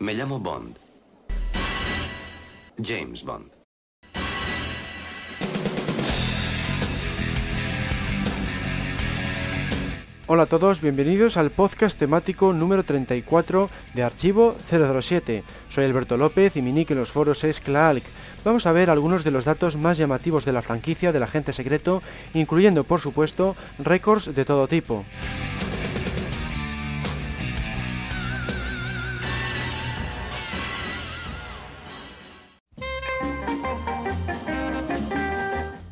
Me llamo Bond. James Bond. Hola a todos, bienvenidos al podcast temático número 34 de Archivo 007. Soy Alberto López y mi nick en los foros es Klaalk. Vamos a ver algunos de los datos más llamativos de la franquicia del agente secreto, incluyendo por supuesto récords de todo tipo.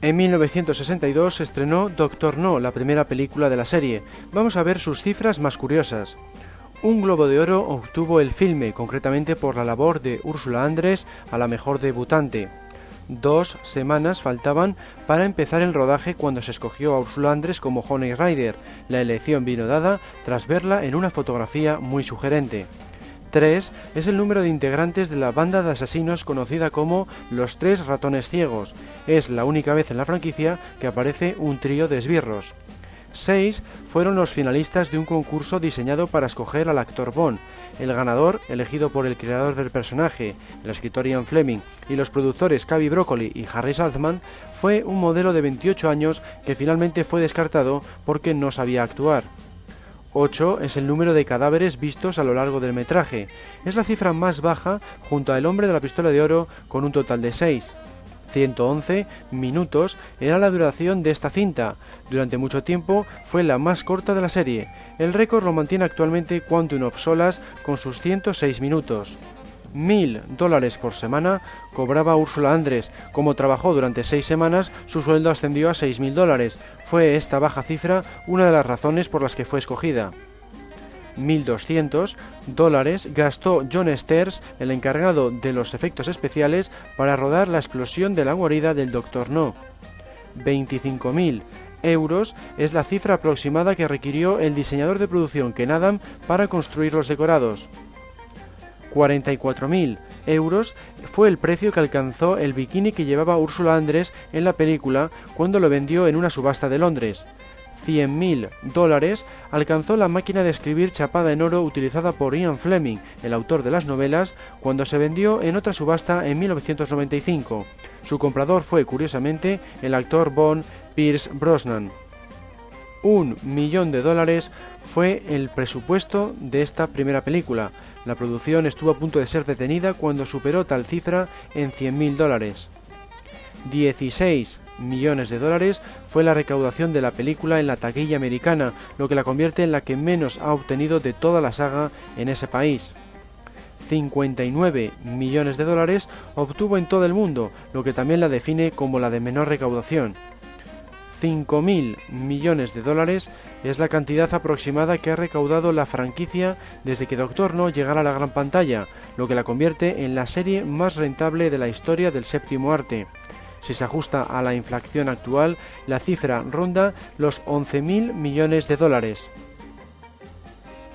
En 1962 se estrenó Doctor No, la primera película de la serie. Vamos a ver sus cifras más curiosas. Un Globo de Oro obtuvo el filme, concretamente por la labor de Úrsula Andrés a la mejor debutante. Dos semanas faltaban para empezar el rodaje cuando se escogió a Úrsula Andrés como Honey Rider. La elección vino dada tras verla en una fotografía muy sugerente. 3 es el número de integrantes de la banda de asesinos conocida como Los Tres Ratones Ciegos. Es la única vez en la franquicia que aparece un trío de esbirros. 6 fueron los finalistas de un concurso diseñado para escoger al actor Bond. El ganador, elegido por el creador del personaje, el escritor Ian Fleming, y los productores Cavi Broccoli y Harry Saltzman, fue un modelo de 28 años que finalmente fue descartado porque no sabía actuar. 8 es el número de cadáveres vistos a lo largo del metraje. Es la cifra más baja junto a El hombre de la pistola de oro con un total de 6. 111 minutos era la duración de esta cinta. Durante mucho tiempo fue la más corta de la serie. El récord lo mantiene actualmente Quantum of Solas con sus 106 minutos mil dólares por semana cobraba Úrsula Andrés. Como trabajó durante seis semanas, su sueldo ascendió a seis mil dólares. Fue esta baja cifra una de las razones por las que fue escogida. 1.200 dólares gastó John Sters, el encargado de los efectos especiales, para rodar la explosión de la guarida del Doctor No. 25.000 euros es la cifra aproximada que requirió el diseñador de producción Ken Adam para construir los decorados. 44.000 euros fue el precio que alcanzó el bikini que llevaba Úrsula Andrés en la película cuando lo vendió en una subasta de Londres. 100.000 dólares alcanzó la máquina de escribir chapada en oro utilizada por Ian Fleming, el autor de las novelas, cuando se vendió en otra subasta en 1995. Su comprador fue, curiosamente, el actor Bond Pierce Brosnan. Un millón de dólares fue el presupuesto de esta primera película, la producción estuvo a punto de ser detenida cuando superó tal cifra en 100.000 dólares. 16 millones de dólares fue la recaudación de la película en la taquilla americana, lo que la convierte en la que menos ha obtenido de toda la saga en ese país. 59 millones de dólares obtuvo en todo el mundo, lo que también la define como la de menor recaudación. 5.000 millones de dólares es la cantidad aproximada que ha recaudado la franquicia desde que Doctor No llegara a la gran pantalla, lo que la convierte en la serie más rentable de la historia del séptimo arte. Si se ajusta a la inflación actual, la cifra ronda los 11.000 millones de dólares.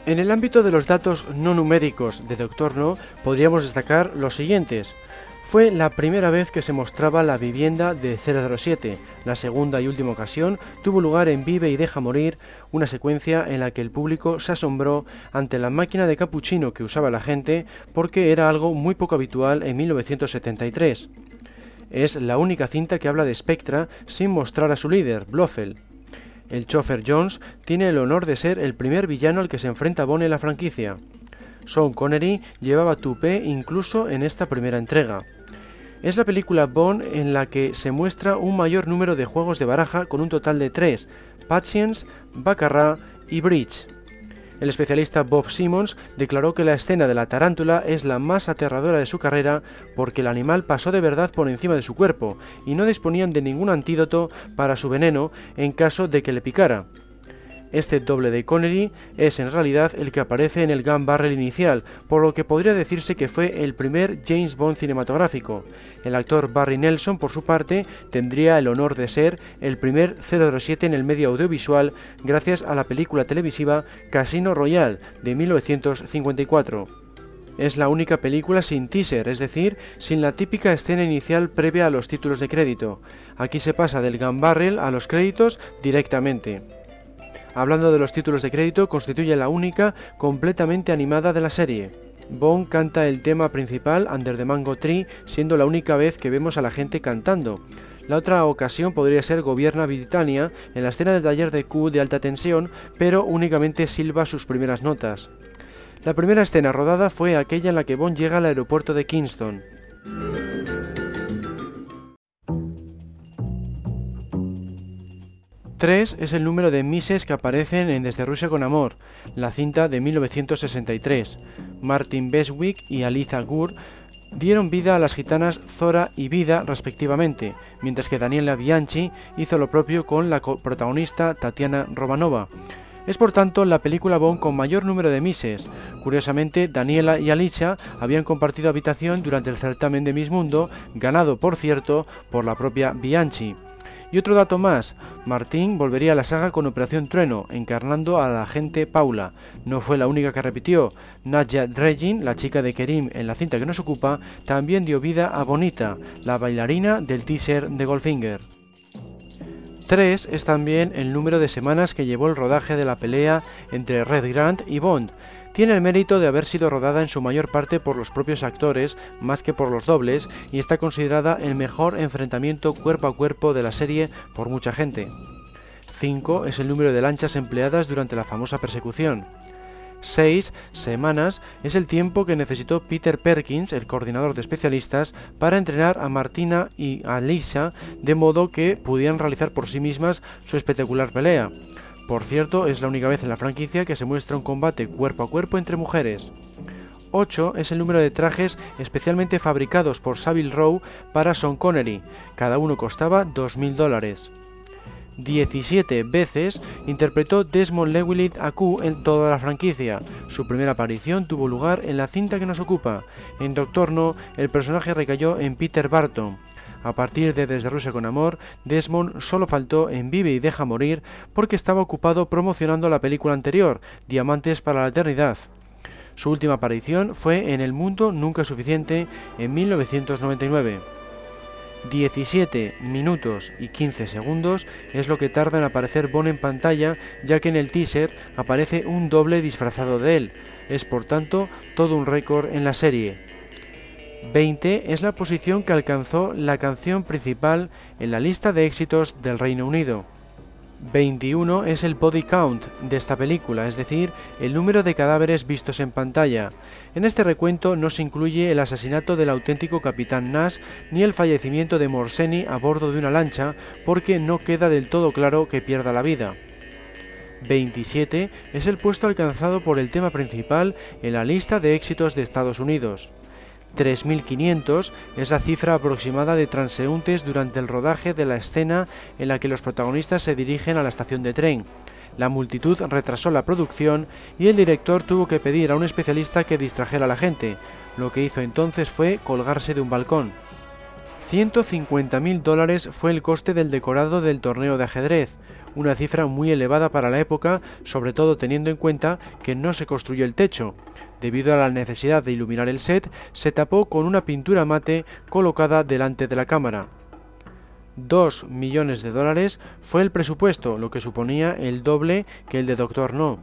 En el ámbito de los datos no numéricos de Doctor No, podríamos destacar los siguientes. Fue la primera vez que se mostraba la vivienda de 007. La segunda y última ocasión tuvo lugar en Vive y Deja Morir, una secuencia en la que el público se asombró ante la máquina de capuchino que usaba la gente porque era algo muy poco habitual en 1973. Es la única cinta que habla de Spectra sin mostrar a su líder, Blofeld. El chofer Jones tiene el honor de ser el primer villano al que se enfrenta Bond en la franquicia. Sean Connery llevaba tupé incluso en esta primera entrega. Es la película Bond en la que se muestra un mayor número de juegos de baraja con un total de tres, Patience, Baccarat y Bridge. El especialista Bob Simmons declaró que la escena de la tarántula es la más aterradora de su carrera porque el animal pasó de verdad por encima de su cuerpo y no disponían de ningún antídoto para su veneno en caso de que le picara. Este doble de Connery es en realidad el que aparece en el Gun Barrel inicial, por lo que podría decirse que fue el primer James Bond cinematográfico. El actor Barry Nelson, por su parte, tendría el honor de ser el primer 007 en el medio audiovisual gracias a la película televisiva Casino Royale de 1954. Es la única película sin teaser, es decir, sin la típica escena inicial previa a los títulos de crédito. Aquí se pasa del gun barrel a los créditos directamente. Hablando de los títulos de crédito, constituye la única completamente animada de la serie. Bond canta el tema principal Under the Mango Tree, siendo la única vez que vemos a la gente cantando. La otra ocasión podría ser Gobierna Britannia en la escena del taller de Q de alta tensión, pero únicamente silba sus primeras notas. La primera escena rodada fue aquella en la que Bond llega al aeropuerto de Kingston. 3 es el número de Mises que aparecen en Desde Rusia con Amor, la cinta de 1963. Martin Beswick y Aliza Gur dieron vida a las gitanas Zora y Vida respectivamente, mientras que Daniela Bianchi hizo lo propio con la protagonista Tatiana Romanova. Es por tanto la película Bond con mayor número de Mises. Curiosamente, Daniela y Alicia habían compartido habitación durante el certamen de Miss Mundo, ganado por cierto por la propia Bianchi. Y otro dato más, Martín volvería a la saga con Operación Trueno, encarnando a la agente Paula. No fue la única que repitió. Nadja Dregin, la chica de Kerim en la cinta que nos ocupa, también dio vida a Bonita, la bailarina del teaser de Goldfinger. 3 es también el número de semanas que llevó el rodaje de la pelea entre Red Grant y Bond, tiene el mérito de haber sido rodada en su mayor parte por los propios actores más que por los dobles y está considerada el mejor enfrentamiento cuerpo a cuerpo de la serie por mucha gente. 5 es el número de lanchas empleadas durante la famosa persecución. 6 semanas es el tiempo que necesitó Peter Perkins, el coordinador de especialistas, para entrenar a Martina y a Lisa de modo que pudieran realizar por sí mismas su espectacular pelea. Por cierto, es la única vez en la franquicia que se muestra un combate cuerpo a cuerpo entre mujeres. 8 es el número de trajes especialmente fabricados por Savile Row para Sean Connery. Cada uno costaba 2.000 dólares. 17 veces interpretó Desmond Llewellyn a Q en toda la franquicia. Su primera aparición tuvo lugar en la cinta que nos ocupa. En Doctor No, el personaje recayó en Peter Barton. A partir de Desde Rusia con Amor, Desmond solo faltó en Vive y Deja Morir porque estaba ocupado promocionando la película anterior, Diamantes para la Eternidad. Su última aparición fue en El Mundo Nunca Suficiente en 1999. 17 minutos y 15 segundos es lo que tarda en aparecer Bond en pantalla, ya que en el teaser aparece un doble disfrazado de él. Es por tanto todo un récord en la serie. 20 es la posición que alcanzó la canción principal en la lista de éxitos del Reino Unido. 21 es el body count de esta película, es decir, el número de cadáveres vistos en pantalla. En este recuento no se incluye el asesinato del auténtico capitán Nash ni el fallecimiento de Morseni a bordo de una lancha, porque no queda del todo claro que pierda la vida. 27 es el puesto alcanzado por el tema principal en la lista de éxitos de Estados Unidos. 3.500 es la cifra aproximada de transeúntes durante el rodaje de la escena en la que los protagonistas se dirigen a la estación de tren. La multitud retrasó la producción y el director tuvo que pedir a un especialista que distrajera a la gente. Lo que hizo entonces fue colgarse de un balcón. 150.000 dólares fue el coste del decorado del torneo de ajedrez, una cifra muy elevada para la época, sobre todo teniendo en cuenta que no se construyó el techo. Debido a la necesidad de iluminar el set, se tapó con una pintura mate colocada delante de la cámara. 2 millones de dólares fue el presupuesto, lo que suponía el doble que el de Doctor No.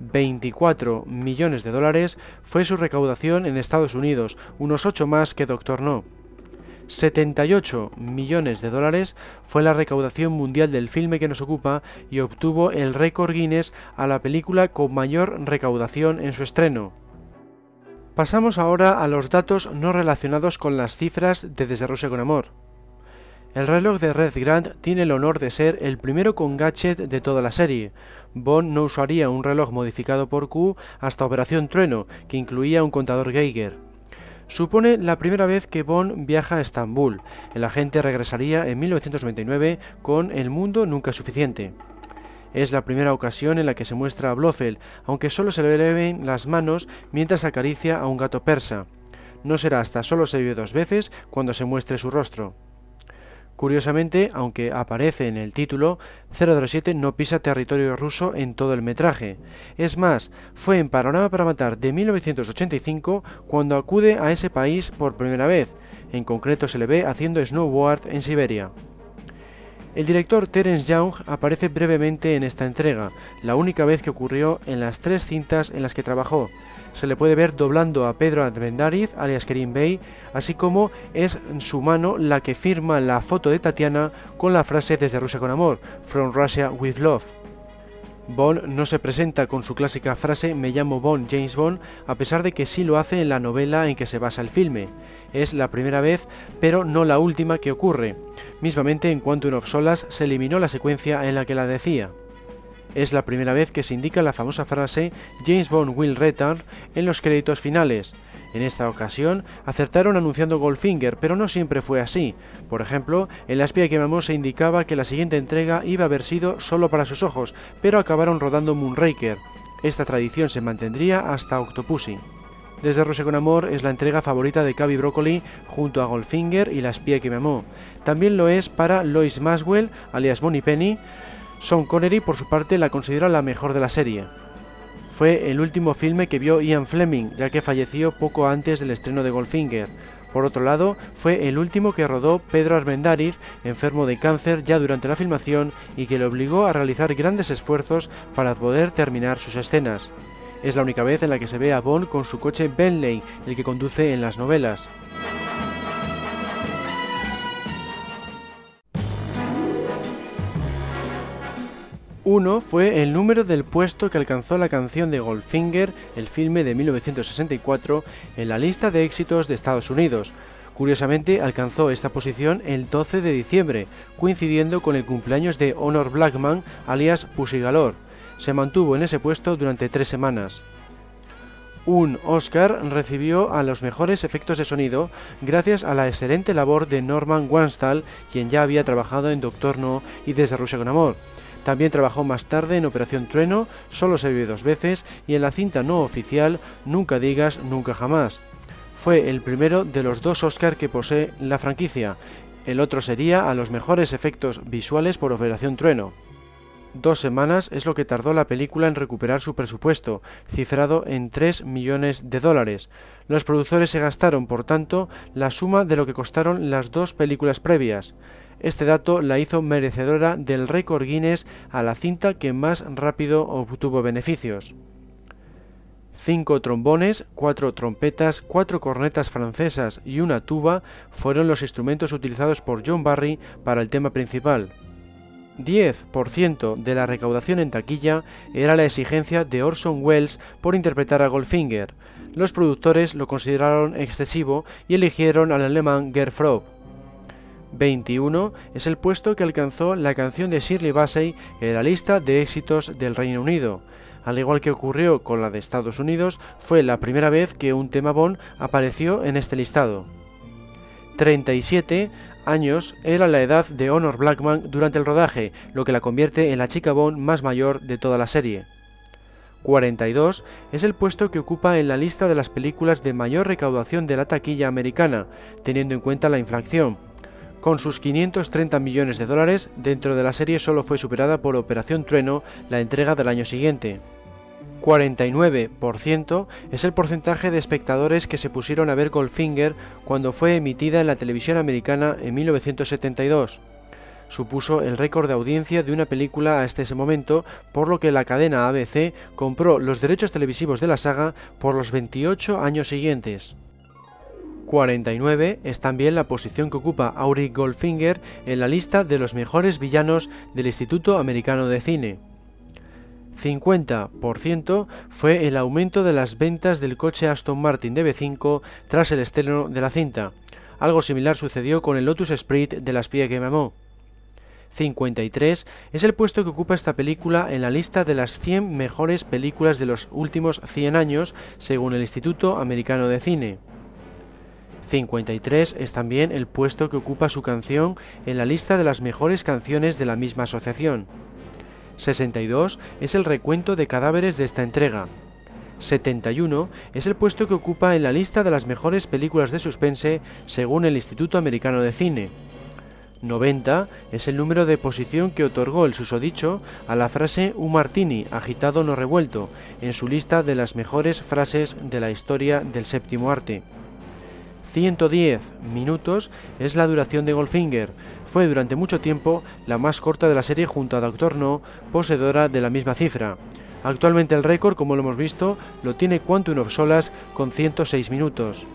24 millones de dólares fue su recaudación en Estados Unidos, unos 8 más que Doctor No. 78 millones de dólares fue la recaudación mundial del filme que nos ocupa y obtuvo el récord Guinness a la película con mayor recaudación en su estreno. Pasamos ahora a los datos no relacionados con las cifras de Desde Rusia con Amor. El reloj de Red Grant tiene el honor de ser el primero con gadget de toda la serie. Bond no usaría un reloj modificado por Q hasta Operación Trueno, que incluía un contador Geiger supone la primera vez que Bond viaja a Estambul. El agente regresaría en 1999 con El mundo nunca suficiente. Es la primera ocasión en la que se muestra a Blofeld, aunque solo se le ven las manos mientras acaricia a un gato persa. No será hasta solo se ve dos veces cuando se muestre su rostro. Curiosamente, aunque aparece en el título, 007 no pisa territorio ruso en todo el metraje. Es más, fue en Panorama para Matar de 1985 cuando acude a ese país por primera vez. En concreto se le ve haciendo snowboard en Siberia. El director Terence Young aparece brevemente en esta entrega, la única vez que ocurrió en las tres cintas en las que trabajó. se le puede ver doblando a Pedro Armendáriz, alias Kerim Bey, así como es su mano la que firma la foto de Tatiana con la frase Desde Rusia con amor, From Russia with Love. Bond no se presenta con su clásica frase Me llamo Bond, James Bond, a pesar de que sí lo hace en la novela en que se basa el filme. Es la primera vez, pero no la última que ocurre. Mismamente en Quantum of Solas se eliminó la secuencia en la que la decía. Es la primera vez que se indica la famosa frase James Bond will return en los créditos finales. En esta ocasión acertaron anunciando Goldfinger, pero no siempre fue así. Por ejemplo, en La espía que mamó se indicaba que la siguiente entrega iba a haber sido solo para sus ojos, pero acabaron rodando Moonraker. Esta tradición se mantendría hasta Octopussy. Desde Rusia con Amor es la entrega favorita de Cavi Broccoli junto a Goldfinger y La espía que me amó. También lo es para Lois Maswell, alias Bonnie Penny. Sean Connery, por su parte, la considera la mejor de la serie. Fue el último filme que vio Ian Fleming, ya que falleció poco antes del estreno de Goldfinger. Por otro lado, fue el último que rodó Pedro Armendáriz, enfermo de cáncer ya durante la filmación y que le obligó a realizar grandes esfuerzos para poder terminar sus escenas. Es la única vez en la que se ve a Bond con su coche Bentley, el que conduce en las novelas. 1 fue el número del puesto que alcanzó la canción de Goldfinger, el filme de 1964, en la lista de éxitos de Estados Unidos. Curiosamente, alcanzó esta posición el 12 de diciembre, coincidiendo con el cumpleaños de Honor Blackman, alias Pussy Galore. Se mantuvo en ese puesto durante tres semanas. Un Oscar recibió a los mejores efectos de sonido gracias a la excelente labor de Norman Wanstall, quien ya había trabajado en Doctor No y Desde Rusia con Amor. También trabajó más tarde en Operación Trueno, Solo se vive dos veces y en la cinta no oficial Nunca digas nunca jamás. Fue el primero de los dos Oscar que posee la franquicia. El otro sería a los mejores efectos visuales por Operación Trueno. Dos semanas es lo que tardó la película en recuperar su presupuesto, cifrado en 3 millones de dólares. Los productores se gastaron, por tanto, la suma de lo que costaron las dos películas previas. Este dato la hizo merecedora del récord Guinness a la cinta que más rápido obtuvo beneficios. Cinco trombones, cuatro trompetas, cuatro cornetas francesas y una tuba fueron los instrumentos utilizados por John Barry para el tema principal. 10% de la recaudación en taquilla era la exigencia de Orson Welles por interpretar a Goldfinger. Los productores lo consideraron excesivo y eligieron al alemán Gerd 21 es el puesto que alcanzó la canción de Shirley Bassey en la lista de éxitos del Reino Unido. Al igual que ocurrió con la de Estados Unidos, fue la primera vez que un tema Bond apareció en este listado. 37 años era la edad de Honor Blackman durante el rodaje, lo que la convierte en la chica Bond más mayor de toda la serie. 42 es el puesto que ocupa en la lista de las películas de mayor recaudación de la taquilla americana, teniendo en cuenta la inflación, con sus 530 millones de dólares, dentro de la serie solo fue superada por Operación Trueno, la entrega del año siguiente. 49% es el porcentaje de espectadores que se pusieron a ver Goldfinger cuando fue emitida en la televisión americana en 1972. Supuso el récord de audiencia de una película hasta ese momento, por lo que la cadena ABC compró los derechos televisivos de la saga por los 28 años siguientes. 49 es también la posición que ocupa Auric Goldfinger en la lista de los mejores villanos del Instituto Americano de Cine. 50% fue el aumento de las ventas del coche Aston Martin DB5 tras el estreno de la cinta. Algo similar sucedió con el Lotus Esprit de la espía que mamó. 53 es el puesto que ocupa esta película en la lista de las 100 mejores películas de los últimos 100 años según el Instituto Americano de Cine. 53 es también el puesto que ocupa su canción en la lista de las mejores canciones de la misma asociación. 62 es el recuento de cadáveres de esta entrega. 71 es el puesto que ocupa en la lista de las mejores películas de suspense según el Instituto Americano de Cine. 90 es el número de posición que otorgó el susodicho a la frase un martini agitado no revuelto en su lista de las mejores frases de la historia del séptimo arte. 110 minutos es la duración de Goldfinger. Fue durante mucho tiempo la más corta de la serie junto a Doctor No, poseedora de la misma cifra. Actualmente el récord, como lo hemos visto, lo tiene Quantum of Solace con 106 minutos.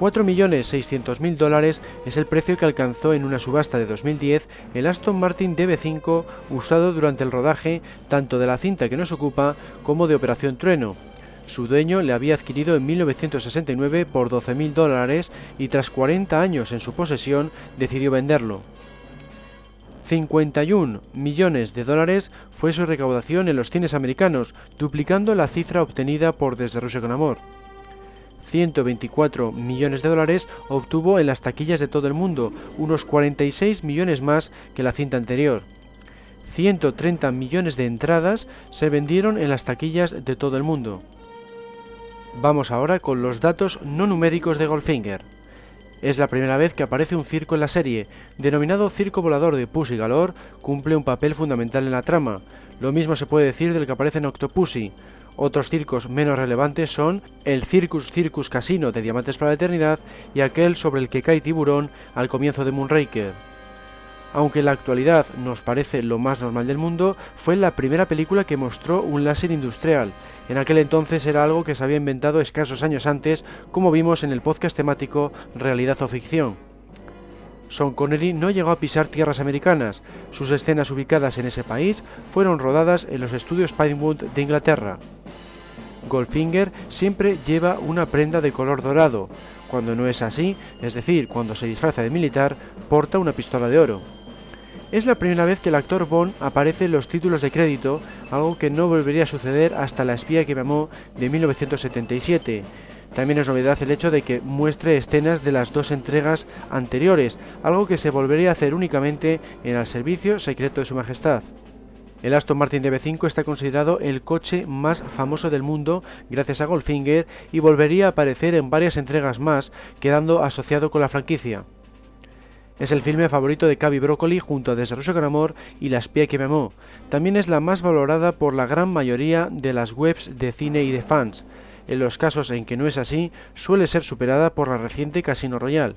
4.600.000 dólares es el precio que alcanzó en una subasta de 2010 el Aston Martin DB5 usado durante el rodaje tanto de la cinta que nos ocupa como de Operación Trueno. Su dueño le había adquirido en 1969 por 12.000 dólares y tras 40 años en su posesión decidió venderlo. 51 millones de dólares fue su recaudación en los cines americanos, duplicando la cifra obtenida por Desde Rusia con Amor. 124 millones de dólares obtuvo en las taquillas de todo el mundo, unos 46 millones más que la cinta anterior. 130 millones de entradas se vendieron en las taquillas de todo el mundo. Vamos ahora con los datos no numéricos de Goldfinger. Es la primera vez que aparece un circo en la serie, denominado Circo Volador de Pussy Galore, cumple un papel fundamental en la trama. Lo mismo se puede decir del que aparece en Octopussy, otros circos menos relevantes son el Circus Circus Casino de Diamantes para la Eternidad y aquel sobre el que cae tiburón al comienzo de Moonraker. Aunque en la actualidad nos parece lo más normal del mundo, fue la primera película que mostró un láser industrial. En aquel entonces era algo que se había inventado escasos años antes, como vimos en el podcast temático Realidad o Ficción. Sean Connery no llegó a pisar tierras americanas. Sus escenas ubicadas en ese país fueron rodadas en los estudios Pinewood de Inglaterra. Goldfinger siempre lleva una prenda de color dorado. Cuando no es así, es decir, cuando se disfraza de militar, porta una pistola de oro. Es la primera vez que el actor Bond aparece en los títulos de crédito, algo que no volvería a suceder hasta La espía que me amó de 1977, también es novedad el hecho de que muestre escenas de las dos entregas anteriores, algo que se volvería a hacer únicamente en el servicio secreto de Su Majestad. El Aston Martin DB5 está considerado el coche más famoso del mundo gracias a Goldfinger y volvería a aparecer en varias entregas más, quedando asociado con la franquicia. Es el filme favorito de Cavi Broccoli junto a Desde Russo con Amor y La espía que me amó. También es la más valorada por la gran mayoría de las webs de cine y de fans. En los casos en que no es así, suele ser superada por la reciente Casino Royale.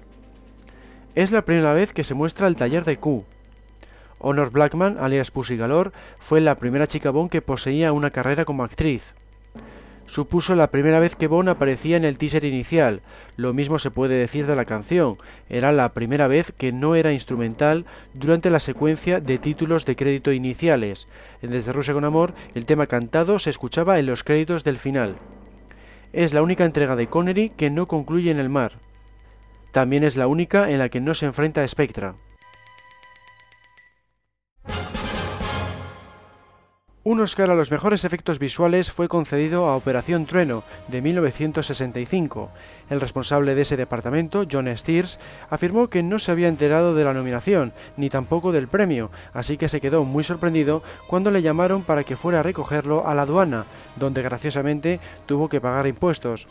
Es la primera vez que se muestra el taller de Q. Honor Blackman, alias Pussy Galore, fue la primera chica Bond que poseía una carrera como actriz. Supuso la primera vez que Bond aparecía en el teaser inicial, lo mismo se puede decir de la canción, era la primera vez que no era instrumental durante la secuencia de títulos de crédito iniciales. En Desde Rusia con Amor, el tema cantado se escuchaba en los créditos del final. Es la única entrega de Connery que no concluye en el mar. También es la única en la que no se enfrenta a Spectra. Un Oscar a los mejores efectos visuales fue concedido a Operación Trueno de 1965. El responsable de ese departamento, John Steers, afirmó que no se había enterado de la nominación, ni tampoco del premio, así que se quedó muy sorprendido cuando le llamaron para que fuera a recogerlo a la aduana, donde graciosamente tuvo que pagar impuestos.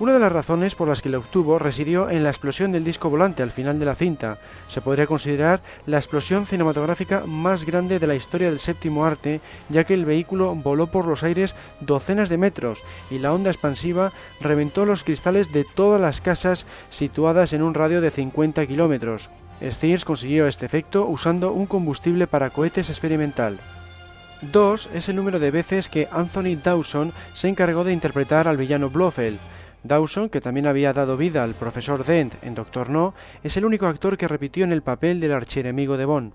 Una de las razones por las que lo obtuvo residió en la explosión del disco volante al final de la cinta. Se podría considerar la explosión cinematográfica más grande de la historia del séptimo arte, ya que el vehículo voló por los aires docenas de metros y la onda expansiva reventó los cristales de todas las casas situadas en un radio de 50 kilómetros. Steers consiguió este efecto usando un combustible para cohetes experimental. 2 es el número de veces que Anthony Dawson se encargó de interpretar al villano Blofeld. Dawson, que también había dado vida al profesor Dent en Doctor No, es el único actor que repitió en el papel del archienemigo de Bond.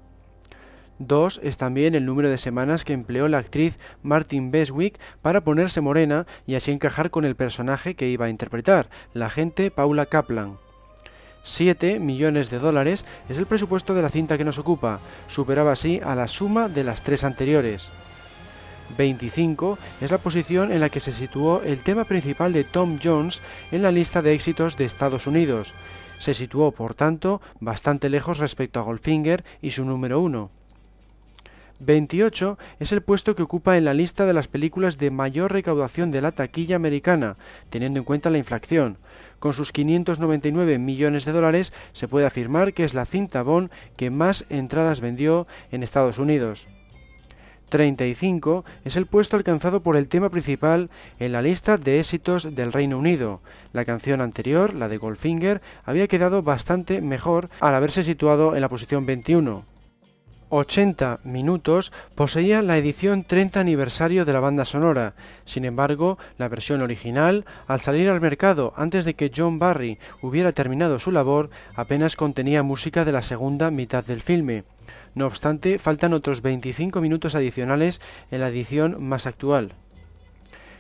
Dos es también el número de semanas que empleó la actriz Martin Beswick para ponerse morena y así encajar con el personaje que iba a interpretar, la agente Paula Kaplan. 7 millones de dólares es el presupuesto de la cinta que nos ocupa, superaba así a la suma de las tres anteriores. 25 es la posición en la que se situó el tema principal de Tom Jones en la lista de éxitos de Estados Unidos. Se situó, por tanto, bastante lejos respecto a Goldfinger y su número 1. 28 es el puesto que ocupa en la lista de las películas de mayor recaudación de la taquilla americana, teniendo en cuenta la inflación. Con sus 599 millones de dólares se puede afirmar que es la cinta Bond que más entradas vendió en Estados Unidos. 35 es el puesto alcanzado por el tema principal en la lista de éxitos del Reino Unido. La canción anterior, la de Goldfinger, había quedado bastante mejor al haberse situado en la posición 21. 80 minutos poseía la edición 30 aniversario de la banda sonora. Sin embargo, la versión original, al salir al mercado antes de que John Barry hubiera terminado su labor, apenas contenía música de la segunda mitad del filme. No obstante, faltan otros 25 minutos adicionales en la edición más actual.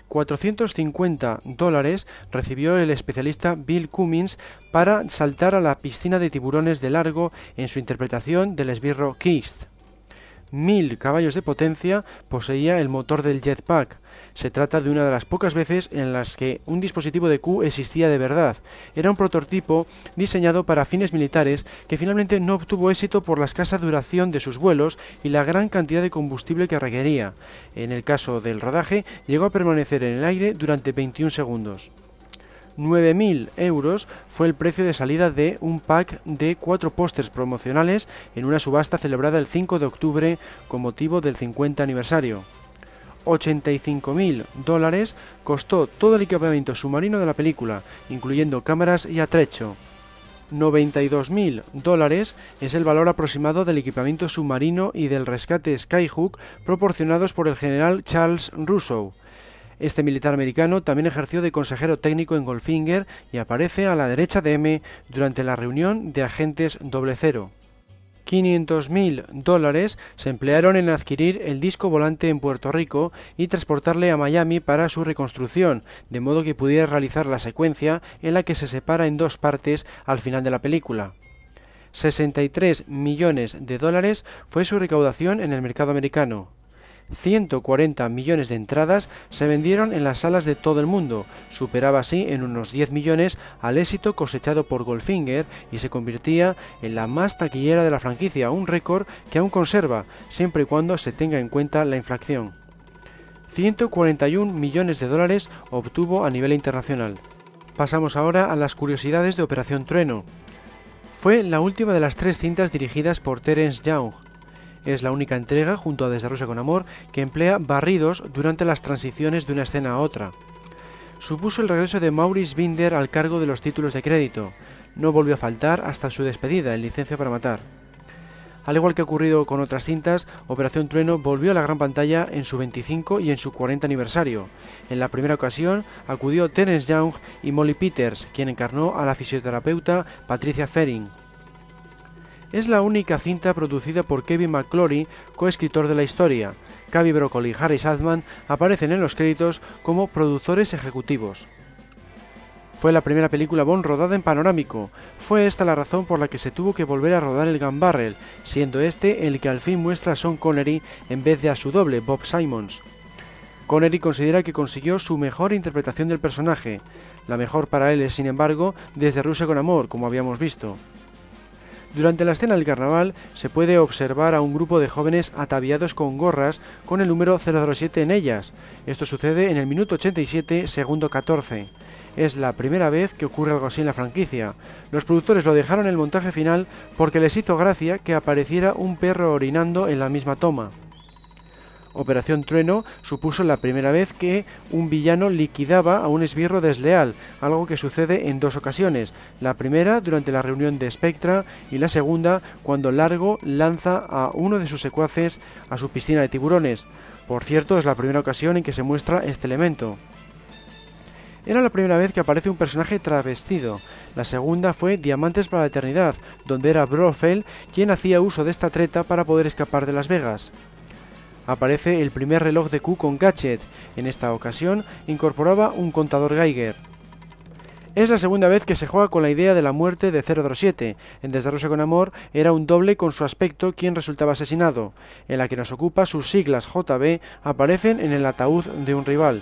450 dólares recibió el especialista Bill Cummins para saltar a la piscina de tiburones de largo en su interpretación del esbirro Kist. Mil caballos de potencia poseía el motor del jetpack, se trata de una de las pocas veces en las que un dispositivo de Q existía de verdad. Era un prototipo diseñado para fines militares que finalmente no obtuvo éxito por la escasa duración de sus vuelos y la gran cantidad de combustible que requería. En el caso del rodaje, llegó a permanecer en el aire durante 21 segundos. 9.000 euros fue el precio de salida de un pack de cuatro pósters promocionales en una subasta celebrada el 5 de octubre con motivo del 50 aniversario. 85.000 dólares costó todo el equipamiento submarino de la película, incluyendo cámaras y atrecho. 92.000 dólares es el valor aproximado del equipamiento submarino y del rescate Skyhook proporcionados por el general Charles Russo. Este militar americano también ejerció de consejero técnico en Goldfinger y aparece a la derecha de M durante la reunión de agentes doble cero. 500.000 dólares se emplearon en adquirir el disco volante en Puerto Rico y transportarle a Miami para su reconstrucción, de modo que pudiera realizar la secuencia en la que se separa en dos partes al final de la película. 63 millones de dólares fue su recaudación en el mercado americano. 140 millones de entradas se vendieron en las salas de todo el mundo, superaba así en unos 10 millones al éxito cosechado por Goldfinger y se convertía en la más taquillera de la franquicia, un récord que aún conserva, siempre y cuando se tenga en cuenta la inflación. 141 millones de dólares obtuvo a nivel internacional. Pasamos ahora a las curiosidades de Operación Trueno. Fue la última de las tres cintas dirigidas por Terence Young, es la única entrega, junto a Desde con Amor, que emplea barridos durante las transiciones de una escena a otra. Supuso el regreso de Maurice Binder al cargo de los títulos de crédito. No volvió a faltar hasta su despedida en Licencia para Matar. Al igual que ha ocurrido con otras cintas, Operación Trueno volvió a la gran pantalla en su 25 y en su 40 aniversario. En la primera ocasión acudió Terence Young y Molly Peters, quien encarnó a la fisioterapeuta Patricia Fering. Es la única cinta producida por Kevin McClory, coescritor de la historia. Cavi Broccoli y Harry Sadman aparecen en los créditos como productores ejecutivos. Fue la primera película Bond rodada en panorámico. Fue esta la razón por la que se tuvo que volver a rodar el Gun Barrel, siendo este el que al fin muestra a Sean Connery en vez de a su doble, Bob Simons. Connery considera que consiguió su mejor interpretación del personaje. La mejor para él es, sin embargo, desde Rusia con Amor, como habíamos visto. Durante la escena del carnaval se puede observar a un grupo de jóvenes ataviados con gorras con el número 007 en ellas. Esto sucede en el minuto 87, segundo 14. Es la primera vez que ocurre algo así en la franquicia. Los productores lo dejaron en el montaje final porque les hizo gracia que apareciera un perro orinando en la misma toma. Operación Trueno supuso la primera vez que un villano liquidaba a un esbirro desleal, algo que sucede en dos ocasiones, la primera durante la reunión de Spectra y la segunda cuando Largo lanza a uno de sus secuaces a su piscina de tiburones. Por cierto, es la primera ocasión en que se muestra este elemento. Era la primera vez que aparece un personaje travestido. La segunda fue Diamantes para la Eternidad, donde era Brofeld quien hacía uso de esta treta para poder escapar de Las Vegas aparece el primer reloj de Q con gadget. En esta ocasión incorporaba un contador Geiger. Es la segunda vez que se juega con la idea de la muerte de 007. En Desde con Amor era un doble con su aspecto quien resultaba asesinado. En la que nos ocupa sus siglas JB aparecen en el ataúd de un rival.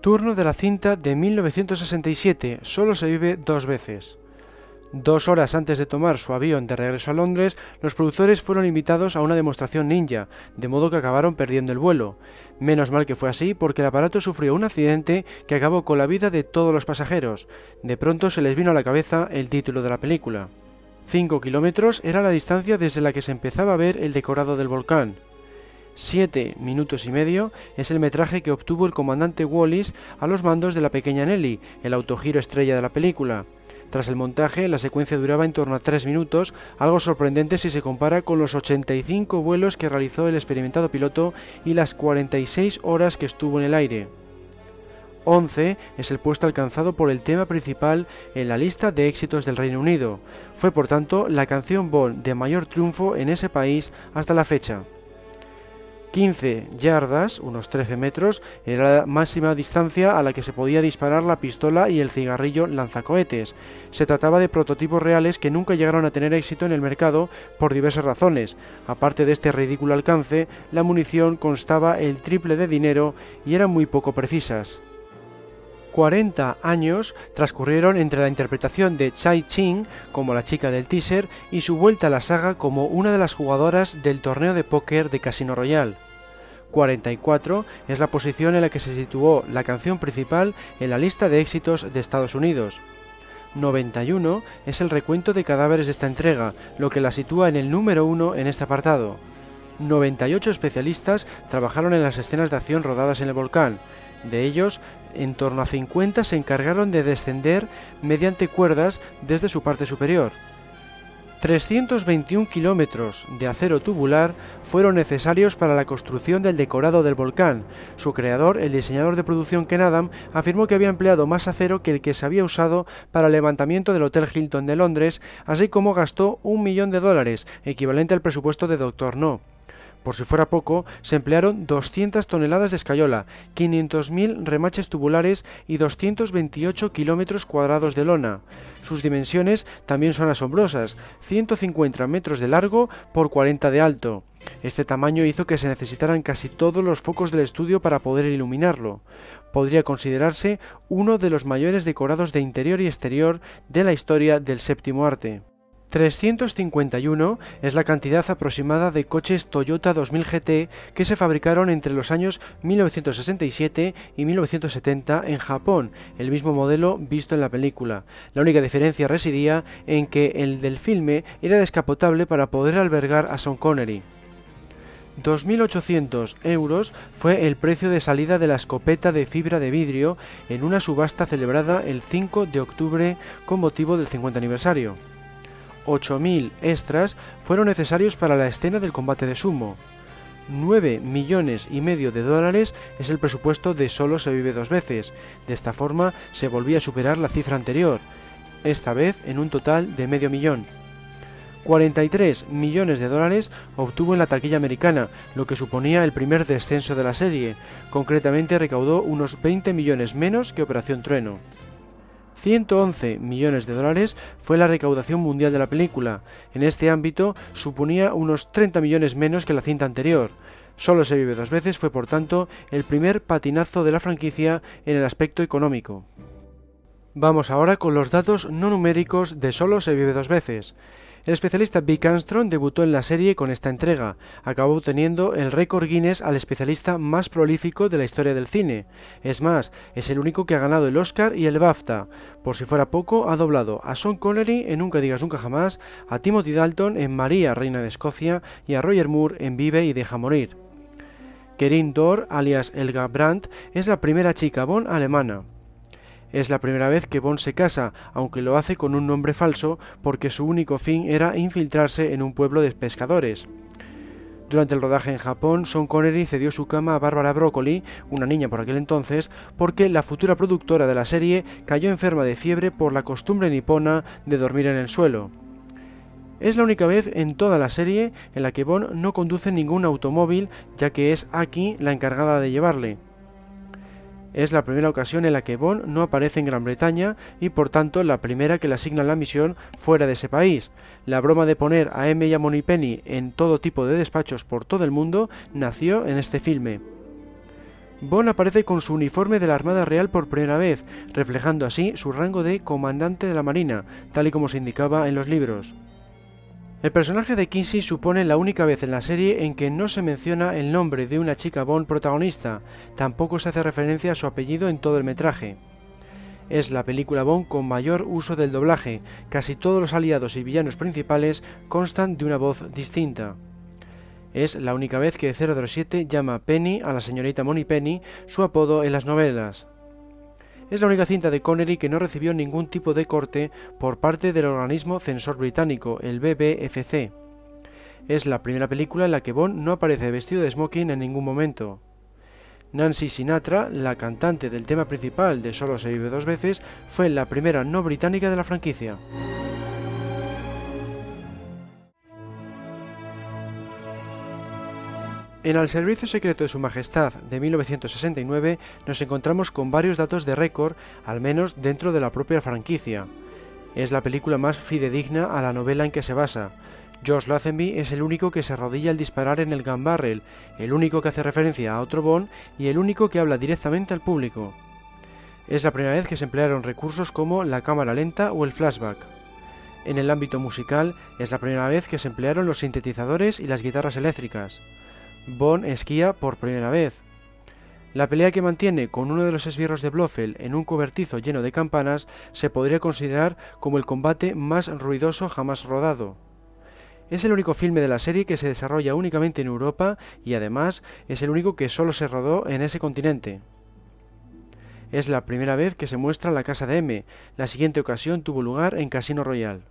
Turno de la cinta de 1967. Solo se vive dos veces. Dos horas antes de tomar su avión de regreso a Londres, los productores fueron invitados a una demostración ninja, de modo que acabaron perdiendo el vuelo. Menos mal que fue así porque el aparato sufrió un accidente que acabó con la vida de todos los pasajeros. De pronto se les vino a la cabeza el título de la película. Cinco kilómetros era la distancia desde la que se empezaba a ver el decorado del volcán. Siete minutos y medio es el metraje que obtuvo el comandante Wallis a los mandos de la pequeña Nelly, el autogiro estrella de la película. Tras el montaje, la secuencia duraba en torno a 3 minutos, algo sorprendente si se compara con los 85 vuelos que realizó el experimentado piloto y las 46 horas que estuvo en el aire. 11 es el puesto alcanzado por el tema principal en la lista de éxitos del Reino Unido. Fue por tanto la canción Bond de mayor triunfo en ese país hasta la fecha. 15 yardas, unos 13 metros, era la máxima distancia a la que se podía disparar la pistola y el cigarrillo lanzacohetes. Se trataba de prototipos reales que nunca llegaron a tener éxito en el mercado por diversas razones. Aparte de este ridículo alcance, la munición constaba el triple de dinero y eran muy poco precisas. 40 años transcurrieron entre la interpretación de Chai Ching como la chica del teaser y su vuelta a la saga como una de las jugadoras del torneo de póker de Casino Royale. 44 es la posición en la que se situó la canción principal en la lista de éxitos de Estados Unidos. 91 es el recuento de cadáveres de esta entrega, lo que la sitúa en el número 1 en este apartado. 98 especialistas trabajaron en las escenas de acción rodadas en el volcán. De ellos, en torno a 50 se encargaron de descender mediante cuerdas desde su parte superior. 321 kilómetros de acero tubular fueron necesarios para la construcción del decorado del volcán. Su creador, el diseñador de producción Ken Adam, afirmó que había empleado más acero que el que se había usado para el levantamiento del Hotel Hilton de Londres, así como gastó un millón de dólares, equivalente al presupuesto de Doctor No. Por si fuera poco, se emplearon 200 toneladas de escayola, 500.000 remaches tubulares y 228 kilómetros cuadrados de lona. Sus dimensiones también son asombrosas, 150 metros de largo por 40 de alto. Este tamaño hizo que se necesitaran casi todos los focos del estudio para poder iluminarlo. Podría considerarse uno de los mayores decorados de interior y exterior de la historia del séptimo arte. 351 es la cantidad aproximada de coches Toyota 2000 GT que se fabricaron entre los años 1967 y 1970 en Japón, el mismo modelo visto en la película. La única diferencia residía en que el del filme era descapotable para poder albergar a Sean Connery. 2.800 euros fue el precio de salida de la escopeta de fibra de vidrio en una subasta celebrada el 5 de octubre con motivo del 50 aniversario. 8.000 extras fueron necesarios para la escena del combate de sumo. 9 millones y medio de dólares es el presupuesto de Solo se vive dos veces. De esta forma se volvía a superar la cifra anterior, esta vez en un total de medio millón. 43 millones de dólares obtuvo en la taquilla americana, lo que suponía el primer descenso de la serie. Concretamente recaudó unos 20 millones menos que Operación Trueno. 111 millones de dólares fue la recaudación mundial de la película. En este ámbito suponía unos 30 millones menos que la cinta anterior. Solo se vive dos veces fue por tanto el primer patinazo de la franquicia en el aspecto económico. Vamos ahora con los datos no numéricos de Solo se vive dos veces. El especialista Vic Armstrong debutó en la serie con esta entrega. Acabó obteniendo el récord Guinness al especialista más prolífico de la historia del cine. Es más, es el único que ha ganado el Oscar y el BAFTA. Por si fuera poco, ha doblado a Sean Connery en Nunca digas nunca jamás, a Timothy Dalton en María, Reina de Escocia y a Roger Moore en Vive y deja morir. Kerin Dor, alias Elga Brandt, es la primera chica Bond alemana. Es la primera vez que Bond se casa, aunque lo hace con un nombre falso porque su único fin era infiltrarse en un pueblo de pescadores. Durante el rodaje en Japón, Sean Connery cedió su cama a Barbara Broccoli, una niña por aquel entonces, porque la futura productora de la serie cayó enferma de fiebre por la costumbre nipona de dormir en el suelo. Es la única vez en toda la serie en la que Bond no conduce ningún automóvil, ya que es Aki la encargada de llevarle. Es la primera ocasión en la que Bond no aparece en Gran Bretaña y por tanto la primera que le asignan la misión fuera de ese país. La broma de poner a M y a Penny en todo tipo de despachos por todo el mundo nació en este filme. Bond aparece con su uniforme de la Armada Real por primera vez, reflejando así su rango de comandante de la Marina, tal y como se indicaba en los libros. El personaje de Kinsey supone la única vez en la serie en que no se menciona el nombre de una chica Bond protagonista, tampoco se hace referencia a su apellido en todo el metraje. Es la película Bond con mayor uso del doblaje, casi todos los aliados y villanos principales constan de una voz distinta. Es la única vez que 007 llama Penny a la señorita Penny, su apodo en las novelas. Es la única cinta de Connery que no recibió ningún tipo de corte por parte del organismo censor británico, el BBFC. Es la primera película en la que Bond no aparece vestido de smoking en ningún momento. Nancy Sinatra, la cantante del tema principal de Solo se vive dos veces, fue la primera no británica de la franquicia. En el Servicio Secreto de Su Majestad de 1969 nos encontramos con varios datos de récord, al menos dentro de la propia franquicia. Es la película más fidedigna a la novela en que se basa. George Lazenby es el único que se arrodilla al disparar en el gun barrel, el único que hace referencia a otro Bond y el único que habla directamente al público. Es la primera vez que se emplearon recursos como la cámara lenta o el flashback. En el ámbito musical es la primera vez que se emplearon los sintetizadores y las guitarras eléctricas. Bond esquía por primera vez. La pelea que mantiene con uno de los esbirros de Blofeld en un cobertizo lleno de campanas se podría considerar como el combate más ruidoso jamás rodado. Es el único filme de la serie que se desarrolla únicamente en Europa y además es el único que solo se rodó en ese continente. Es la primera vez que se muestra la casa de M. La siguiente ocasión tuvo lugar en Casino Royal.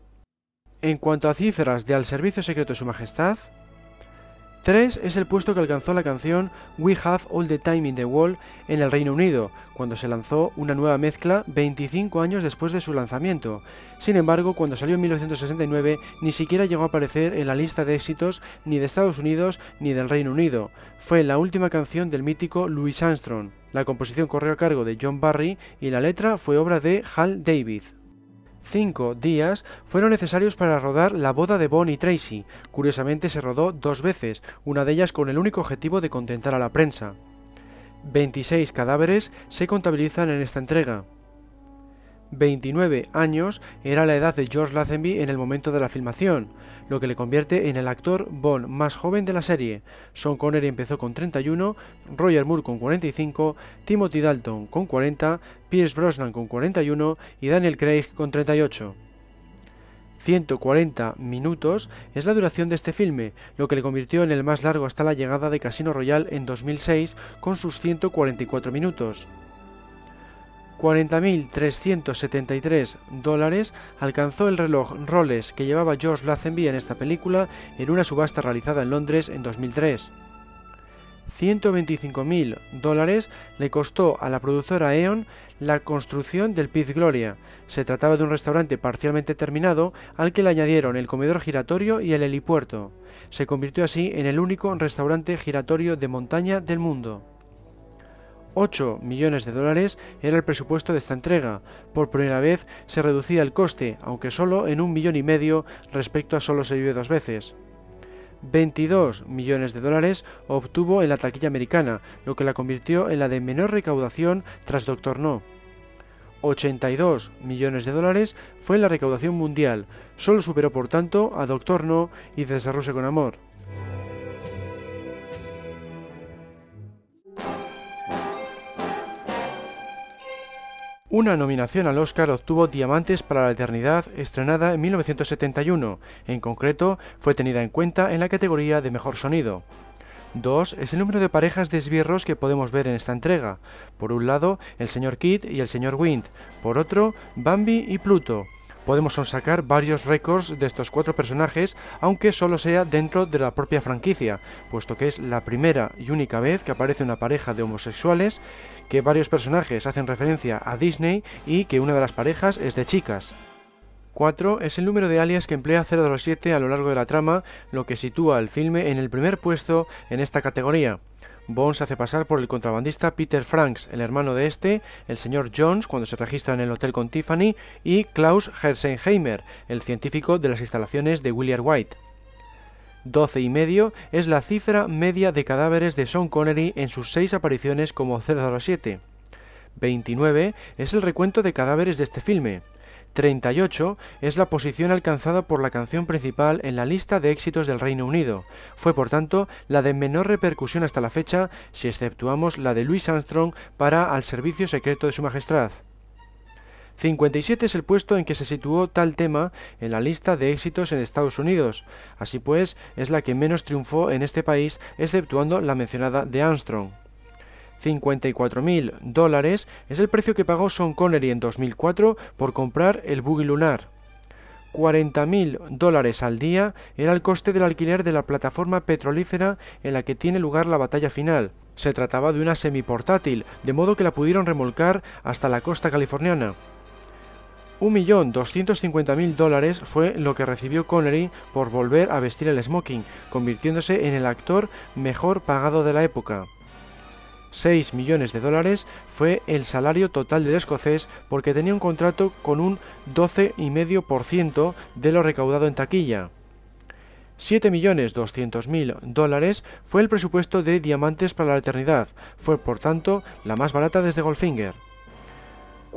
En cuanto a cifras de Al Servicio Secreto de Su Majestad, 3 es el puesto que alcanzó la canción We Have All the Time in the World en el Reino Unido, cuando se lanzó una nueva mezcla 25 años después de su lanzamiento. Sin embargo, cuando salió en 1969 ni siquiera llegó a aparecer en la lista de éxitos ni de Estados Unidos ni del Reino Unido. Fue la última canción del mítico Louis Armstrong. La composición corrió a cargo de John Barry y la letra fue obra de Hal David. Cinco días fueron necesarios para rodar la boda de Bond y Tracy. Curiosamente se rodó dos veces, una de ellas con el único objetivo de contentar a la prensa. 26 cadáveres se contabilizan en esta entrega. 29 años era la edad de George Lazenby en el momento de la filmación, lo que le convierte en el actor Bond más joven de la serie. Sean Connery empezó con 31, Roger Moore con 45, Timothy Dalton con 40, Pierce Brosnan con 41 y Daniel Craig con 38. 140 minutos es la duración de este filme, lo que le convirtió en el más largo hasta la llegada de Casino Royale en 2006 con sus 144 minutos. 40.373 dólares alcanzó el reloj Rolex que llevaba George Lazenby en esta película en una subasta realizada en Londres en 2003. 125.000 dólares le costó a la productora E.ON la construcción del Piz Gloria. Se trataba de un restaurante parcialmente terminado al que le añadieron el comedor giratorio y el helipuerto. Se convirtió así en el único restaurante giratorio de montaña del mundo. 8 millones de dólares era el presupuesto de esta entrega. Por primera vez se reducía el coste, aunque solo en un millón y medio respecto a solo se vive dos veces. 22 millones de dólares obtuvo en la taquilla americana, lo que la convirtió en la de menor recaudación tras Doctor No. 82 millones de dólares fue la recaudación mundial, solo superó por tanto a Doctor No y Desarrollo con Amor. Una nominación al Oscar obtuvo Diamantes para la Eternidad, estrenada en 1971. En concreto, fue tenida en cuenta en la categoría de Mejor Sonido. 2 es el número de parejas de esbirros que podemos ver en esta entrega. Por un lado, el señor Kid y el señor Wind. Por otro, Bambi y Pluto. Podemos sacar varios récords de estos cuatro personajes, aunque solo sea dentro de la propia franquicia, puesto que es la primera y única vez que aparece una pareja de homosexuales que varios personajes hacen referencia a Disney y que una de las parejas es de chicas. 4 es el número de alias que emplea 007 a lo largo de la trama, lo que sitúa al filme en el primer puesto en esta categoría. Bond se hace pasar por el contrabandista Peter Franks, el hermano de este, el señor Jones cuando se registra en el hotel con Tiffany y Klaus Herzenheimer, el científico de las instalaciones de William White. 12 y medio es la cifra media de cadáveres de Sean Connery en sus seis apariciones como 007. 29 es el recuento de cadáveres de este filme. 38 es la posición alcanzada por la canción principal en la lista de éxitos del Reino Unido. Fue por tanto la de menor repercusión hasta la fecha si exceptuamos la de Louis Armstrong para Al Servicio Secreto de Su Majestad. 57 es el puesto en que se situó tal tema en la lista de éxitos en Estados Unidos. Así pues, es la que menos triunfó en este país, exceptuando la mencionada de Armstrong. 54.000 dólares es el precio que pagó Sean Connery en 2004 por comprar el buggy lunar. 40.000 dólares al día era el coste del alquiler de la plataforma petrolífera en la que tiene lugar la batalla final. Se trataba de una semiportátil, de modo que la pudieron remolcar hasta la costa californiana. 1.250.000 dólares fue lo que recibió Connery por volver a vestir el smoking, convirtiéndose en el actor mejor pagado de la época. 6 millones de dólares fue el salario total del escocés porque tenía un contrato con un 12,5% de lo recaudado en taquilla. 7.200.000 dólares fue el presupuesto de Diamantes para la Eternidad, fue por tanto la más barata desde Goldfinger.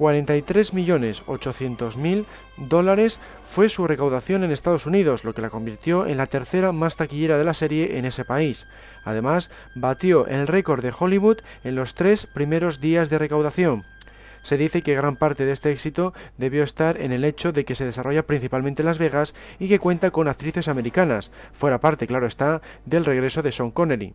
43.800.000 dólares fue su recaudación en Estados Unidos, lo que la convirtió en la tercera más taquillera de la serie en ese país. Además, batió el récord de Hollywood en los tres primeros días de recaudación. Se dice que gran parte de este éxito debió estar en el hecho de que se desarrolla principalmente en Las Vegas y que cuenta con actrices americanas, fuera parte, claro está, del regreso de Sean Connery.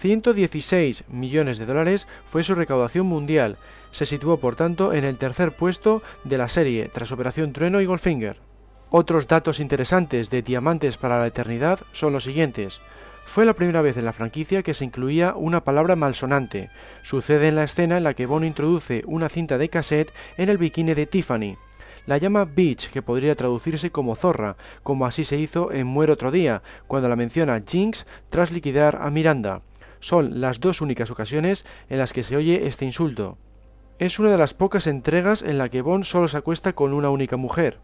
116 millones de dólares fue su recaudación mundial. Se situó, por tanto, en el tercer puesto de la serie, tras Operación Trueno y Goldfinger. Otros datos interesantes de Diamantes para la Eternidad son los siguientes. Fue la primera vez en la franquicia que se incluía una palabra malsonante. Sucede en la escena en la que Bond introduce una cinta de cassette en el bikini de Tiffany. La llama Beach, que podría traducirse como zorra, como así se hizo en Muere otro día, cuando la menciona Jinx tras liquidar a Miranda. Son las dos únicas ocasiones en las que se oye este insulto. Es una de las pocas entregas en la que Bond solo se acuesta con una única mujer.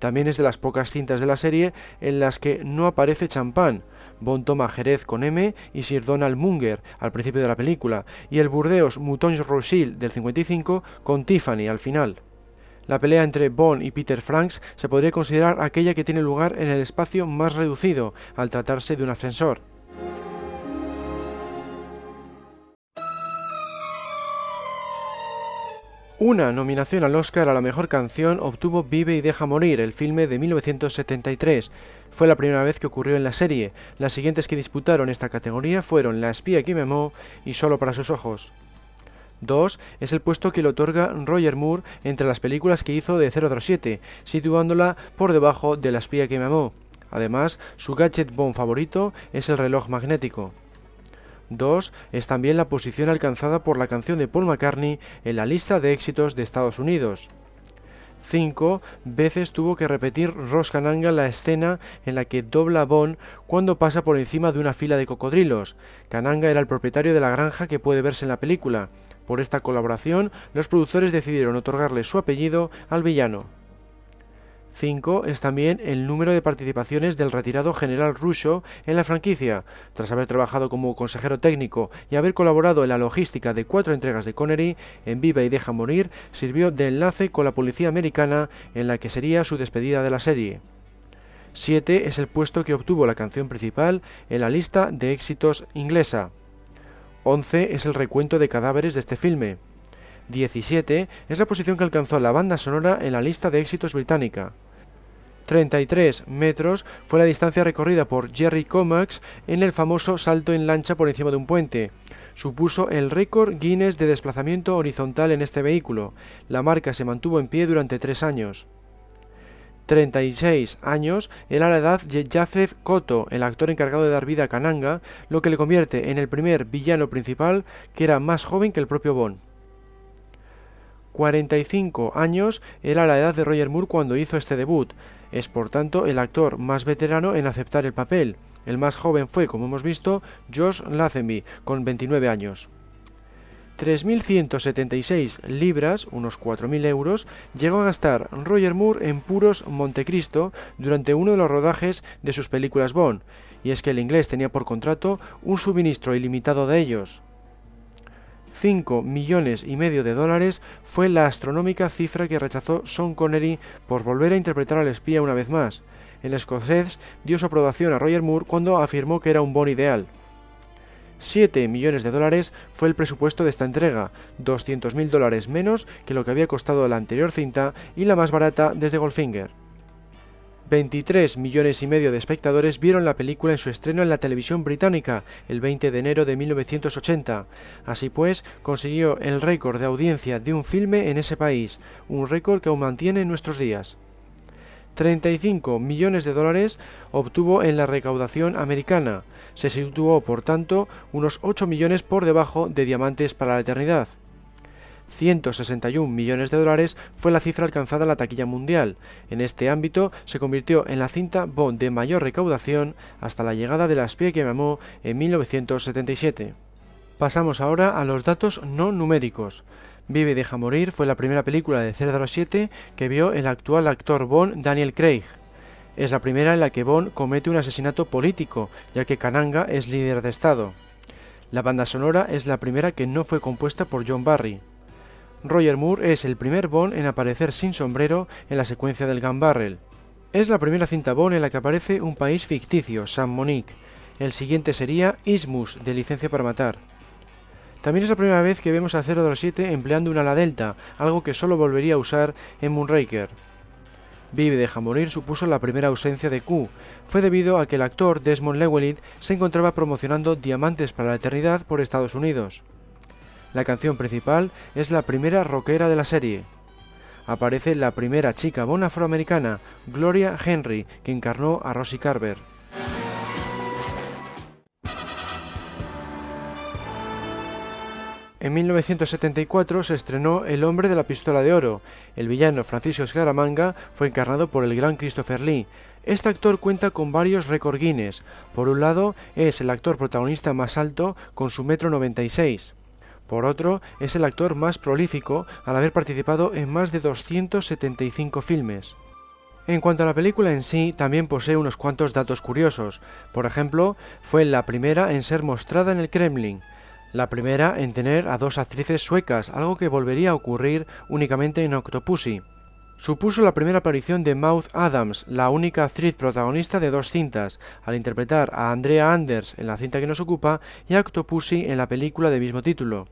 También es de las pocas cintas de la serie en las que no aparece champán. Bond toma Jerez con M y Sir Donald Munger al principio de la película, y el Burdeos Mouton Rothschild del 55 con Tiffany al final. La pelea entre Bond y Peter Franks se podría considerar aquella que tiene lugar en el espacio más reducido, al tratarse de un ascensor. Una nominación al Oscar a la mejor canción obtuvo Vive y deja morir, el filme de 1973. Fue la primera vez que ocurrió en la serie. Las siguientes que disputaron esta categoría fueron La espía que me amó y Solo para sus ojos. 2 es el puesto que le otorga Roger Moore entre las películas que hizo de 007, situándola por debajo de La espía que me amó. Además, su gadget bomb favorito es el reloj magnético. 2 es también la posición alcanzada por la canción de Paul McCartney en la lista de éxitos de Estados Unidos. 5 veces tuvo que repetir Ross Kananga la escena en la que dobla Bond cuando pasa por encima de una fila de cocodrilos. Kananga era el propietario de la granja que puede verse en la película. Por esta colaboración, los productores decidieron otorgarle su apellido al villano. 5 es también el número de participaciones del retirado general Russo en la franquicia. Tras haber trabajado como consejero técnico y haber colaborado en la logística de cuatro entregas de Connery, en Viva y Deja Morir, sirvió de enlace con la policía americana en la que sería su despedida de la serie. 7 es el puesto que obtuvo la canción principal en la lista de éxitos inglesa. 11 es el recuento de cadáveres de este filme. 17 es la posición que alcanzó la banda sonora en la lista de éxitos británica. 33 metros fue la distancia recorrida por Jerry Comax en el famoso salto en lancha por encima de un puente. Supuso el récord Guinness de desplazamiento horizontal en este vehículo. La marca se mantuvo en pie durante tres años. 36 años era la edad de Jafef Koto, el actor encargado de dar vida a Kananga, lo que le convierte en el primer villano principal que era más joven que el propio Bond. 45 años era la edad de Roger Moore cuando hizo este debut. Es por tanto el actor más veterano en aceptar el papel. El más joven fue, como hemos visto, Josh Lazenby, con 29 años. 3.176 libras, unos 4.000 euros, llegó a gastar Roger Moore en puros Montecristo durante uno de los rodajes de sus películas Bond, y es que el inglés tenía por contrato un suministro ilimitado de ellos. 5 millones y medio de dólares fue la astronómica cifra que rechazó Sean Connery por volver a interpretar al espía una vez más. El escocés dio su aprobación a Roger Moore cuando afirmó que era un bon ideal. 7 millones de dólares fue el presupuesto de esta entrega, 200 mil dólares menos que lo que había costado la anterior cinta y la más barata desde Goldfinger. 23 millones y medio de espectadores vieron la película en su estreno en la televisión británica el 20 de enero de 1980. Así pues, consiguió el récord de audiencia de un filme en ese país, un récord que aún mantiene en nuestros días. 35 millones de dólares obtuvo en la recaudación americana. Se situó, por tanto, unos 8 millones por debajo de Diamantes para la Eternidad. 161 millones de dólares fue la cifra alcanzada en la taquilla mundial. En este ámbito se convirtió en la cinta Bond de mayor recaudación hasta la llegada de la espía que mamó en 1977. Pasamos ahora a los datos no numéricos. Vive y deja morir fue la primera película de 007 que vio el actual actor Bond Daniel Craig. Es la primera en la que Bond comete un asesinato político, ya que Kananga es líder de Estado. La banda sonora es la primera que no fue compuesta por John Barry. Roger Moore es el primer Bond en aparecer sin sombrero en la secuencia del Gun Barrel. Es la primera cinta Bond en la que aparece un país ficticio, San Monique. El siguiente sería Ismus, de Licencia para Matar. También es la primera vez que vemos a 007 empleando una ala delta, algo que solo volvería a usar en Moonraker. Vive deja morir supuso la primera ausencia de Q. Fue debido a que el actor Desmond Llewellyn se encontraba promocionando Diamantes para la Eternidad por Estados Unidos. La canción principal es la primera rockera de la serie. Aparece la primera chica bon afroamericana, Gloria Henry, que encarnó a Rosie Carver. En 1974 se estrenó El hombre de la pistola de oro. El villano Francisco Scaramanga fue encarnado por el gran Christopher Lee. Este actor cuenta con varios récord Guinness. Por un lado, es el actor protagonista más alto con su metro 96. Por otro, es el actor más prolífico al haber participado en más de 275 filmes. En cuanto a la película en sí, también posee unos cuantos datos curiosos. Por ejemplo, fue la primera en ser mostrada en el Kremlin, la primera en tener a dos actrices suecas, algo que volvería a ocurrir únicamente en Octopussy. Supuso la primera aparición de Maud Adams, la única actriz protagonista de dos cintas, al interpretar a Andrea Anders en la cinta que nos ocupa y a Octopussy en la película de mismo título.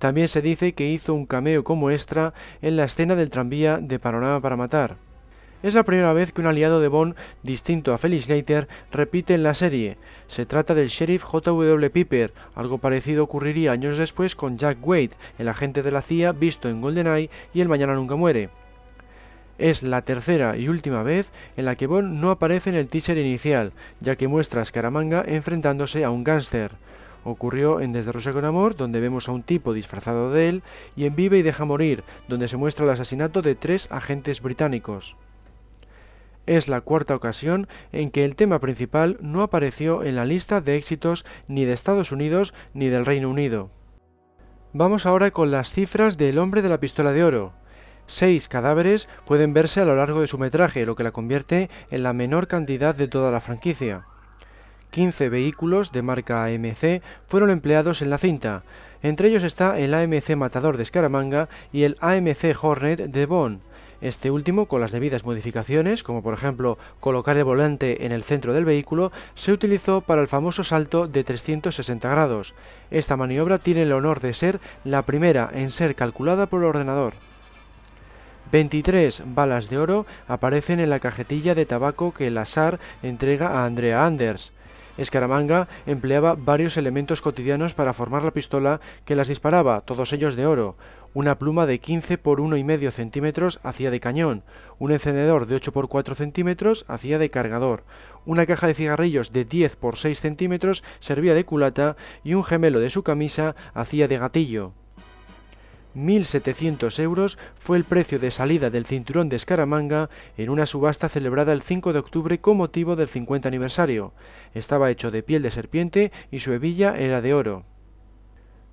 También se dice que hizo un cameo como extra en la escena del tranvía de Panorama para Matar. Es la primera vez que un aliado de Bond, distinto a Felix Leiter, repite en la serie. Se trata del sheriff J.W. Piper. Algo parecido ocurriría años después con Jack Wade, el agente de la CIA visto en GoldenEye y El Mañana Nunca Muere. Es la tercera y última vez en la que Bond no aparece en el teaser inicial, ya que muestra a Scaramanga enfrentándose a un gángster. Ocurrió en Desde con Amor, donde vemos a un tipo disfrazado de él, y en Vive y Deja Morir, donde se muestra el asesinato de tres agentes británicos. Es la cuarta ocasión en que el tema principal no apareció en la lista de éxitos ni de Estados Unidos ni del Reino Unido. Vamos ahora con las cifras del hombre de la pistola de oro. Seis cadáveres pueden verse a lo largo de su metraje, lo que la convierte en la menor cantidad de toda la franquicia. 15 vehículos de marca AMC fueron empleados en la cinta. Entre ellos está el AMC Matador de Scaramanga y el AMC Hornet de Bond. Este último, con las debidas modificaciones, como por ejemplo colocar el volante en el centro del vehículo, se utilizó para el famoso salto de 360 grados. Esta maniobra tiene el honor de ser la primera en ser calculada por el ordenador. 23 balas de oro aparecen en la cajetilla de tabaco que la SAR entrega a Andrea Anders. Escaramanga empleaba varios elementos cotidianos para formar la pistola que las disparaba, todos ellos de oro. Una pluma de 15 por 1,5 centímetros hacía de cañón, un encendedor de 8 por 4 centímetros hacía de cargador, una caja de cigarrillos de 10 por 6 centímetros servía de culata y un gemelo de su camisa hacía de gatillo. 1.700 euros fue el precio de salida del cinturón de Escaramanga en una subasta celebrada el 5 de octubre con motivo del 50 aniversario. Estaba hecho de piel de serpiente y su hebilla era de oro.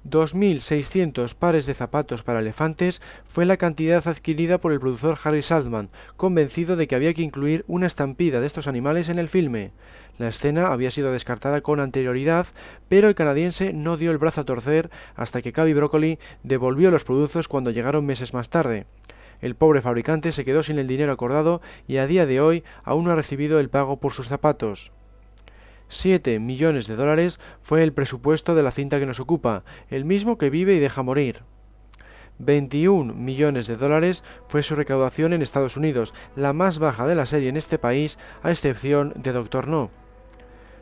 2.600 pares de zapatos para elefantes fue la cantidad adquirida por el productor Harry Saltman, convencido de que había que incluir una estampida de estos animales en el filme. La escena había sido descartada con anterioridad, pero el canadiense no dio el brazo a torcer hasta que Cavi Broccoli devolvió los productos cuando llegaron meses más tarde. El pobre fabricante se quedó sin el dinero acordado y a día de hoy aún no ha recibido el pago por sus zapatos. 7 millones de dólares fue el presupuesto de la cinta que nos ocupa, el mismo que vive y deja morir. 21 millones de dólares fue su recaudación en Estados Unidos, la más baja de la serie en este país, a excepción de Doctor No.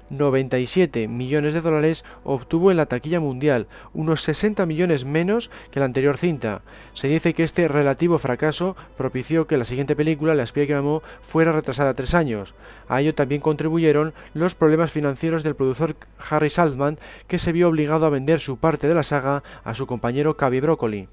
97 millones de dólares obtuvo en la taquilla mundial, unos 60 millones menos que la anterior cinta. Se dice que este relativo fracaso propició que la siguiente película, La espía que amó, fuera retrasada tres años. A ello también contribuyeron los problemas financieros del productor Harry Saltman, que se vio obligado a vender su parte de la saga a su compañero Cavi Broccoli.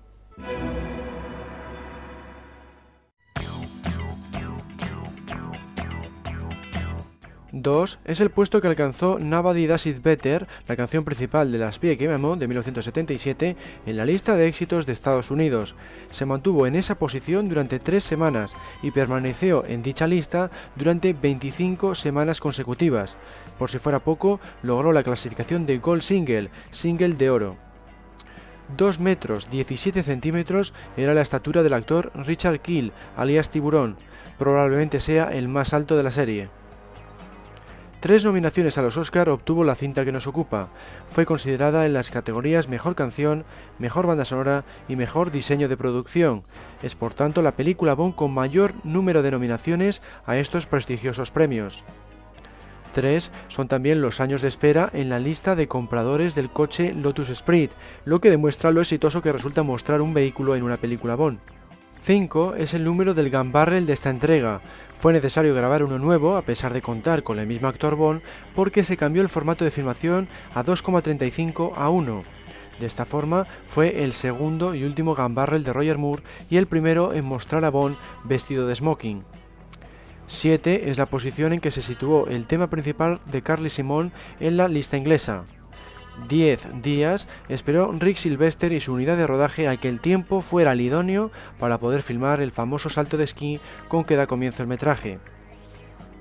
2 es el puesto que alcanzó Nobody Does It Better, la canción principal de Las Pie que me de 1977, en la lista de éxitos de Estados Unidos. Se mantuvo en esa posición durante tres semanas y permaneció en dicha lista durante 25 semanas consecutivas. Por si fuera poco, logró la clasificación de Gold Single, single de oro. 2 metros 17 centímetros era la estatura del actor Richard Kill, alias Tiburón. Probablemente sea el más alto de la serie. Tres nominaciones a los Oscar obtuvo la cinta que nos ocupa. Fue considerada en las categorías Mejor Canción, Mejor Banda Sonora y Mejor Diseño de Producción. Es por tanto la película Bond con mayor número de nominaciones a estos prestigiosos premios. Tres son también los años de espera en la lista de compradores del coche Lotus Esprit, lo que demuestra lo exitoso que resulta mostrar un vehículo en una película Bond. 5 es el número del gun barrel de esta entrega. Fue necesario grabar uno nuevo, a pesar de contar con el mismo actor Bond, porque se cambió el formato de filmación a 2,35 a 1. De esta forma, fue el segundo y último gun barrel de Roger Moore y el primero en mostrar a Bond vestido de smoking. 7 es la posición en que se situó el tema principal de Carly Simon en la lista inglesa. 10 días esperó Rick Sylvester y su unidad de rodaje a que el tiempo fuera el idóneo para poder filmar el famoso salto de esquí con que da comienzo el metraje.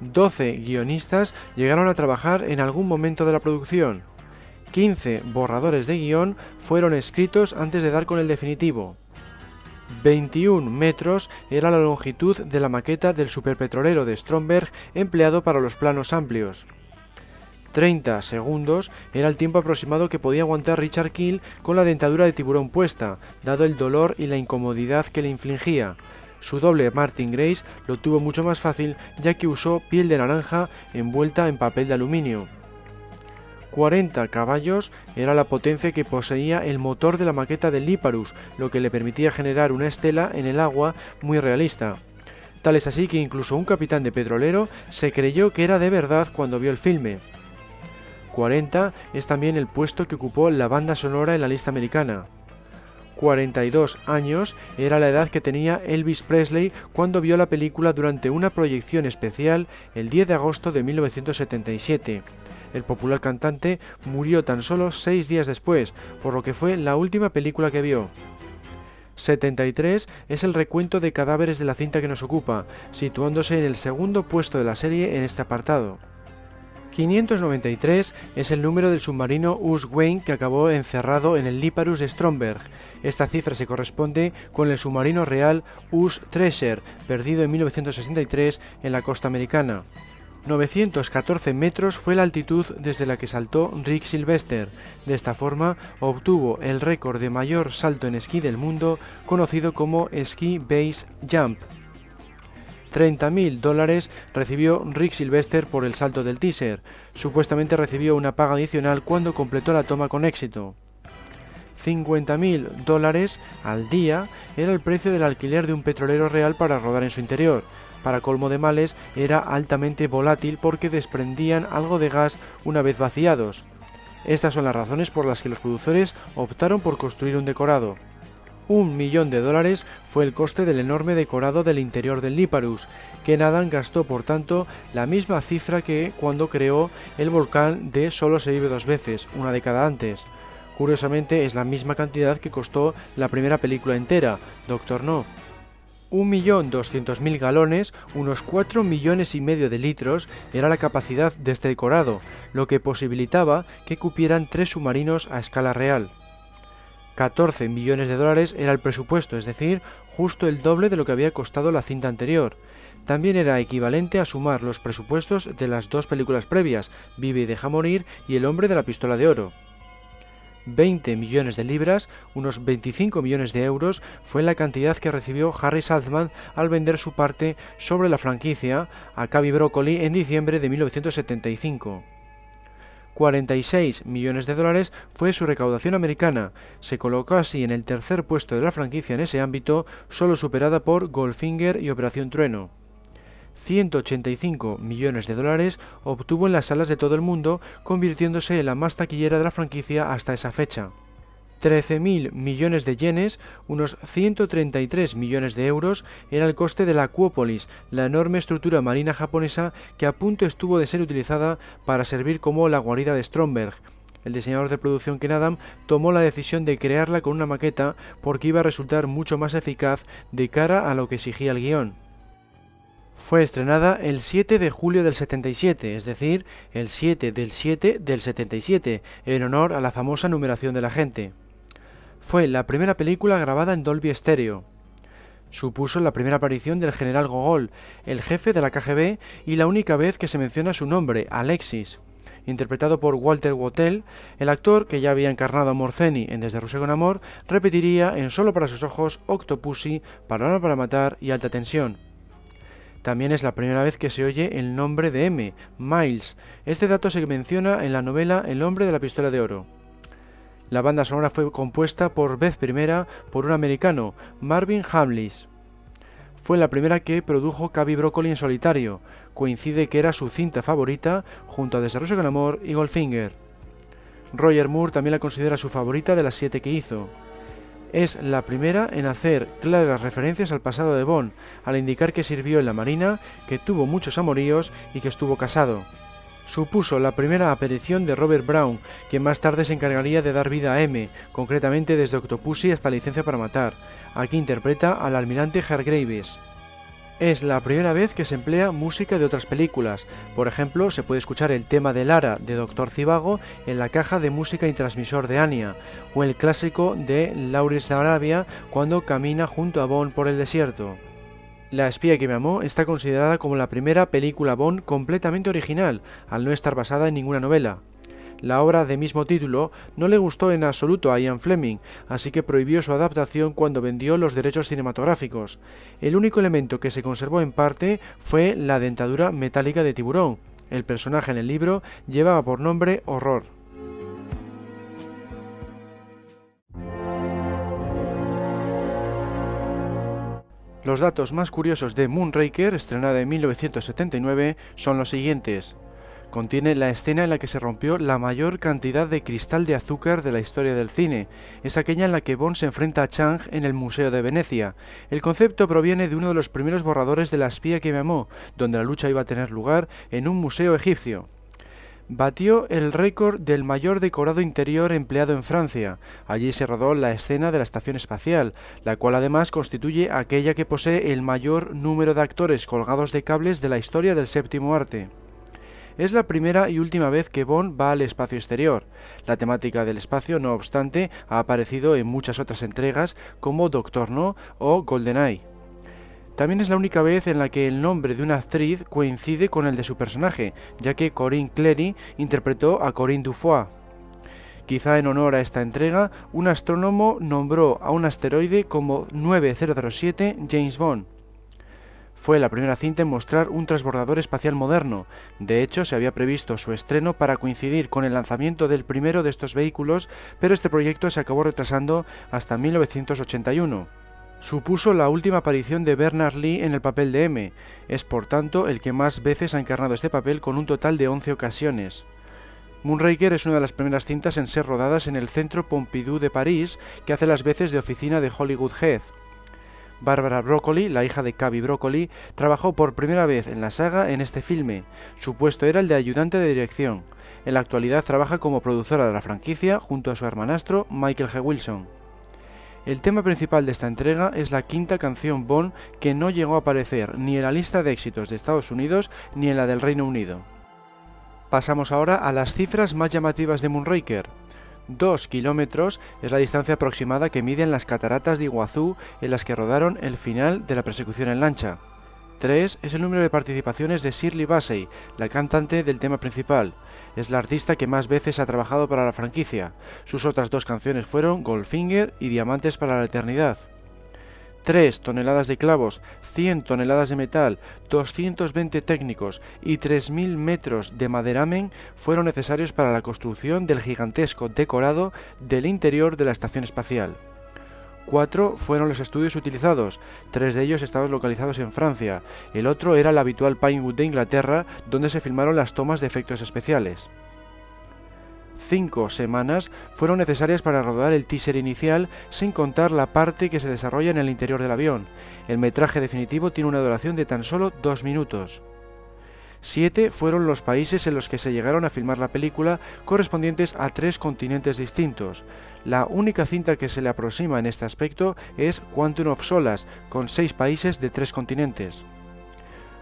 12 guionistas llegaron a trabajar en algún momento de la producción. 15 borradores de guion fueron escritos antes de dar con el definitivo. 21 metros era la longitud de la maqueta del superpetrolero de Stromberg empleado para los planos amplios. 30 segundos era el tiempo aproximado que podía aguantar Richard Kill con la dentadura de tiburón puesta, dado el dolor y la incomodidad que le infligía. Su doble Martin Grace lo tuvo mucho más fácil ya que usó piel de naranja envuelta en papel de aluminio. 40 caballos era la potencia que poseía el motor de la maqueta del Liparus, lo que le permitía generar una estela en el agua muy realista. Tal es así que incluso un capitán de petrolero se creyó que era de verdad cuando vio el filme. 40 es también el puesto que ocupó la banda sonora en la lista americana. 42 años era la edad que tenía Elvis Presley cuando vio la película durante una proyección especial el 10 de agosto de 1977. El popular cantante murió tan solo seis días después, por lo que fue la última película que vio. 73 es el recuento de cadáveres de la cinta que nos ocupa, situándose en el segundo puesto de la serie en este apartado. 593 es el número del submarino Us Wayne que acabó encerrado en el Liparus Stromberg. Esta cifra se corresponde con el submarino real Us Treasure, perdido en 1963 en la costa americana. 914 metros fue la altitud desde la que saltó Rick Sylvester. De esta forma obtuvo el récord de mayor salto en esquí del mundo, conocido como Ski Base Jump. 30.000 dólares recibió Rick Sylvester por el salto del teaser. Supuestamente recibió una paga adicional cuando completó la toma con éxito. 50.000 dólares al día era el precio del alquiler de un petrolero real para rodar en su interior. Para colmo de males, era altamente volátil porque desprendían algo de gas una vez vaciados. Estas son las razones por las que los productores optaron por construir un decorado. Un millón de dólares fue el coste del enorme decorado del interior del Liparus, que Nadan gastó por tanto la misma cifra que cuando creó el volcán de Solo se vive dos veces, una década antes. Curiosamente es la misma cantidad que costó la primera película entera, Doctor No. Un millón doscientos mil galones, unos cuatro millones y medio de litros, era la capacidad de este decorado, lo que posibilitaba que cupieran tres submarinos a escala real. 14 millones de dólares era el presupuesto, es decir, justo el doble de lo que había costado la cinta anterior. También era equivalente a sumar los presupuestos de las dos películas previas, Vive y deja morir y El hombre de la pistola de oro. 20 millones de libras, unos 25 millones de euros, fue la cantidad que recibió Harry Saltzman al vender su parte sobre la franquicia a Cavi Broccoli en diciembre de 1975. 46 millones de dólares fue su recaudación americana. Se colocó así en el tercer puesto de la franquicia en ese ámbito, solo superada por Goldfinger y Operación Trueno. 185 millones de dólares obtuvo en las salas de todo el mundo, convirtiéndose en la más taquillera de la franquicia hasta esa fecha. 13.000 millones de yenes, unos 133 millones de euros, era el coste de la Acuópolis, la enorme estructura marina japonesa que a punto estuvo de ser utilizada para servir como la guarida de Stromberg. El diseñador de producción Ken Adam tomó la decisión de crearla con una maqueta porque iba a resultar mucho más eficaz de cara a lo que exigía el guion. Fue estrenada el 7 de julio del 77, es decir, el 7 del 7 del 77, en honor a la famosa numeración de la gente. Fue la primera película grabada en Dolby Stereo. Supuso la primera aparición del general Gogol, el jefe de la KGB, y la única vez que se menciona su nombre, Alexis. Interpretado por Walter Wottel, el actor que ya había encarnado a Morceni en Desde Rusia con Amor repetiría en Solo para sus ojos, Octopussy, Palabra para matar y Alta tensión. También es la primera vez que se oye el nombre de M, Miles. Este dato se menciona en la novela El hombre de la pistola de oro. La banda sonora fue compuesta por vez primera por un americano, Marvin Hamlis. Fue la primera que produjo Cavi Broccoli en solitario. Coincide que era su cinta favorita junto a Desarrollo con Amor y Goldfinger. Roger Moore también la considera su favorita de las siete que hizo. Es la primera en hacer claras referencias al pasado de Bond, al indicar que sirvió en la Marina, que tuvo muchos amoríos y que estuvo casado. Supuso la primera aparición de Robert Brown, quien más tarde se encargaría de dar vida a M, concretamente desde Octopussy hasta Licencia para Matar. Aquí interpreta al almirante Hargraves. Es la primera vez que se emplea música de otras películas. Por ejemplo, se puede escuchar el tema de Lara de Doctor Cibago en la caja de música y transmisor de Anya, o el clásico de Lawrence Arabia cuando camina junto a Bond por el desierto. La espía que me amó está considerada como la primera película Bond completamente original, al no estar basada en ninguna novela. La obra de mismo título no le gustó en absoluto a Ian Fleming, así que prohibió su adaptación cuando vendió los derechos cinematográficos. El único elemento que se conservó en parte fue la dentadura metálica de tiburón. El personaje en el libro llevaba por nombre Horror. Los datos más curiosos de Moonraker, estrenada en 1979, son los siguientes. Contiene la escena en la que se rompió la mayor cantidad de cristal de azúcar de la historia del cine. Es aquella en la que Bond se enfrenta a Chang en el Museo de Venecia. El concepto proviene de uno de los primeros borradores de La espía que me amó, donde la lucha iba a tener lugar en un museo egipcio. Batió el récord del mayor decorado interior empleado en Francia. Allí se rodó la escena de la estación espacial, la cual además constituye aquella que posee el mayor número de actores colgados de cables de la historia del séptimo arte. Es la primera y última vez que Bond va al espacio exterior. La temática del espacio, no obstante, ha aparecido en muchas otras entregas como Doctor No o GoldenEye. También es la única vez en la que el nombre de una actriz coincide con el de su personaje, ya que Corinne Clery interpretó a Corinne Dufoy. Quizá en honor a esta entrega, un astrónomo nombró a un asteroide como 9007 James Bond. Fue la primera cinta en mostrar un transbordador espacial moderno. De hecho, se había previsto su estreno para coincidir con el lanzamiento del primero de estos vehículos, pero este proyecto se acabó retrasando hasta 1981. Supuso la última aparición de Bernard Lee en el papel de M. Es por tanto el que más veces ha encarnado este papel con un total de 11 ocasiones. Moonraker es una de las primeras cintas en ser rodadas en el Centro Pompidou de París, que hace las veces de oficina de Hollywood Head. Barbara Broccoli, la hija de Cavi Broccoli, trabajó por primera vez en la saga en este filme. Su puesto era el de ayudante de dirección. En la actualidad trabaja como productora de la franquicia junto a su hermanastro Michael G. Wilson. El tema principal de esta entrega es la quinta canción Bond que no llegó a aparecer ni en la lista de éxitos de Estados Unidos ni en la del Reino Unido. Pasamos ahora a las cifras más llamativas de Moonraker. 2 kilómetros es la distancia aproximada que miden las cataratas de Iguazú en las que rodaron el final de la persecución en lancha. 3 es el número de participaciones de Shirley Bassey, la cantante del tema principal. Es la artista que más veces ha trabajado para la franquicia. Sus otras dos canciones fueron Goldfinger y Diamantes para la Eternidad. 3 toneladas de clavos, 100 toneladas de metal, 220 técnicos y 3.000 metros de maderamen fueron necesarios para la construcción del gigantesco decorado del interior de la estación espacial. Cuatro fueron los estudios utilizados, tres de ellos estaban localizados en Francia, el otro era el habitual Pinewood de Inglaterra, donde se filmaron las tomas de efectos especiales. Cinco semanas fueron necesarias para rodar el teaser inicial, sin contar la parte que se desarrolla en el interior del avión. El metraje definitivo tiene una duración de tan solo dos minutos. Siete fueron los países en los que se llegaron a filmar la película, correspondientes a tres continentes distintos. La única cinta que se le aproxima en este aspecto es Quantum of Solas, con seis países de tres continentes.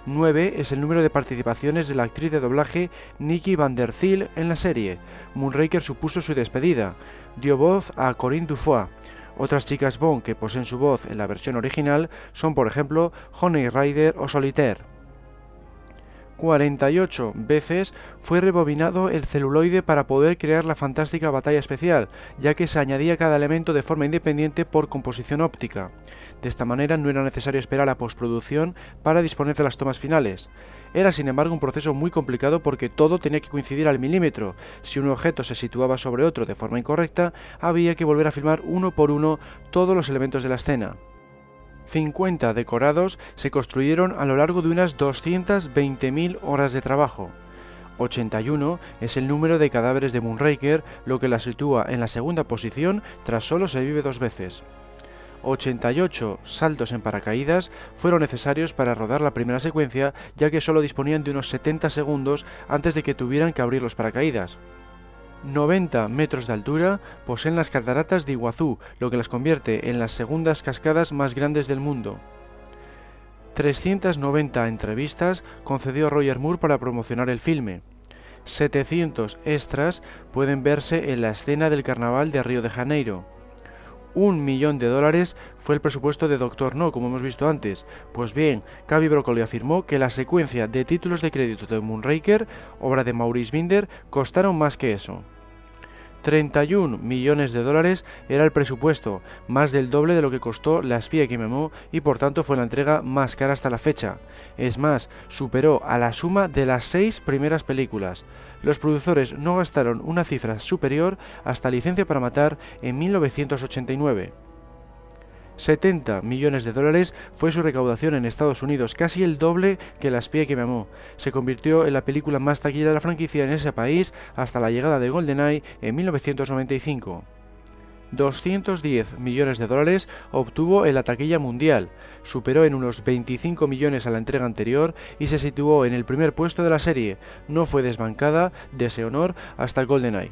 9 es el número de participaciones de la actriz de doblaje Nikki Van der Thiel en la serie. Moonraker supuso su despedida. Dio voz a Corinne Dufoy. Otras chicas Bond que poseen su voz en la versión original son, por ejemplo, Honey Rider o Solitaire. 48 veces fue rebobinado el celuloide para poder crear la fantástica batalla especial, ya que se añadía cada elemento de forma independiente por composición óptica. De esta manera no era necesario esperar a postproducción para disponer de las tomas finales. Era sin embargo un proceso muy complicado porque todo tenía que coincidir al milímetro. Si un objeto se situaba sobre otro de forma incorrecta, había que volver a filmar uno por uno todos los elementos de la escena. 50 decorados se construyeron a lo largo de unas 220.000 horas de trabajo. 81 es el número de cadáveres de Moonraker, lo que la sitúa en la segunda posición tras solo se vive dos veces. 88 saltos en paracaídas fueron necesarios para rodar la primera secuencia, ya que solo disponían de unos 70 segundos antes de que tuvieran que abrir los paracaídas. 90 metros de altura poseen las cataratas de Iguazú, lo que las convierte en las segundas cascadas más grandes del mundo. 390 entrevistas concedió Roger Moore para promocionar el filme. 700 extras pueden verse en la escena del carnaval de Río de Janeiro. Un millón de dólares fue el presupuesto de Doctor No, como hemos visto antes. Pues bien, Cavi Broccoli afirmó que la secuencia de títulos de crédito de Moonraker, obra de Maurice Binder, costaron más que eso. 31 millones de dólares era el presupuesto, más del doble de lo que costó La espía que me amó y por tanto fue la entrega más cara hasta la fecha. Es más, superó a la suma de las seis primeras películas. Los productores no gastaron una cifra superior hasta Licencia para Matar en 1989. 70 millones de dólares fue su recaudación en Estados Unidos, casi el doble que La espía que me amó. Se convirtió en la película más taquilla de la franquicia en ese país hasta la llegada de GoldenEye en 1995. 210 millones de dólares obtuvo en la taquilla mundial, superó en unos 25 millones a la entrega anterior y se situó en el primer puesto de la serie. No fue desbancada de ese honor hasta GoldenEye.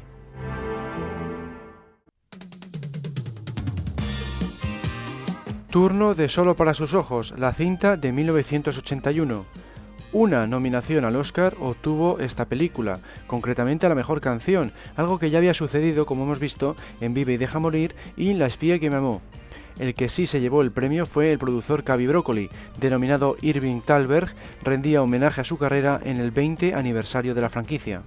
Turno de Solo para sus ojos, la cinta de 1981. Una nominación al Oscar obtuvo esta película, concretamente a la mejor canción, algo que ya había sucedido, como hemos visto, en Vive y Deja Morir y La espía que me amó. El que sí se llevó el premio fue el productor Cavi Broccoli, denominado Irving Thalberg, rendía homenaje a su carrera en el 20 aniversario de la franquicia.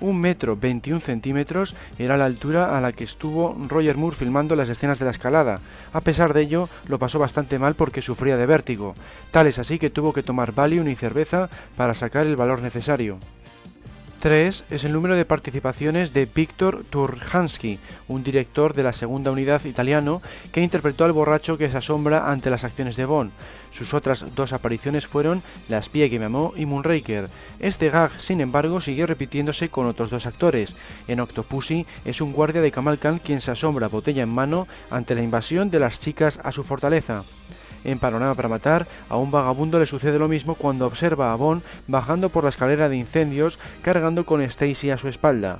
Un metro 21 centímetros era la altura a la que estuvo Roger Moore filmando las escenas de la escalada. A pesar de ello, lo pasó bastante mal porque sufría de vértigo. Tal es así que tuvo que tomar Valium y cerveza para sacar el valor necesario. 3 es el número de participaciones de Víctor Turhansky, un director de la segunda unidad italiano que interpretó al borracho que se asombra ante las acciones de Bond. Sus otras dos apariciones fueron La espía que me amó y Moonraker. Este gag, sin embargo, siguió repitiéndose con otros dos actores. En Octopussy es un guardia de Kamal Khan quien se asombra botella en mano ante la invasión de las chicas a su fortaleza. En Panorama para Matar, a un vagabundo le sucede lo mismo cuando observa a Bond bajando por la escalera de incendios cargando con Stacy a su espalda.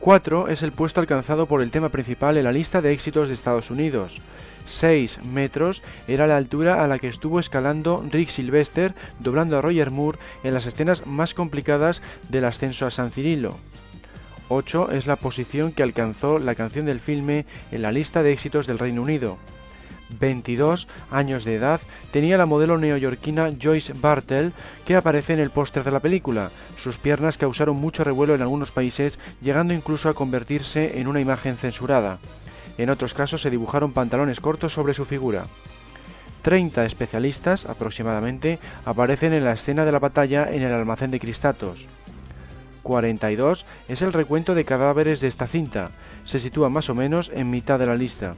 4 es el puesto alcanzado por el tema principal en la lista de éxitos de Estados Unidos. 6 metros era la altura a la que estuvo escalando Rick Sylvester doblando a Roger Moore en las escenas más complicadas del ascenso a San Cirilo. 8 es la posición que alcanzó la canción del filme en la lista de éxitos del Reino Unido. 22 años de edad, tenía la modelo neoyorquina Joyce Bartel, que aparece en el póster de la película. Sus piernas causaron mucho revuelo en algunos países, llegando incluso a convertirse en una imagen censurada. En otros casos se dibujaron pantalones cortos sobre su figura. 30 especialistas aproximadamente aparecen en la escena de la batalla en el almacén de Cristatos. 42 es el recuento de cadáveres de esta cinta, se sitúa más o menos en mitad de la lista.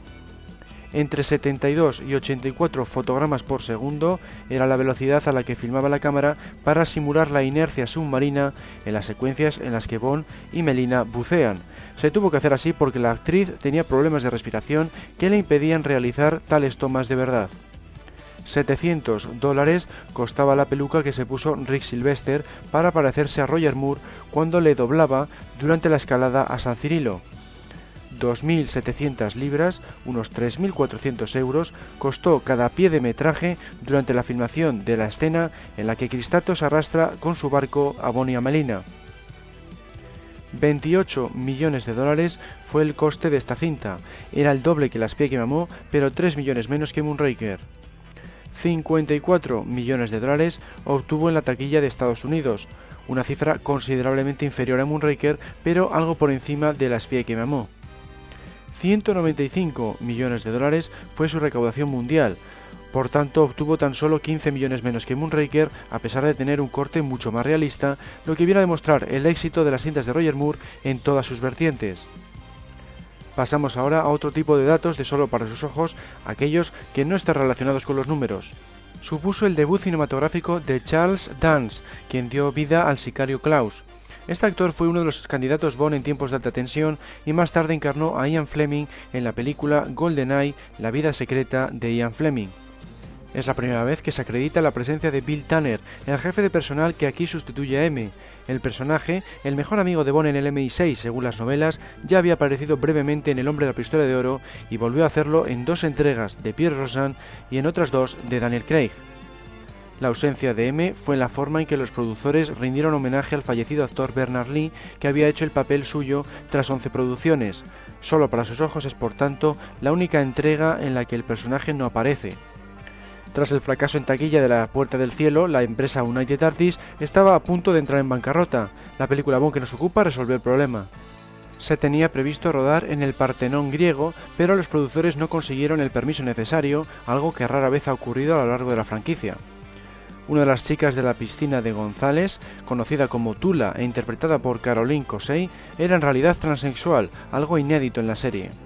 Entre 72 y 84 fotogramas por segundo era la velocidad a la que filmaba la cámara para simular la inercia submarina en las secuencias en las que Bond y Melina bucean. Se tuvo que hacer así porque la actriz tenía problemas de respiración que le impedían realizar tales tomas de verdad. 700 dólares costaba la peluca que se puso Rick Sylvester para parecerse a Roger Moore cuando le doblaba durante la escalada a San Cirilo. 2.700 libras, unos 3.400 euros, costó cada pie de metraje durante la filmación de la escena en la que Cristatos arrastra con su barco a Bonnie Melina. 28 millones de dólares fue el coste de esta cinta. Era el doble que las pie que mamó, pero 3 millones menos que Moonraker. 54 millones de dólares obtuvo en la taquilla de Estados Unidos, una cifra considerablemente inferior a Moonraker, pero algo por encima de la espía que me amó. 195 millones de dólares fue su recaudación mundial, por tanto obtuvo tan solo 15 millones menos que Moonraker a pesar de tener un corte mucho más realista, lo que viene a demostrar el éxito de las cintas de Roger Moore en todas sus vertientes. Pasamos ahora a otro tipo de datos de solo para sus ojos, aquellos que no están relacionados con los números. Supuso el debut cinematográfico de Charles Dance, quien dio vida al sicario Klaus. Este actor fue uno de los candidatos Bond en tiempos de alta tensión y más tarde encarnó a Ian Fleming en la película GoldenEye, La vida secreta de Ian Fleming. Es la primera vez que se acredita la presencia de Bill Tanner, el jefe de personal que aquí sustituye a M, el personaje, el mejor amigo de Bond en el MI6 según las novelas, ya había aparecido brevemente en El hombre de la pistola de oro y volvió a hacerlo en dos entregas de Pierre Rosan y en otras dos de Daniel Craig. La ausencia de M fue la forma en que los productores rindieron homenaje al fallecido actor Bernard Lee, que había hecho el papel suyo tras 11 producciones. Solo para sus ojos es, por tanto, la única entrega en la que el personaje no aparece. Tras el fracaso en taquilla de La Puerta del Cielo, la empresa United Artists estaba a punto de entrar en bancarrota. La película Bond que nos ocupa resolvió el problema. Se tenía previsto rodar en el Partenón griego, pero los productores no consiguieron el permiso necesario, algo que rara vez ha ocurrido a lo largo de la franquicia. Una de las chicas de la piscina de González, conocida como Tula e interpretada por Caroline Cosey, era en realidad transexual, algo inédito en la serie.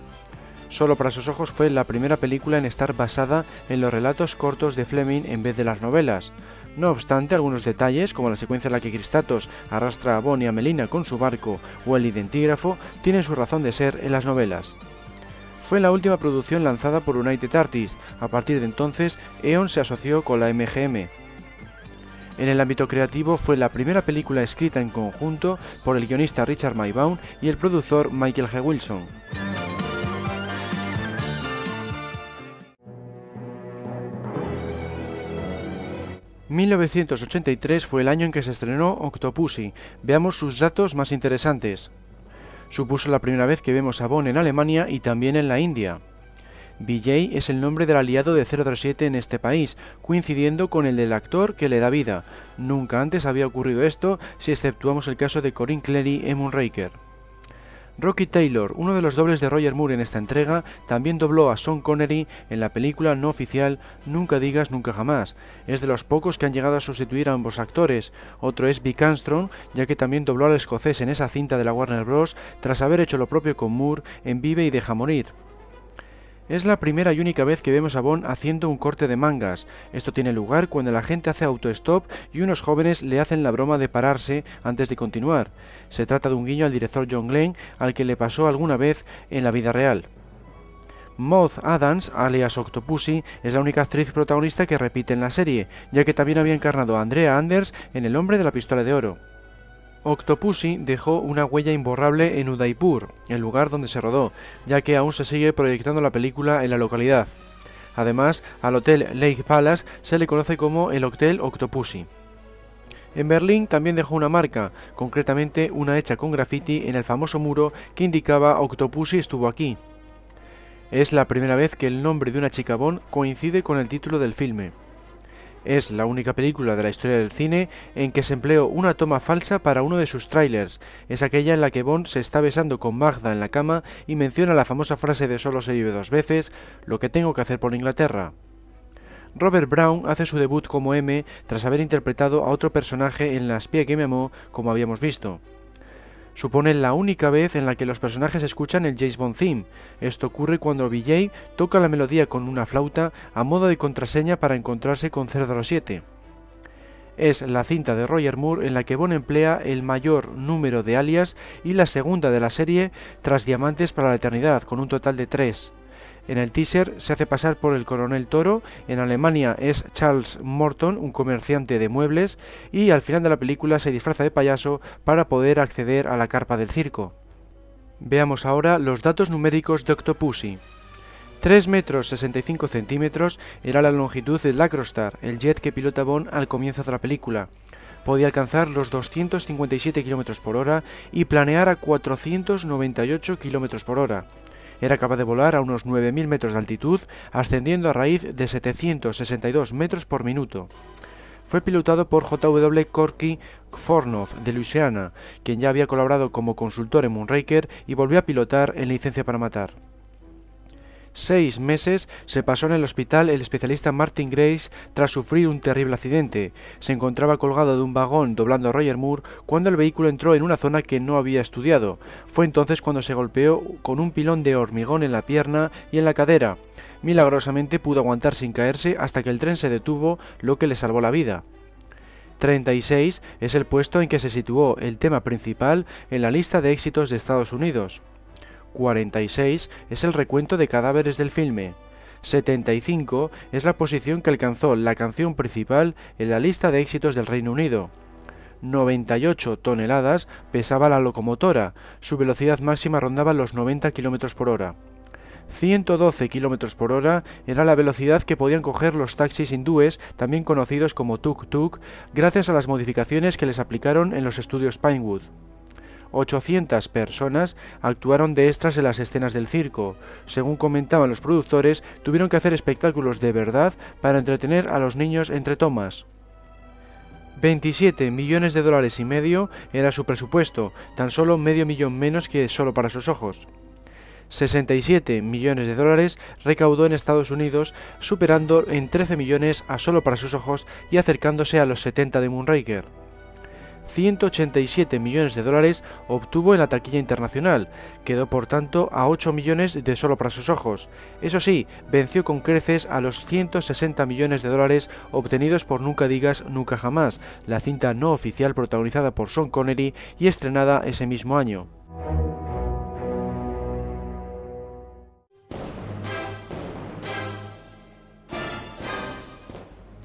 Solo para sus ojos fue la primera película en estar basada en los relatos cortos de Fleming en vez de las novelas. No obstante, algunos detalles, como la secuencia en la que Cristatos arrastra a Bonnie a Melina con su barco o el identigrafo, tienen su razón de ser en las novelas. Fue la última producción lanzada por United Artists. A partir de entonces, Eon se asoció con la MGM. En el ámbito creativo fue la primera película escrita en conjunto por el guionista Richard Maybaum y el productor Michael G. Wilson. 1983 fue el año en que se estrenó Octopussy. Veamos sus datos más interesantes. Supuso la primera vez que vemos a Bond en Alemania y también en la India. BJ es el nombre del aliado de 037 en este país, coincidiendo con el del actor que le da vida. Nunca antes había ocurrido esto si exceptuamos el caso de Corinne Clery en Moonraker. Rocky Taylor, uno de los dobles de Roger Moore en esta entrega, también dobló a Sean Connery en la película no oficial Nunca digas nunca jamás. Es de los pocos que han llegado a sustituir a ambos actores. Otro es Vic Armstrong, ya que también dobló al escocés en esa cinta de la Warner Bros. tras haber hecho lo propio con Moore en Vive y deja morir. Es la primera y única vez que vemos a Bond haciendo un corte de mangas. Esto tiene lugar cuando la gente hace autostop y unos jóvenes le hacen la broma de pararse antes de continuar. Se trata de un guiño al director John Glenn al que le pasó alguna vez en la vida real. Maud Adams, alias Octopussy, es la única actriz protagonista que repite en la serie, ya que también había encarnado a Andrea Anders en El hombre de la pistola de oro. Octopussy dejó una huella imborrable en Udaipur, el lugar donde se rodó, ya que aún se sigue proyectando la película en la localidad. Además, al Hotel Lake Palace se le conoce como el Hotel Octopussy. En Berlín también dejó una marca, concretamente una hecha con graffiti en el famoso muro que indicaba Octopussy estuvo aquí. Es la primera vez que el nombre de una chica Bond coincide con el título del filme. Es la única película de la historia del cine en que se empleó una toma falsa para uno de sus trailers. Es aquella en la que Bond se está besando con Magda en la cama y menciona la famosa frase de solo se vive dos veces, lo que tengo que hacer por Inglaterra. Robert Brown hace su debut como M tras haber interpretado a otro personaje en La espía que me amó, como habíamos visto supone la única vez en la que los personajes escuchan el James Bond theme. Esto ocurre cuando BJ toca la melodía con una flauta a modo de contraseña para encontrarse con 007. Es la cinta de Roger Moore en la que Bond emplea el mayor número de alias y la segunda de la serie tras Diamantes para la Eternidad, con un total de tres. En el teaser se hace pasar por el coronel Toro, en Alemania es Charles Morton, un comerciante de muebles, y al final de la película se disfraza de payaso para poder acceder a la carpa del circo. Veamos ahora los datos numéricos de Octopussy. 3 metros 65 centímetros era la longitud del Acrostar, el jet que pilota Bond al comienzo de la película. Podía alcanzar los 257 km por hora y planear a 498 km por hora. Era capaz de volar a unos 9.000 metros de altitud, ascendiendo a raíz de 762 metros por minuto. Fue pilotado por J.W. Corky Fornoff de Louisiana, quien ya había colaborado como consultor en Moonraker y volvió a pilotar en Licencia para Matar. Seis meses se pasó en el hospital el especialista Martin Grace tras sufrir un terrible accidente. Se encontraba colgado de un vagón doblando a Roger Moore cuando el vehículo entró en una zona que no había estudiado. Fue entonces cuando se golpeó con un pilón de hormigón en la pierna y en la cadera. Milagrosamente pudo aguantar sin caerse hasta que el tren se detuvo, lo que le salvó la vida. 36 es el puesto en que se situó el tema principal en la lista de éxitos de Estados Unidos. 46 es el recuento de cadáveres del filme. 75 es la posición que alcanzó la canción principal en la lista de éxitos del Reino Unido. 98 toneladas pesaba la locomotora, su velocidad máxima rondaba los 90 km por hora. 112 km por hora era la velocidad que podían coger los taxis hindúes, también conocidos como tuk-tuk, gracias a las modificaciones que les aplicaron en los estudios Pinewood. 800 personas actuaron de extras en las escenas del circo. Según comentaban los productores, tuvieron que hacer espectáculos de verdad para entretener a los niños entre tomas. 27 millones de dólares y medio era su presupuesto, tan solo medio millón menos que solo para sus ojos. 67 millones de dólares recaudó en Estados Unidos, superando en 13 millones a solo para sus ojos y acercándose a los 70 de Moonraker. 187 millones de dólares obtuvo en la taquilla internacional, quedó por tanto a 8 millones de solo para sus ojos. Eso sí, venció con creces a los 160 millones de dólares obtenidos por Nunca digas nunca jamás, la cinta no oficial protagonizada por Sean Connery y estrenada ese mismo año.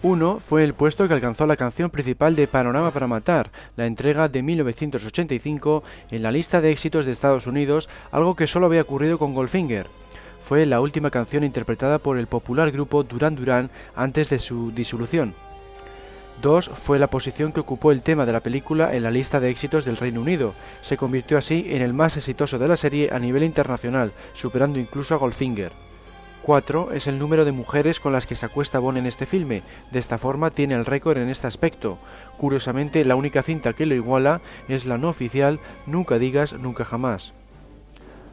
1 fue el puesto que alcanzó la canción principal de Panorama para Matar, la entrega de 1985 en la lista de éxitos de Estados Unidos, algo que solo había ocurrido con Goldfinger. Fue la última canción interpretada por el popular grupo Duran Duran antes de su disolución. 2 fue la posición que ocupó el tema de la película en la lista de éxitos del Reino Unido. Se convirtió así en el más exitoso de la serie a nivel internacional, superando incluso a Goldfinger. 4 es el número de mujeres con las que se acuesta Bond en este filme. De esta forma tiene el récord en este aspecto. Curiosamente, la única cinta que lo iguala es la no oficial Nunca digas nunca jamás.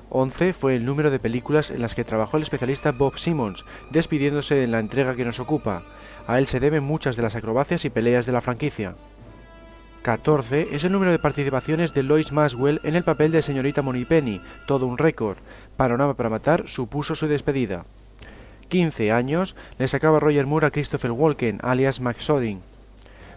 11 fue el número de películas en las que trabajó el especialista Bob Simmons, despidiéndose en la entrega que nos ocupa. A él se deben muchas de las acrobacias y peleas de la franquicia. 14 es el número de participaciones de Lois Maswell en el papel de señorita Moneypenny, todo un récord. Panorama para matar supuso su despedida. 15 años le sacaba Roger Moore a Christopher Walken, alias Max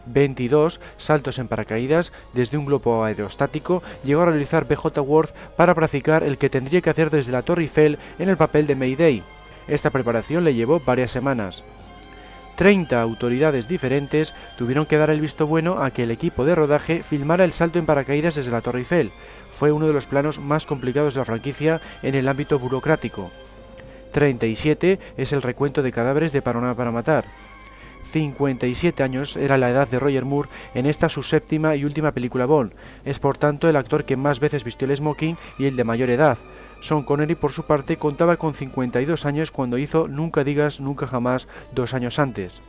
22 saltos en paracaídas desde un globo aerostático llegó a realizar BJ Worth para practicar el que tendría que hacer desde la Torre Eiffel en el papel de Mayday. Esta preparación le llevó varias semanas. 30 autoridades diferentes tuvieron que dar el visto bueno a que el equipo de rodaje filmara el salto en paracaídas desde la Torre Eiffel. Fue uno de los planos más complicados de la franquicia en el ámbito burocrático. 37 es el recuento de cadáveres de Panorama para Matar. 57 años era la edad de Roger Moore en esta su séptima y última película Bond. Es por tanto el actor que más veces vistió el smoking y el de mayor edad. Sean Connery, por su parte, contaba con 52 años cuando hizo Nunca digas nunca jamás dos años antes.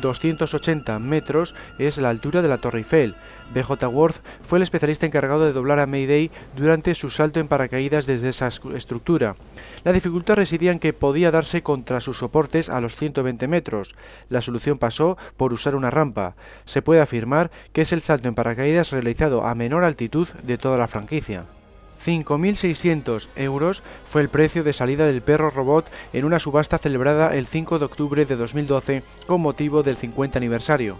280 metros es la altura de la Torre Eiffel. BJ Worth fue el especialista encargado de doblar a Mayday durante su salto en paracaídas desde esa estructura. La dificultad residía en que podía darse contra sus soportes a los 120 metros. La solución pasó por usar una rampa. Se puede afirmar que es el salto en paracaídas realizado a menor altitud de toda la franquicia. 5.600 euros fue el precio de salida del perro robot en una subasta celebrada el 5 de octubre de 2012 con motivo del 50 aniversario.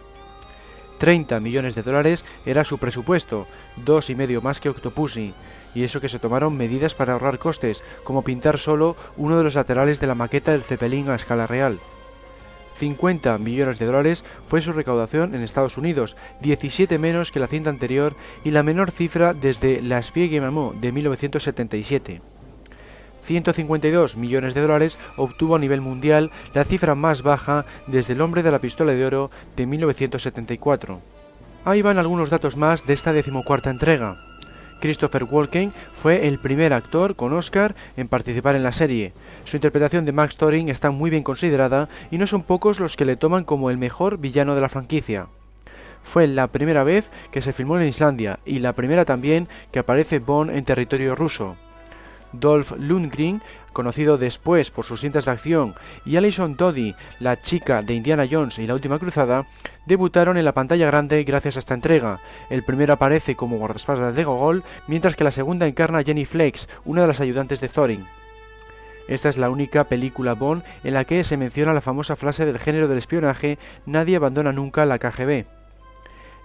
30 millones de dólares era su presupuesto, dos y medio más que Octopussy, y eso que se tomaron medidas para ahorrar costes, como pintar solo uno de los laterales de la maqueta del Zeppelin a escala real. 50 millones de dólares fue su recaudación en Estados Unidos, 17 menos que la cinta anterior y la menor cifra desde Las Vieilles Mamó de 1977. 152 millones de dólares obtuvo a nivel mundial la cifra más baja desde El hombre de la pistola de oro de 1974. Ahí van algunos datos más de esta decimocuarta entrega. Christopher Walken fue el primer actor con Oscar en participar en la serie. Su interpretación de Max Thorin está muy bien considerada y no son pocos los que le toman como el mejor villano de la franquicia. Fue la primera vez que se filmó en Islandia y la primera también que aparece Bond en territorio ruso. Dolph Lundgren, conocido después por sus cintas de acción, y Alison Doddy, la chica de Indiana Jones y la última cruzada, debutaron en la pantalla grande gracias a esta entrega. El primero aparece como guardaespaldas de Gogol, mientras que la segunda encarna a Jenny Flex, una de las ayudantes de Thorin. Esta es la única película Bond en la que se menciona la famosa frase del género del espionaje Nadie abandona nunca la KGB.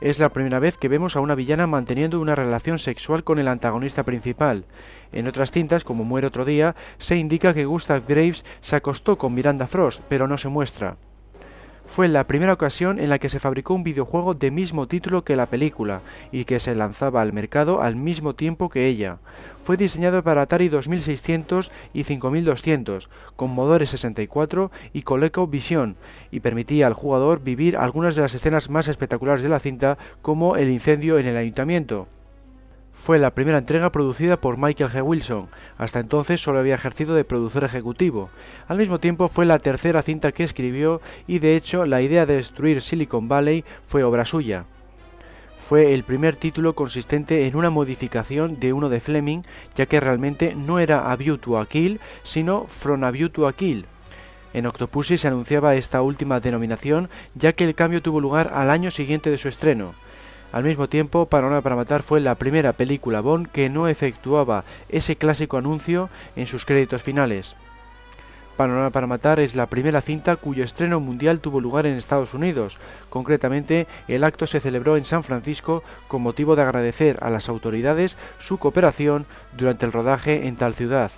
Es la primera vez que vemos a una villana manteniendo una relación sexual con el antagonista principal. En otras cintas, como Muere otro día, se indica que Gustav Graves se acostó con Miranda Frost, pero no se muestra. Fue la primera ocasión en la que se fabricó un videojuego de mismo título que la película y que se lanzaba al mercado al mismo tiempo que ella. Fue diseñado para Atari 2600 y 5200, con Modore 64 y ColecoVision, y permitía al jugador vivir algunas de las escenas más espectaculares de la cinta, como el incendio en el ayuntamiento. Fue la primera entrega producida por Michael G. Wilson, hasta entonces solo había ejercido de productor ejecutivo. Al mismo tiempo fue la tercera cinta que escribió y de hecho la idea de destruir Silicon Valley fue obra suya. Fue el primer título consistente en una modificación de uno de Fleming, ya que realmente no era A View to a Kill, sino From a View to a Kill. En Octopussy se anunciaba esta última denominación, ya que el cambio tuvo lugar al año siguiente de su estreno. Al mismo tiempo, Panorama para Matar fue la primera película Bond que no efectuaba ese clásico anuncio en sus créditos finales. Panorama para Matar es la primera cinta cuyo estreno mundial tuvo lugar en Estados Unidos. Concretamente, el acto se celebró en San Francisco con motivo de agradecer a las autoridades su cooperación durante el rodaje en tal ciudad.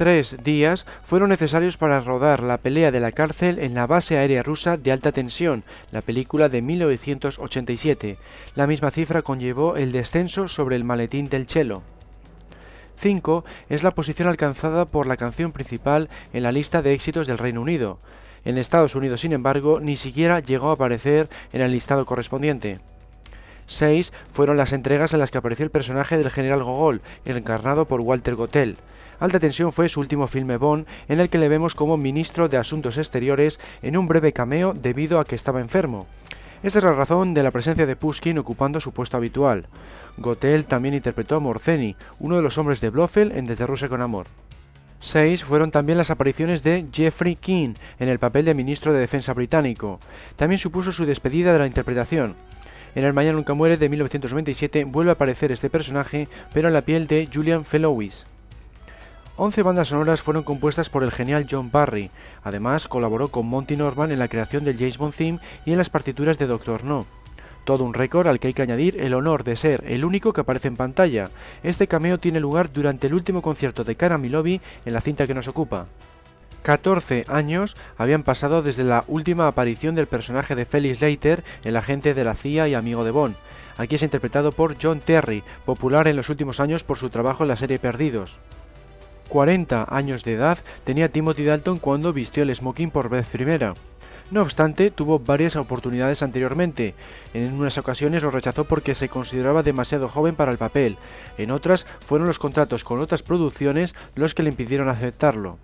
Tres días fueron necesarios para rodar la pelea de la cárcel en la base aérea rusa de alta tensión, la película de 1987. La misma cifra conllevó el descenso sobre el maletín del Chelo. 5 es la posición alcanzada por la canción principal en la lista de éxitos del Reino Unido. En Estados Unidos, sin embargo, ni siquiera llegó a aparecer en el listado correspondiente. 6 fueron las entregas en las que apareció el personaje del general Gogol, encarnado por Walter Gotell. Alta Tensión fue su último filme Bond, en el que le vemos como ministro de Asuntos Exteriores en un breve cameo debido a que estaba enfermo. Esta es la razón de la presencia de Pushkin ocupando su puesto habitual. Gotel también interpretó a Morzeni, uno de los hombres de Blofeld en Desde Rusia con Amor. Seis fueron también las apariciones de Jeffrey King en el papel de ministro de Defensa británico. También supuso su despedida de la interpretación. En El Mañana Nunca Muere de 1997 vuelve a aparecer este personaje, pero en la piel de Julian Fellowes. 11 bandas sonoras fueron compuestas por el genial John Barry. Además, colaboró con Monty Norman en la creación del James Bond theme y en las partituras de Doctor No. Todo un récord al que hay que añadir el honor de ser el único que aparece en pantalla. Este cameo tiene lugar durante el último concierto de Cara Milovi en la cinta que nos ocupa. 14 años habían pasado desde la última aparición del personaje de Felix Leiter, el agente de la CIA y amigo de Bond. Aquí es interpretado por John Terry, popular en los últimos años por su trabajo en la serie Perdidos. 40 años de edad tenía Timothy Dalton cuando vistió el smoking por vez primera. No obstante, tuvo varias oportunidades anteriormente. En unas ocasiones lo rechazó porque se consideraba demasiado joven para el papel. En otras, fueron los contratos con otras producciones los que le impidieron aceptarlo.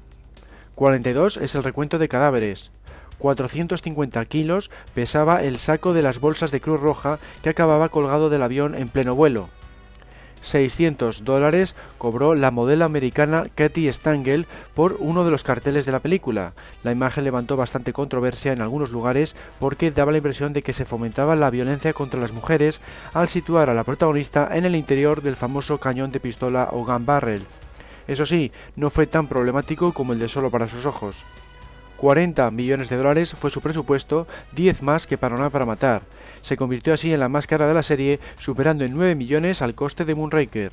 42 es el recuento de cadáveres. 450 kilos pesaba el saco de las bolsas de Cruz Roja que acababa colgado del avión en pleno vuelo. 600 dólares cobró la modelo americana Katy Stangel por uno de los carteles de la película. La imagen levantó bastante controversia en algunos lugares porque daba la impresión de que se fomentaba la violencia contra las mujeres al situar a la protagonista en el interior del famoso cañón de pistola o gun barrel. Eso sí, no fue tan problemático como el de solo para sus ojos. 40 millones de dólares fue su presupuesto, 10 más que para para matar. Se convirtió así en la más cara de la serie, superando en 9 millones al coste de Moonraker.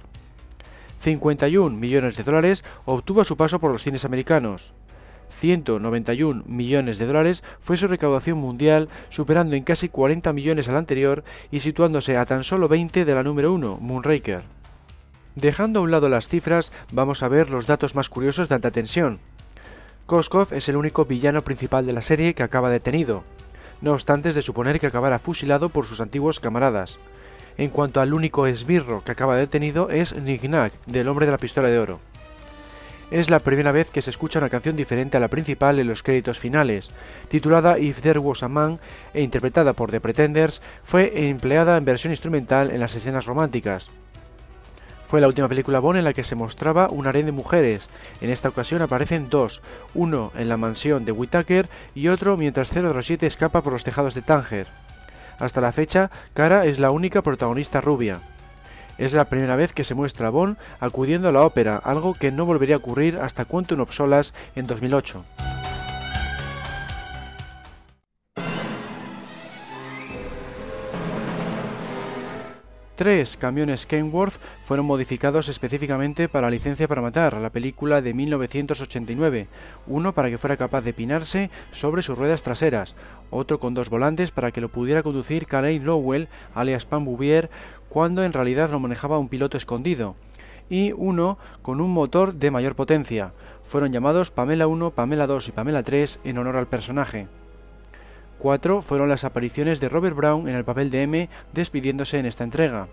51 millones de dólares obtuvo su paso por los cines americanos. 191 millones de dólares fue su recaudación mundial, superando en casi 40 millones al anterior y situándose a tan solo 20 de la número 1, Moonraker. Dejando a un lado las cifras, vamos a ver los datos más curiosos de alta tensión. Koskov es el único villano principal de la serie que acaba detenido. No obstante, es de suponer que acabará fusilado por sus antiguos camaradas. En cuanto al único esbirro que acaba detenido es Nignac, del hombre de la pistola de oro. Es la primera vez que se escucha una canción diferente a la principal en los créditos finales. Titulada If There Was a Man e interpretada por The Pretenders, fue empleada en versión instrumental en las escenas románticas. Fue la última película Bond en la que se mostraba un harén de mujeres. En esta ocasión aparecen dos, uno en la mansión de Whitaker y otro mientras 007 escapa por los tejados de Tánger. Hasta la fecha, Cara es la única protagonista rubia. Es la primera vez que se muestra a Bond acudiendo a la ópera, algo que no volvería a ocurrir hasta Quantum of Solas en 2008. Tres camiones Kenworth fueron modificados específicamente para licencia para matar, la película de 1989. Uno para que fuera capaz de pinarse sobre sus ruedas traseras, otro con dos volantes para que lo pudiera conducir Calais Lowell, alias Pan Bouvier, cuando en realidad lo manejaba un piloto escondido, y uno con un motor de mayor potencia. Fueron llamados Pamela 1, Pamela 2 y Pamela 3 en honor al personaje. Cuatro fueron las apariciones de Robert Brown en el papel de M despidiéndose en esta entrega.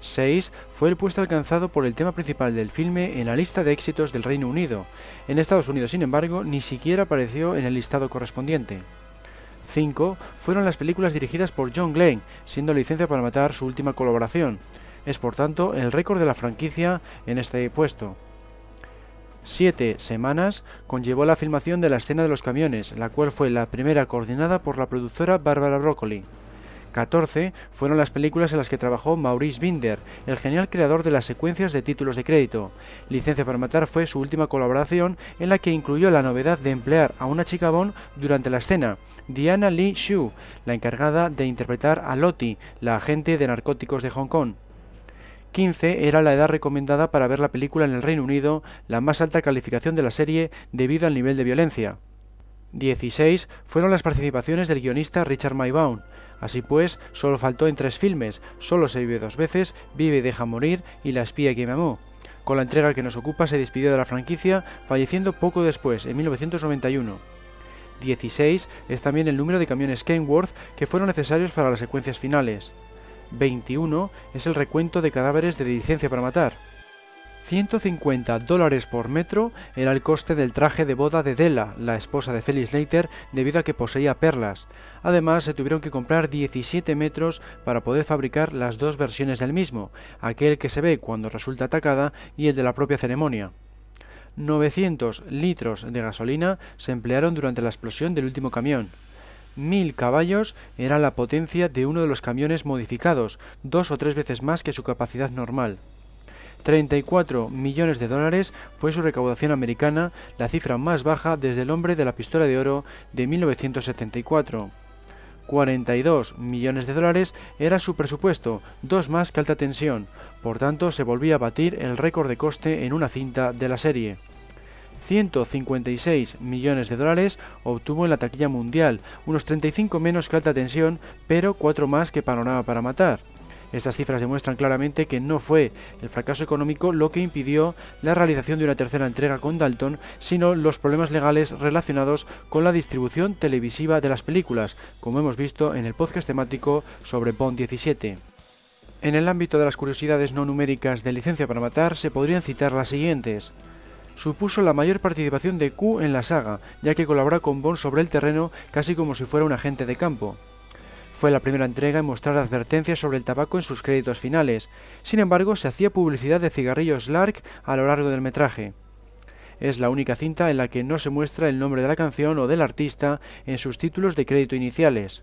6 fue el puesto alcanzado por el tema principal del filme en la lista de éxitos del Reino Unido. En Estados Unidos, sin embargo, ni siquiera apareció en el listado correspondiente. 5 fueron las películas dirigidas por John Glenn, siendo Licencia para Matar su última colaboración. Es por tanto el récord de la franquicia en este puesto. Siete semanas conllevó la filmación de la escena de los camiones, la cual fue la primera coordinada por la productora Barbara Broccoli. 14 fueron las películas en las que trabajó Maurice Binder, el genial creador de las secuencias de títulos de crédito. Licencia para Matar fue su última colaboración en la que incluyó la novedad de emplear a una chica Bond durante la escena, Diana Lee Shu, la encargada de interpretar a Lottie, la agente de narcóticos de Hong Kong. 15 era la edad recomendada para ver la película en el Reino Unido, la más alta calificación de la serie debido al nivel de violencia. 16 fueron las participaciones del guionista Richard Maybaum. Así pues, solo faltó en tres filmes, Solo se vive dos veces, Vive y deja morir y La espía que me amó. Con la entrega que nos ocupa se despidió de la franquicia, falleciendo poco después, en 1991. 16 es también el número de camiones Kenworth que fueron necesarios para las secuencias finales. 21 es el recuento de cadáveres de licencia para matar. 150 dólares por metro era el coste del traje de boda de Della, la esposa de Felix Leiter, debido a que poseía perlas. Además, se tuvieron que comprar 17 metros para poder fabricar las dos versiones del mismo, aquel que se ve cuando resulta atacada y el de la propia ceremonia. 900 litros de gasolina se emplearon durante la explosión del último camión. Mil caballos era la potencia de uno de los camiones modificados, dos o tres veces más que su capacidad normal. 34 millones de dólares fue su recaudación americana, la cifra más baja desde el hombre de la pistola de oro de 1974. 42 millones de dólares era su presupuesto, dos más que alta tensión, por tanto se volvía a batir el récord de coste en una cinta de la serie. 156 millones de dólares obtuvo en la taquilla mundial, unos 35 menos que alta tensión, pero 4 más que Panorama para Matar. Estas cifras demuestran claramente que no fue el fracaso económico lo que impidió la realización de una tercera entrega con Dalton, sino los problemas legales relacionados con la distribución televisiva de las películas, como hemos visto en el podcast temático sobre Bond 17. En el ámbito de las curiosidades no numéricas de licencia para matar se podrían citar las siguientes supuso la mayor participación de Q en la saga, ya que colabora con Bond sobre el terreno casi como si fuera un agente de campo. Fue la primera entrega en mostrar advertencias sobre el tabaco en sus créditos finales. Sin embargo, se hacía publicidad de cigarrillos Lark a lo largo del metraje. Es la única cinta en la que no se muestra el nombre de la canción o del artista en sus títulos de crédito iniciales.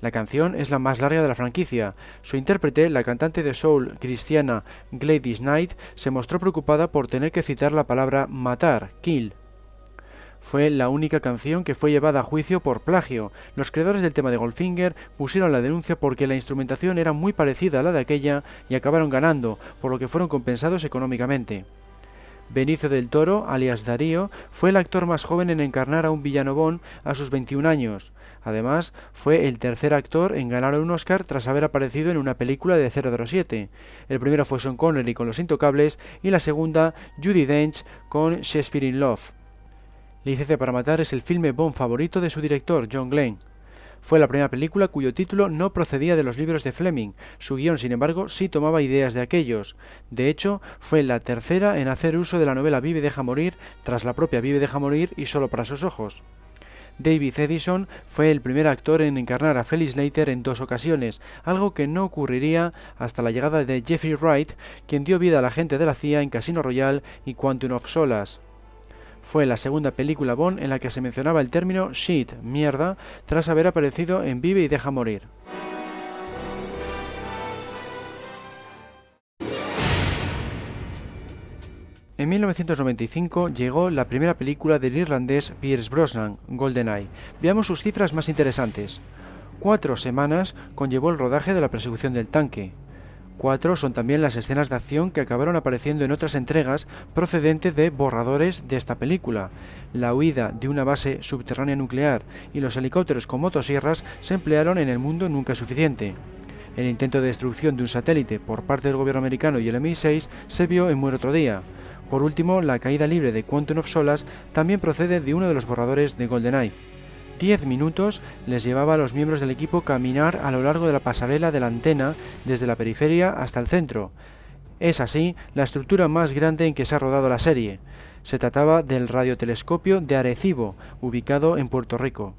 La canción es la más larga de la franquicia. Su intérprete, la cantante de soul cristiana Gladys Knight, se mostró preocupada por tener que citar la palabra matar, kill, fue la única canción que fue llevada a juicio por plagio. Los creadores del tema de Goldfinger pusieron la denuncia porque la instrumentación era muy parecida a la de aquella y acabaron ganando, por lo que fueron compensados económicamente. Benicio del Toro, alias Darío, fue el actor más joven en encarnar a un villano Bond a sus 21 años. Además, fue el tercer actor en ganar un Oscar tras haber aparecido en una película de 007. El primero fue Sean Connery con Los Intocables y la segunda Judy Dench con Shakespeare in Love. Licencia para Matar es el filme Bond favorito de su director, John Glenn. Fue la primera película cuyo título no procedía de los libros de Fleming. Su guion, sin embargo, sí tomaba ideas de aquellos. De hecho, fue la tercera en hacer uso de la novela Vive deja morir, tras la propia Vive y deja morir y solo para sus ojos. David Edison fue el primer actor en encarnar a Felix Leiter en dos ocasiones, algo que no ocurriría hasta la llegada de Jeffrey Wright, quien dio vida a la gente de la CIA en Casino Royale y Quantum of Solace. Fue la segunda película Bond en la que se mencionaba el término shit, mierda, tras haber aparecido en Vive y deja morir. En 1995 llegó la primera película del irlandés Pierce Brosnan, GoldenEye. Veamos sus cifras más interesantes. Cuatro semanas conllevó el rodaje de la persecución del tanque, Cuatro son también las escenas de acción que acabaron apareciendo en otras entregas procedente de borradores de esta película. La huida de una base subterránea nuclear y los helicópteros con motosierras se emplearon en el mundo nunca suficiente. El intento de destrucción de un satélite por parte del gobierno americano y el MI6 se vio en Muere otro día. Por último, la caída libre de Quantum of Solace también procede de uno de los borradores de GoldenEye. Diez minutos les llevaba a los miembros del equipo caminar a lo largo de la pasarela de la antena desde la periferia hasta el centro. Es así la estructura más grande en que se ha rodado la serie. Se trataba del radiotelescopio de Arecibo, ubicado en Puerto Rico.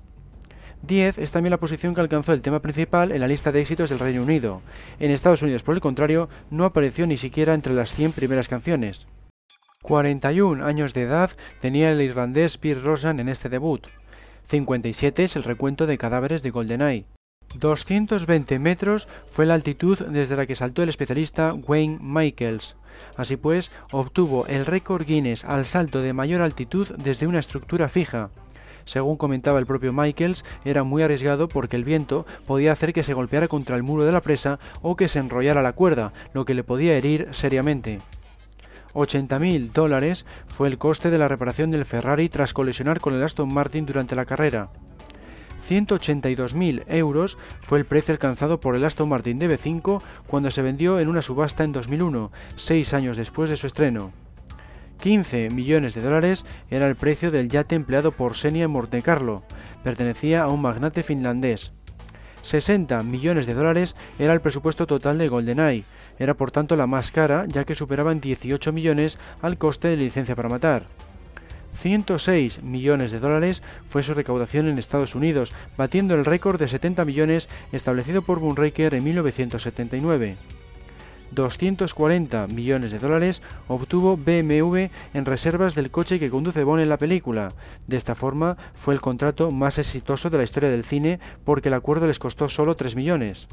10 es también la posición que alcanzó el tema principal en la lista de éxitos del Reino Unido. En Estados Unidos, por el contrario, no apareció ni siquiera entre las 100 primeras canciones. 41 años de edad tenía el irlandés Pierre Rosan en este debut. 57 es el recuento de cadáveres de GoldenEye. 220 metros fue la altitud desde la que saltó el especialista Wayne Michaels. Así pues, obtuvo el récord Guinness al salto de mayor altitud desde una estructura fija. Según comentaba el propio Michaels, era muy arriesgado porque el viento podía hacer que se golpeara contra el muro de la presa o que se enrollara la cuerda, lo que le podía herir seriamente. 80.000 dólares fue el coste de la reparación del Ferrari tras colisionar con el Aston Martin durante la carrera. 182.000 euros fue el precio alcanzado por el Aston Martin DB5 cuando se vendió en una subasta en 2001, seis años después de su estreno. 15 millones de dólares era el precio del yate empleado por Senia en Montecarlo. Pertenecía a un magnate finlandés. 60 millones de dólares era el presupuesto total de GoldenEye, era por tanto la más cara, ya que superaba en 18 millones al coste de licencia para matar. 106 millones de dólares fue su recaudación en Estados Unidos, batiendo el récord de 70 millones establecido por Moonraker en 1979. 240 millones de dólares obtuvo BMW en reservas del coche que conduce Bond en la película. De esta forma fue el contrato más exitoso de la historia del cine porque el acuerdo les costó solo 3 millones.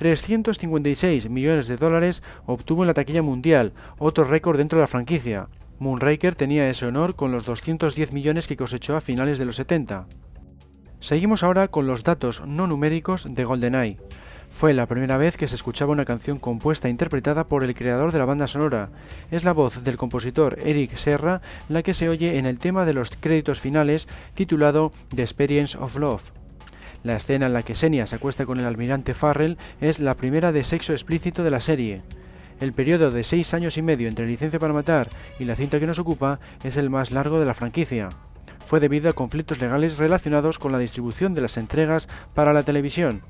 356 millones de dólares obtuvo en la taquilla mundial, otro récord dentro de la franquicia. Moonraker tenía ese honor con los 210 millones que cosechó a finales de los 70. Seguimos ahora con los datos no numéricos de GoldenEye. Fue la primera vez que se escuchaba una canción compuesta e interpretada por el creador de la banda sonora. Es la voz del compositor Eric Serra la que se oye en el tema de los créditos finales titulado The Experience of Love. La escena en la que Senia se acuesta con el almirante Farrell es la primera de sexo explícito de la serie. El periodo de seis años y medio entre Licencia para Matar y la cinta que nos ocupa es el más largo de la franquicia. Fue debido a conflictos legales relacionados con la distribución de las entregas para la televisión.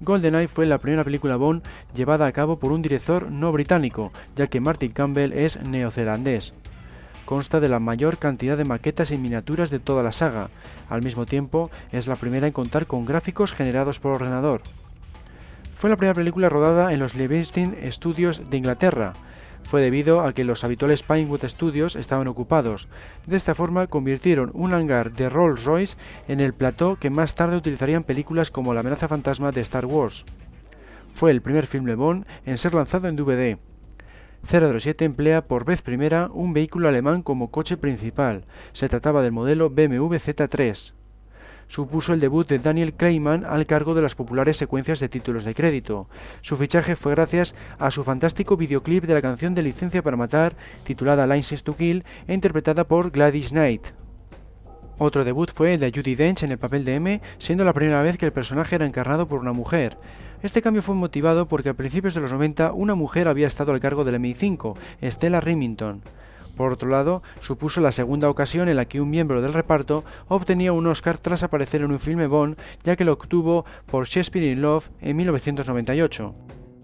GoldenEye fue la primera película Bond llevada a cabo por un director no británico, ya que Martin Campbell es neozelandés. Consta de la mayor cantidad de maquetas y miniaturas de toda la saga. Al mismo tiempo, es la primera en contar con gráficos generados por ordenador. Fue la primera película rodada en los Livingston Studios de Inglaterra, fue debido a que los habituales Pinewood Studios estaban ocupados. De esta forma convirtieron un hangar de Rolls-Royce en el plató que más tarde utilizarían películas como La amenaza fantasma de Star Wars. Fue el primer film de Bond en ser lanzado en DVD. 007 emplea por vez primera un vehículo alemán como coche principal. Se trataba del modelo BMW Z3 supuso el debut de Daniel Clayman al cargo de las populares secuencias de títulos de crédito. Su fichaje fue gracias a su fantástico videoclip de la canción de Licencia para Matar, titulada Lines to Kill, e interpretada por Gladys Knight. Otro debut fue el de Judy Dench en el papel de M, siendo la primera vez que el personaje era encarnado por una mujer. Este cambio fue motivado porque a principios de los 90 una mujer había estado al cargo del MI5, Stella Remington. Por otro lado, supuso la segunda ocasión en la que un miembro del reparto obtenía un Oscar tras aparecer en un filme Bond, ya que lo obtuvo por Shakespeare in Love en 1998.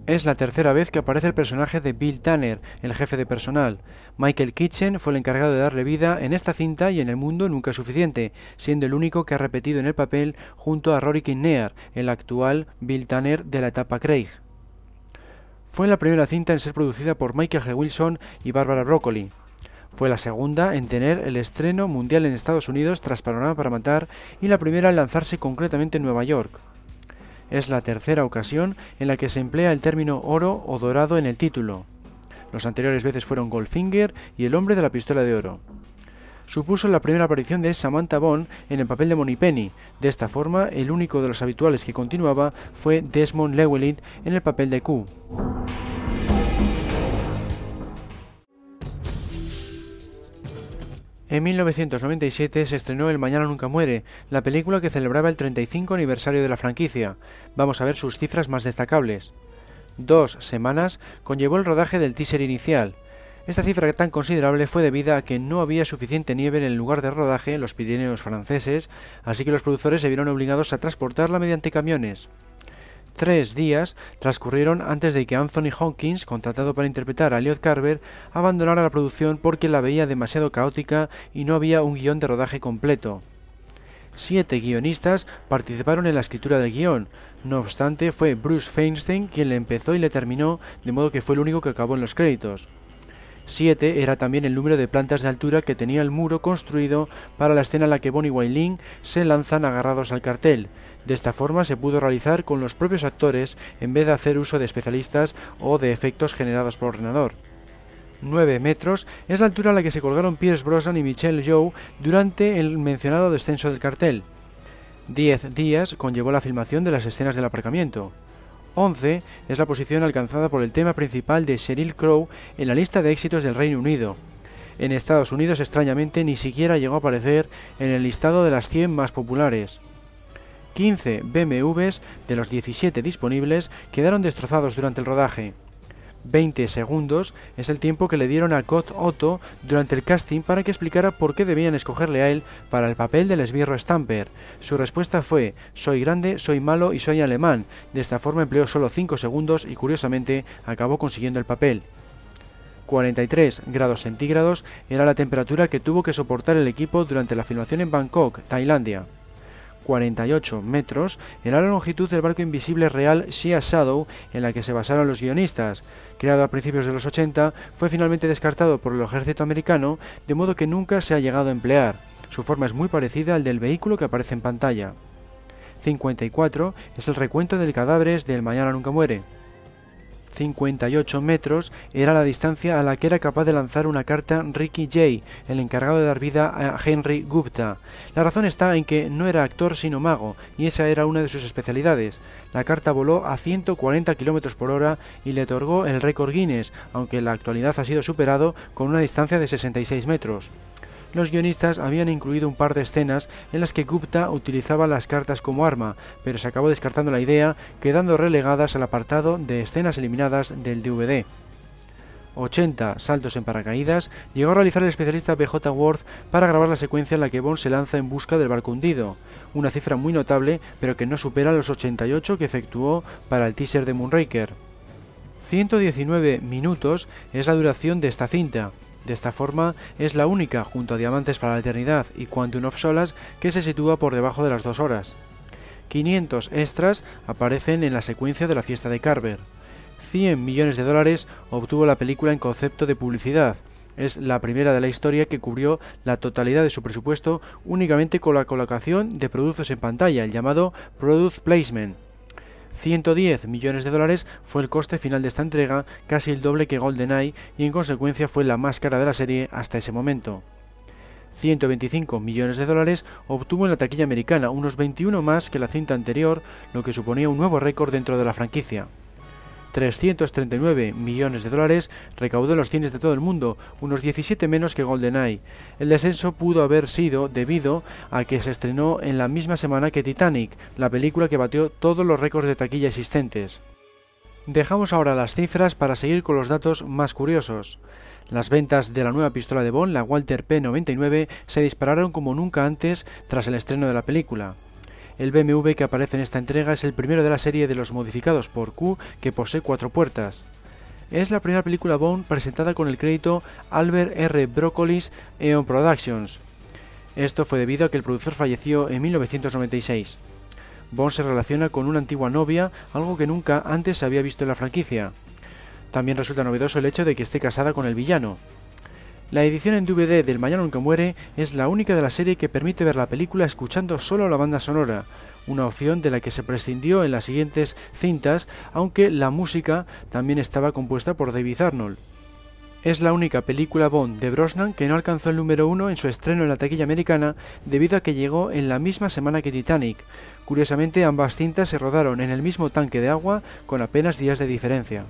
Es la tercera vez que aparece el personaje de Bill Tanner, el jefe de personal. Michael Kitchen fue el encargado de darle vida en esta cinta y en el mundo nunca suficiente, siendo el único que ha repetido en el papel junto a Rory Kinnear, el actual Bill Tanner de la etapa Craig. Fue la primera cinta en ser producida por Michael G. Wilson y Barbara Broccoli. Fue la segunda en tener el estreno mundial en Estados Unidos tras Panorama para Matar y la primera en lanzarse concretamente en Nueva York. Es la tercera ocasión en la que se emplea el término oro o dorado en el título. Los anteriores veces fueron Goldfinger y El hombre de la pistola de oro. Supuso la primera aparición de Samantha Bond en el papel de Moneypenny. De esta forma, el único de los habituales que continuaba fue Desmond Llewellyn en el papel de Q. En 1997 se estrenó El Mañana Nunca Muere, la película que celebraba el 35 aniversario de la franquicia. Vamos a ver sus cifras más destacables. Dos semanas conllevó el rodaje del teaser inicial. Esta cifra tan considerable fue debida a que no había suficiente nieve en el lugar de rodaje, los Pirineos franceses, así que los productores se vieron obligados a transportarla mediante camiones. Tres días transcurrieron antes de que Anthony Hawkins, contratado para interpretar a Elliot Carver, abandonara la producción porque la veía demasiado caótica y no había un guion de rodaje completo. Siete guionistas participaron en la escritura del guion. No obstante, fue Bruce Feinstein quien le empezó y le terminó, de modo que fue el único que acabó en los créditos. Siete era también el número de plantas de altura que tenía el muro construido para la escena en la que Bonnie y se lanzan agarrados al cartel. De esta forma se pudo realizar con los propios actores en vez de hacer uso de especialistas o de efectos generados por ordenador. 9 metros es la altura a la que se colgaron Pierce Brosnan y Michelle Yeoh durante el mencionado descenso del cartel. 10 días conllevó la filmación de las escenas del aparcamiento. 11 es la posición alcanzada por el tema principal de Sheryl Crow en la lista de éxitos del Reino Unido. En Estados Unidos, extrañamente, ni siquiera llegó a aparecer en el listado de las 100 más populares. 15 BMWs de los 17 disponibles quedaron destrozados durante el rodaje. 20 segundos es el tiempo que le dieron a Cot Otto durante el casting para que explicara por qué debían escogerle a él para el papel del esbirro Stamper. Su respuesta fue, soy grande, soy malo y soy alemán. De esta forma empleó solo 5 segundos y curiosamente acabó consiguiendo el papel. 43 grados centígrados era la temperatura que tuvo que soportar el equipo durante la filmación en Bangkok, Tailandia. 48 metros era la longitud del barco invisible real Sea Shadow en la que se basaron los guionistas. Creado a principios de los 80, fue finalmente descartado por el ejército americano, de modo que nunca se ha llegado a emplear. Su forma es muy parecida al del vehículo que aparece en pantalla. 54 es el recuento de cadáveres del Mañana Nunca Muere. 58 metros era la distancia a la que era capaz de lanzar una carta Ricky Jay, el encargado de dar vida a Henry Gupta. La razón está en que no era actor sino mago, y esa era una de sus especialidades. La carta voló a 140 km por hora y le otorgó el récord Guinness, aunque en la actualidad ha sido superado con una distancia de 66 metros. Los guionistas habían incluido un par de escenas en las que Gupta utilizaba las cartas como arma, pero se acabó descartando la idea, quedando relegadas al apartado de escenas eliminadas del DVD. 80 saltos en paracaídas, llegó a realizar el especialista BJ Worth para grabar la secuencia en la que Bond se lanza en busca del barco hundido, una cifra muy notable pero que no supera los 88 que efectuó para el teaser de Moonraker. 119 minutos es la duración de esta cinta. De esta forma es la única, junto a Diamantes para la Eternidad y Quantum of Solas, que se sitúa por debajo de las dos horas. 500 extras aparecen en la secuencia de la fiesta de Carver. 100 millones de dólares obtuvo la película en concepto de publicidad. Es la primera de la historia que cubrió la totalidad de su presupuesto únicamente con la colocación de productos en pantalla, el llamado Product Placement. 110 millones de dólares fue el coste final de esta entrega, casi el doble que GoldenEye y en consecuencia fue la más cara de la serie hasta ese momento. 125 millones de dólares obtuvo en la taquilla americana, unos 21 más que la cinta anterior, lo que suponía un nuevo récord dentro de la franquicia. 339 millones de dólares recaudó en los cines de todo el mundo, unos 17 menos que GoldenEye. El descenso pudo haber sido debido a que se estrenó en la misma semana que Titanic, la película que batió todos los récords de taquilla existentes. Dejamos ahora las cifras para seguir con los datos más curiosos. Las ventas de la nueva pistola de Bond, la Walter P99, se dispararon como nunca antes tras el estreno de la película. El BMW que aparece en esta entrega es el primero de la serie de los modificados por Q que posee cuatro puertas. Es la primera película Bond presentada con el crédito Albert R. Broccolis Eon Productions. Esto fue debido a que el productor falleció en 1996. Bond se relaciona con una antigua novia, algo que nunca antes se había visto en la franquicia. También resulta novedoso el hecho de que esté casada con el villano. La edición en DVD del Mañana Nunca Muere es la única de la serie que permite ver la película escuchando solo la banda sonora, una opción de la que se prescindió en las siguientes cintas, aunque la música también estaba compuesta por David Arnold. Es la única película Bond de Brosnan que no alcanzó el número uno en su estreno en la taquilla americana debido a que llegó en la misma semana que Titanic. Curiosamente ambas cintas se rodaron en el mismo tanque de agua con apenas días de diferencia.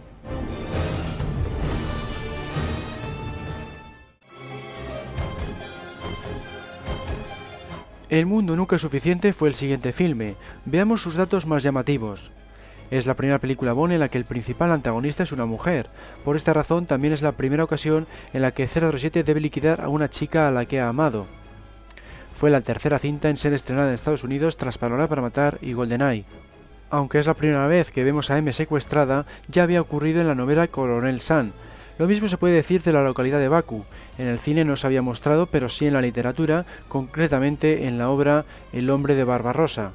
El mundo nunca es suficiente fue el siguiente filme. Veamos sus datos más llamativos. Es la primera película Bond en la que el principal antagonista es una mujer. Por esta razón también es la primera ocasión en la que 007 debe liquidar a una chica a la que ha amado. Fue la tercera cinta en ser estrenada en Estados Unidos tras Palora para Matar y GoldenEye. Aunque es la primera vez que vemos a M secuestrada, ya había ocurrido en la novela Coronel Sun, lo mismo se puede decir de la localidad de Baku. En el cine no se había mostrado, pero sí en la literatura, concretamente en la obra El hombre de Barbarossa.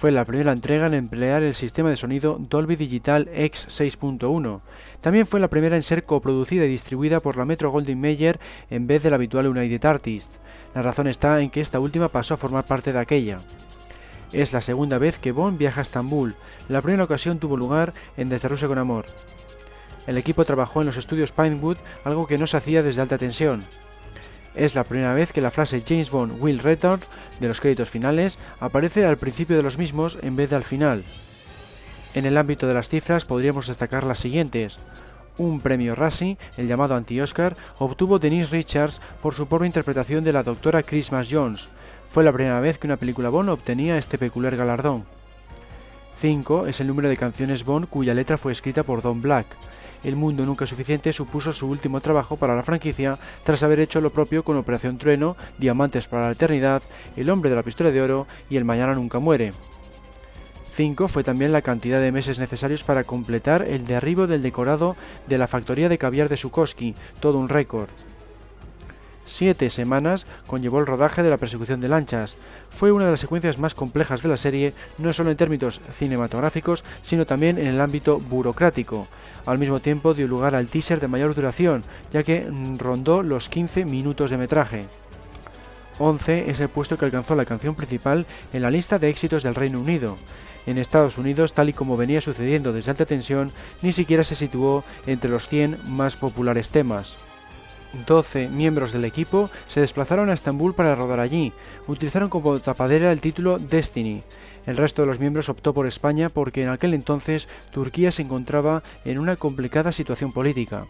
Fue la primera entrega en emplear el sistema de sonido Dolby Digital X 6.1. También fue la primera en ser coproducida y distribuida por la Metro Goldwyn Mayer en vez del habitual United Artists. La razón está en que esta última pasó a formar parte de aquella. Es la segunda vez que Bond viaja a Estambul. La primera ocasión tuvo lugar en Desde con Amor. El equipo trabajó en los estudios Pinewood, algo que no se hacía desde alta tensión. Es la primera vez que la frase James Bond will return de los créditos finales aparece al principio de los mismos en vez de al final. En el ámbito de las cifras podríamos destacar las siguientes. Un premio Razzie, el llamado anti-Oscar, obtuvo Denise Richards por su pobre interpretación de la doctora Christmas Jones. Fue la primera vez que una película Bond obtenía este peculiar galardón. 5 es el número de canciones Bond cuya letra fue escrita por Don Black. El Mundo Nunca Suficiente supuso su último trabajo para la franquicia tras haber hecho lo propio con Operación Trueno, Diamantes para la Eternidad, El Hombre de la Pistola de Oro y El Mañana Nunca Muere. 5 fue también la cantidad de meses necesarios para completar el derribo del decorado de la factoría de caviar de Sukoski, todo un récord. Siete semanas conllevó el rodaje de la persecución de lanchas. Fue una de las secuencias más complejas de la serie, no solo en términos cinematográficos, sino también en el ámbito burocrático. Al mismo tiempo dio lugar al teaser de mayor duración, ya que rondó los 15 minutos de metraje. 11 es el puesto que alcanzó la canción principal en la lista de éxitos del Reino Unido. En Estados Unidos, tal y como venía sucediendo desde alta tensión, ni siquiera se situó entre los 100 más populares temas. 12 miembros del equipo se desplazaron a Estambul para rodar allí. Utilizaron como tapadera el título Destiny. El resto de los miembros optó por España porque en aquel entonces Turquía se encontraba en una complicada situación política.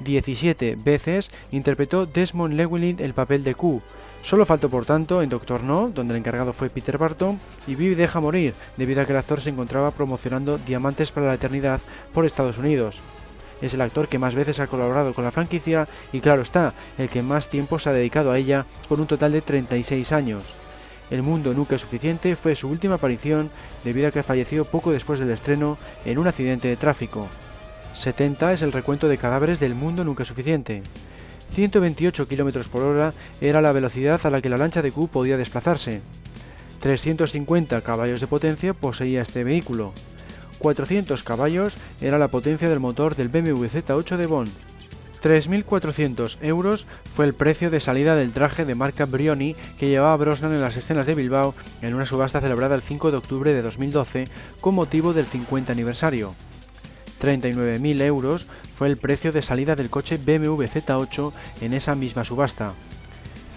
17 veces interpretó Desmond Llewellyn el papel de Q. Solo faltó por tanto en Doctor No, donde el encargado fue Peter Barton, y Vive deja morir, debido a que el actor se encontraba promocionando Diamantes para la Eternidad por Estados Unidos. Es el actor que más veces ha colaborado con la franquicia y claro está, el que más tiempo se ha dedicado a ella, con un total de 36 años. El mundo nunca es suficiente fue su última aparición debido a que falleció poco después del estreno en un accidente de tráfico. 70 es el recuento de cadáveres del mundo nunca es suficiente. 128 km por hora era la velocidad a la que la lancha de Q podía desplazarse. 350 caballos de potencia poseía este vehículo. 400 caballos era la potencia del motor del BMW Z8 de Bond. 3.400 euros fue el precio de salida del traje de marca Brioni que llevaba Brosnan en las escenas de Bilbao en una subasta celebrada el 5 de octubre de 2012 con motivo del 50 aniversario. 39.000 euros fue el precio de salida del coche BMW Z8 en esa misma subasta.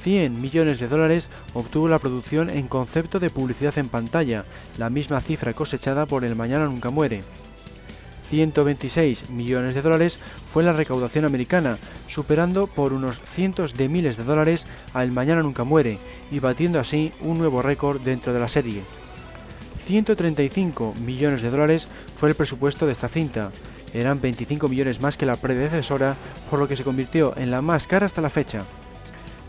100 millones de dólares obtuvo la producción en concepto de publicidad en pantalla, la misma cifra cosechada por El Mañana Nunca Muere. 126 millones de dólares fue la recaudación americana, superando por unos cientos de miles de dólares a El Mañana Nunca Muere y batiendo así un nuevo récord dentro de la serie. 135 millones de dólares fue el presupuesto de esta cinta. Eran 25 millones más que la predecesora, por lo que se convirtió en la más cara hasta la fecha.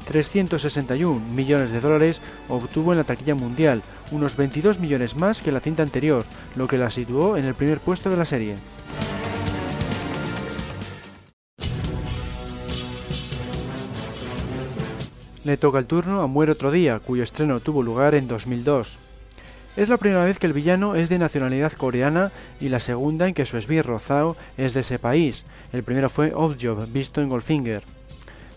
361 millones de dólares obtuvo en la taquilla mundial, unos 22 millones más que la cinta anterior, lo que la situó en el primer puesto de la serie. Le toca el turno a Muere otro día, cuyo estreno tuvo lugar en 2002. Es la primera vez que el villano es de nacionalidad coreana y la segunda en que su esbirro Zhao es de ese país. El primero fue Oddjob, visto en Goldfinger.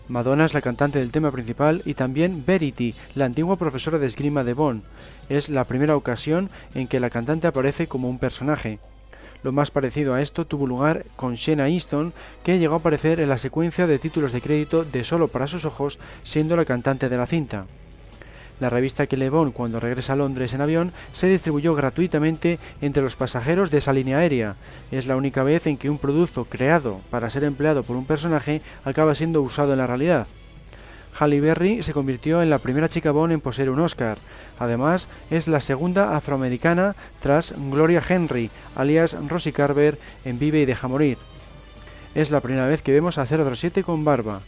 Madonna es la cantante del tema principal y también Verity, la antigua profesora de esgrima de Bond. Es la primera ocasión en que la cantante aparece como un personaje. Lo más parecido a esto tuvo lugar con Shena Easton, que llegó a aparecer en la secuencia de títulos de crédito de Solo para sus ojos, siendo la cantante de la cinta. La revista que Le cuando regresa a Londres en avión se distribuyó gratuitamente entre los pasajeros de esa línea aérea. Es la única vez en que un producto creado para ser empleado por un personaje acaba siendo usado en la realidad. Halle Berry se convirtió en la primera chica Bond en poseer un Oscar. Además, es la segunda afroamericana tras Gloria Henry, alias Rosie Carver, en Vive y Deja Morir. Es la primera vez que vemos a 007 con barba.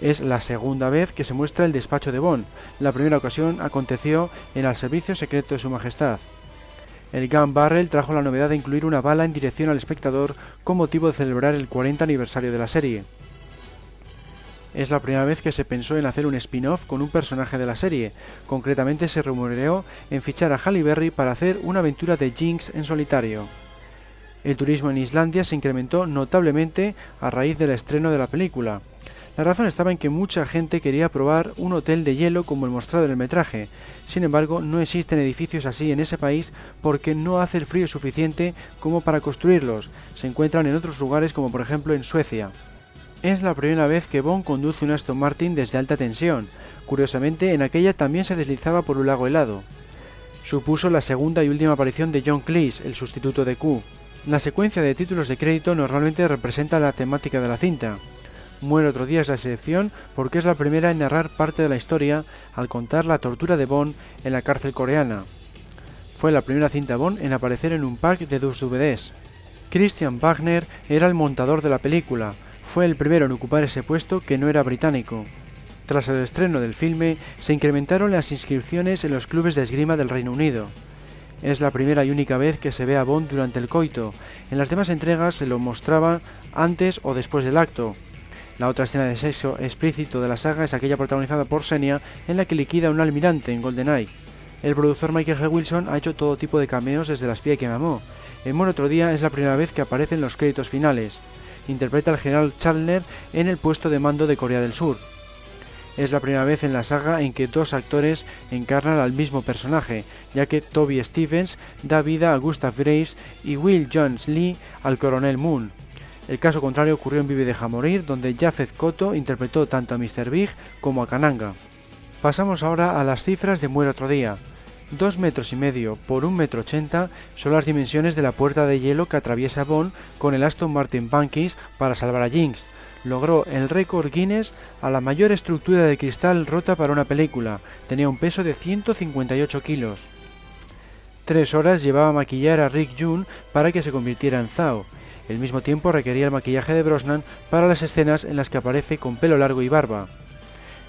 Es la segunda vez que se muestra el despacho de Bond. La primera ocasión aconteció en el servicio secreto de Su Majestad. El Gun Barrel trajo la novedad de incluir una bala en dirección al espectador con motivo de celebrar el 40 aniversario de la serie. Es la primera vez que se pensó en hacer un spin-off con un personaje de la serie. Concretamente se rumoreó en fichar a Halle Berry para hacer una aventura de Jinx en solitario. El turismo en Islandia se incrementó notablemente a raíz del estreno de la película. La razón estaba en que mucha gente quería probar un hotel de hielo como el mostrado en el metraje. Sin embargo, no existen edificios así en ese país porque no hace el frío suficiente como para construirlos. Se encuentran en otros lugares como por ejemplo en Suecia. Es la primera vez que Bond conduce un Aston Martin desde alta tensión. Curiosamente, en aquella también se deslizaba por un lago helado. Supuso la segunda y última aparición de John Cleese, el sustituto de Q. La secuencia de títulos de crédito normalmente representa la temática de la cinta. Muere otro día es la excepción porque es la primera en narrar parte de la historia al contar la tortura de Bond en la cárcel coreana. Fue la primera cinta Bond en aparecer en un pack de dos DVDs. Christian Wagner era el montador de la película, fue el primero en ocupar ese puesto que no era británico. Tras el estreno del filme, se incrementaron las inscripciones en los clubes de esgrima del Reino Unido. Es la primera y única vez que se ve a Bond durante el coito. En las demás entregas se lo mostraba antes o después del acto, la otra escena de sexo explícito de la saga es aquella protagonizada por Senia en la que liquida a un almirante en GoldenEye. El productor Michael G. Wilson ha hecho todo tipo de cameos desde la espía que me amó. En Mono otro día es la primera vez que aparece en los créditos finales. Interpreta al general Chandler en el puesto de mando de Corea del Sur. Es la primera vez en la saga en que dos actores encarnan al mismo personaje, ya que Toby Stevens da vida a Gustav Grace y Will Jones Lee al coronel Moon. El caso contrario ocurrió en Vive Deja Morir, donde Jafet Koto interpretó tanto a Mr. Big como a Kananga. Pasamos ahora a las cifras de Muere otro día. 2 metros y medio por 1 metro 80 son las dimensiones de la puerta de hielo que atraviesa Bond con el Aston Martin Bankis para salvar a Jinx. Logró el récord Guinness a la mayor estructura de cristal rota para una película. Tenía un peso de 158 kilos. Tres horas llevaba a maquillar a Rick June para que se convirtiera en Zao. El mismo tiempo requería el maquillaje de Brosnan para las escenas en las que aparece con pelo largo y barba.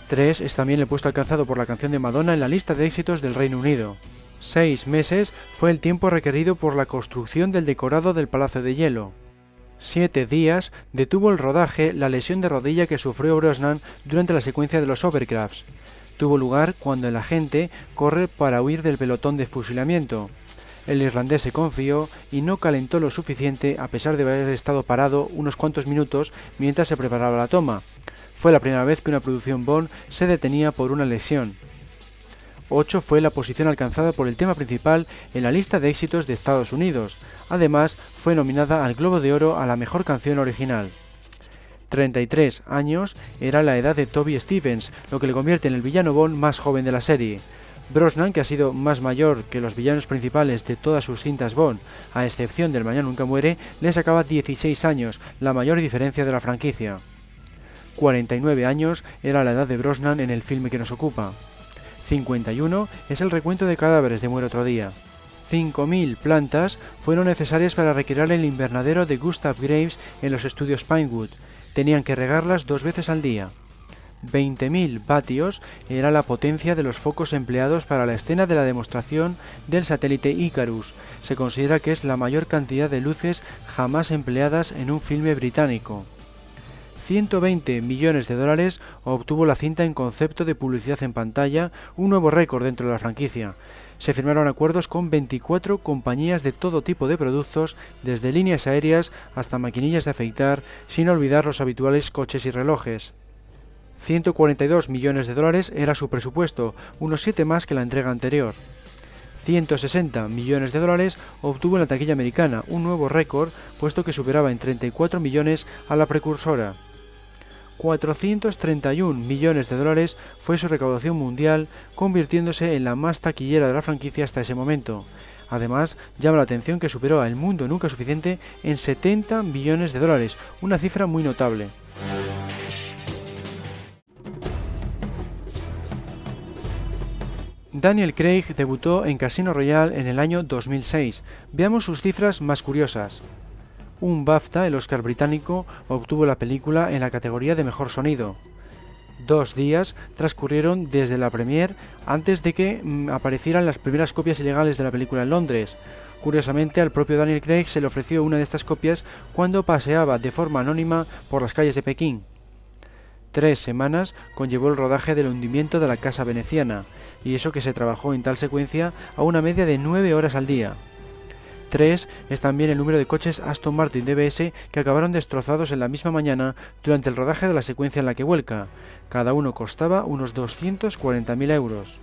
3 es también el puesto alcanzado por la canción de Madonna en la lista de éxitos del Reino Unido. Seis meses fue el tiempo requerido por la construcción del decorado del Palacio de Hielo. Siete días detuvo el rodaje la lesión de rodilla que sufrió Brosnan durante la secuencia de los Overcrafts. Tuvo lugar cuando el agente corre para huir del pelotón de fusilamiento. El irlandés se confió y no calentó lo suficiente a pesar de haber estado parado unos cuantos minutos mientras se preparaba la toma. Fue la primera vez que una producción Bond se detenía por una lesión. 8 fue la posición alcanzada por el tema principal en la lista de éxitos de Estados Unidos. Además, fue nominada al Globo de Oro a la mejor canción original. 33 años era la edad de Toby Stevens, lo que le convierte en el villano Bond más joven de la serie. Brosnan, que ha sido más mayor que los villanos principales de todas sus cintas Bond, a excepción del Mañana Nunca Muere, le sacaba 16 años, la mayor diferencia de la franquicia. 49 años era la edad de Brosnan en el filme que nos ocupa. 51 es el recuento de cadáveres de Muere otro día. 5.000 plantas fueron necesarias para recrear el invernadero de Gustav Graves en los estudios Pinewood. Tenían que regarlas dos veces al día. 20.000 vatios era la potencia de los focos empleados para la escena de la demostración del satélite Icarus. Se considera que es la mayor cantidad de luces jamás empleadas en un filme británico. 120 millones de dólares obtuvo la cinta en concepto de publicidad en pantalla, un nuevo récord dentro de la franquicia. Se firmaron acuerdos con 24 compañías de todo tipo de productos, desde líneas aéreas hasta maquinillas de afeitar, sin olvidar los habituales coches y relojes. 142 millones de dólares era su presupuesto, unos 7 más que la entrega anterior. 160 millones de dólares obtuvo en la taquilla americana, un nuevo récord, puesto que superaba en 34 millones a la precursora. 431 millones de dólares fue su recaudación mundial, convirtiéndose en la más taquillera de la franquicia hasta ese momento. Además, llama la atención que superó a El Mundo Nunca Suficiente en 70 millones de dólares, una cifra muy notable. Daniel Craig debutó en Casino Royale en el año 2006. Veamos sus cifras más curiosas un BAFTA, el Oscar británico, obtuvo la película en la categoría de Mejor Sonido. Dos días transcurrieron desde la premier antes de que mm, aparecieran las primeras copias ilegales de la película en Londres. Curiosamente, al propio Daniel Craig se le ofreció una de estas copias cuando paseaba de forma anónima por las calles de Pekín. Tres semanas conllevó el rodaje del hundimiento de la casa veneciana, y eso que se trabajó en tal secuencia a una media de nueve horas al día. 3 es también el número de coches Aston Martin DBS que acabaron destrozados en la misma mañana durante el rodaje de la secuencia en la que vuelca. Cada uno costaba unos 240.000 euros.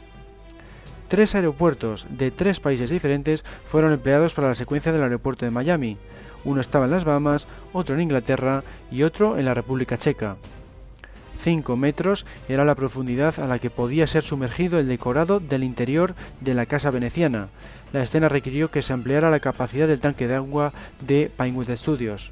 Tres aeropuertos de tres países diferentes fueron empleados para la secuencia del aeropuerto de Miami. Uno estaba en las Bahamas, otro en Inglaterra y otro en la República Checa. 5 metros era la profundidad a la que podía ser sumergido el decorado del interior de la casa veneciana. La escena requirió que se ampliara la capacidad del tanque de agua de Pinewood Studios.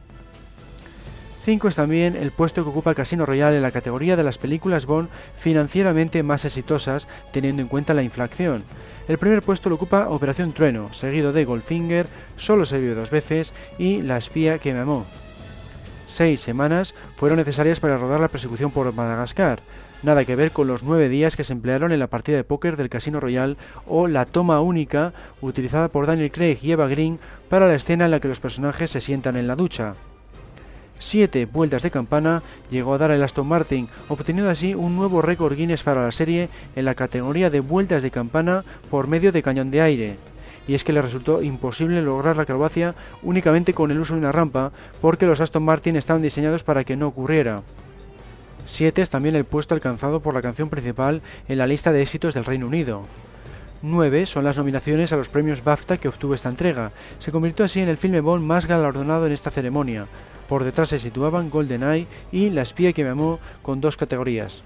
5 es también el puesto que ocupa Casino Royale en la categoría de las películas Bond financieramente más exitosas teniendo en cuenta la inflación. El primer puesto lo ocupa Operación Trueno, seguido de Goldfinger, Solo se vio dos veces y La espía que me amó, Seis semanas fueron necesarias para rodar la persecución por Madagascar, nada que ver con los nueve días que se emplearon en la partida de póker del Casino Royal o la toma única utilizada por Daniel Craig y Eva Green para la escena en la que los personajes se sientan en la ducha. Siete vueltas de campana llegó a dar el Aston Martin, obteniendo así un nuevo récord Guinness para la serie en la categoría de vueltas de campana por medio de cañón de aire y es que le resultó imposible lograr la acrobacia únicamente con el uso de una rampa, porque los Aston Martin estaban diseñados para que no ocurriera. 7 es también el puesto alcanzado por la canción principal en la lista de éxitos del Reino Unido. 9 son las nominaciones a los premios BAFTA que obtuvo esta entrega. Se convirtió así en el filme Bond más galardonado en esta ceremonia. Por detrás se situaban GoldenEye y La espía que me amó con dos categorías.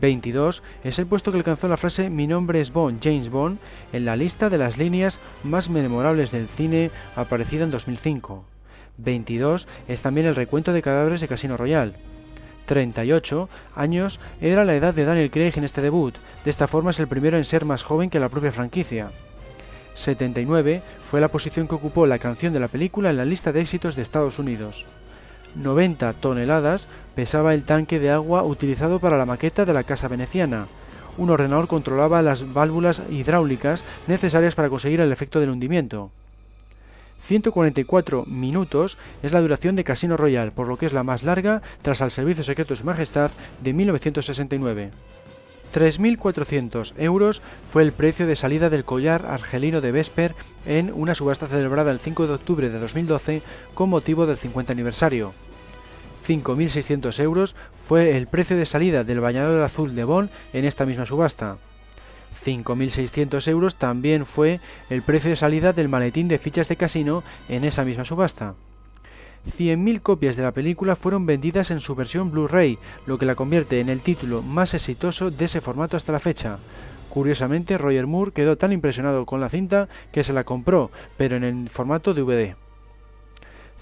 22 es el puesto que alcanzó la frase Mi nombre es Bond, James Bond, en la lista de las líneas más memorables del cine aparecida en 2005. 22 es también el recuento de cadáveres de Casino Royale. 38 años era la edad de Daniel Craig en este debut, de esta forma es el primero en ser más joven que la propia franquicia. 79 fue la posición que ocupó la canción de la película en la lista de éxitos de Estados Unidos. 90 toneladas pesaba el tanque de agua utilizado para la maqueta de la casa veneciana. Un ordenador controlaba las válvulas hidráulicas necesarias para conseguir el efecto del hundimiento. 144 minutos es la duración de Casino Royale, por lo que es la más larga tras al Servicio Secreto de Su Majestad de 1969. 3.400 euros fue el precio de salida del collar argelino de Vesper en una subasta celebrada el 5 de octubre de 2012 con motivo del 50 aniversario. 5.600 euros fue el precio de salida del bañador azul de Bonn en esta misma subasta. 5.600 euros también fue el precio de salida del maletín de fichas de casino en esa misma subasta. 100.000 copias de la película fueron vendidas en su versión Blu-ray, lo que la convierte en el título más exitoso de ese formato hasta la fecha. Curiosamente, Roger Moore quedó tan impresionado con la cinta que se la compró, pero en el formato DVD.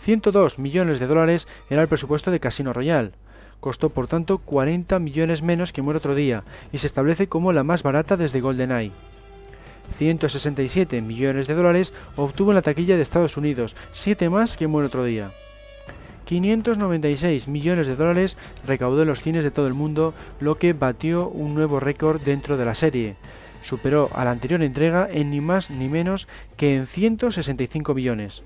102 millones de dólares era el presupuesto de Casino Royale. Costó por tanto 40 millones menos que Muere otro día y se establece como la más barata desde GoldenEye. 167 millones de dólares obtuvo en la taquilla de Estados Unidos, 7 más que Muere otro día. 596 millones de dólares recaudó en los cines de todo el mundo, lo que batió un nuevo récord dentro de la serie. Superó a la anterior entrega en ni más ni menos que en 165 millones.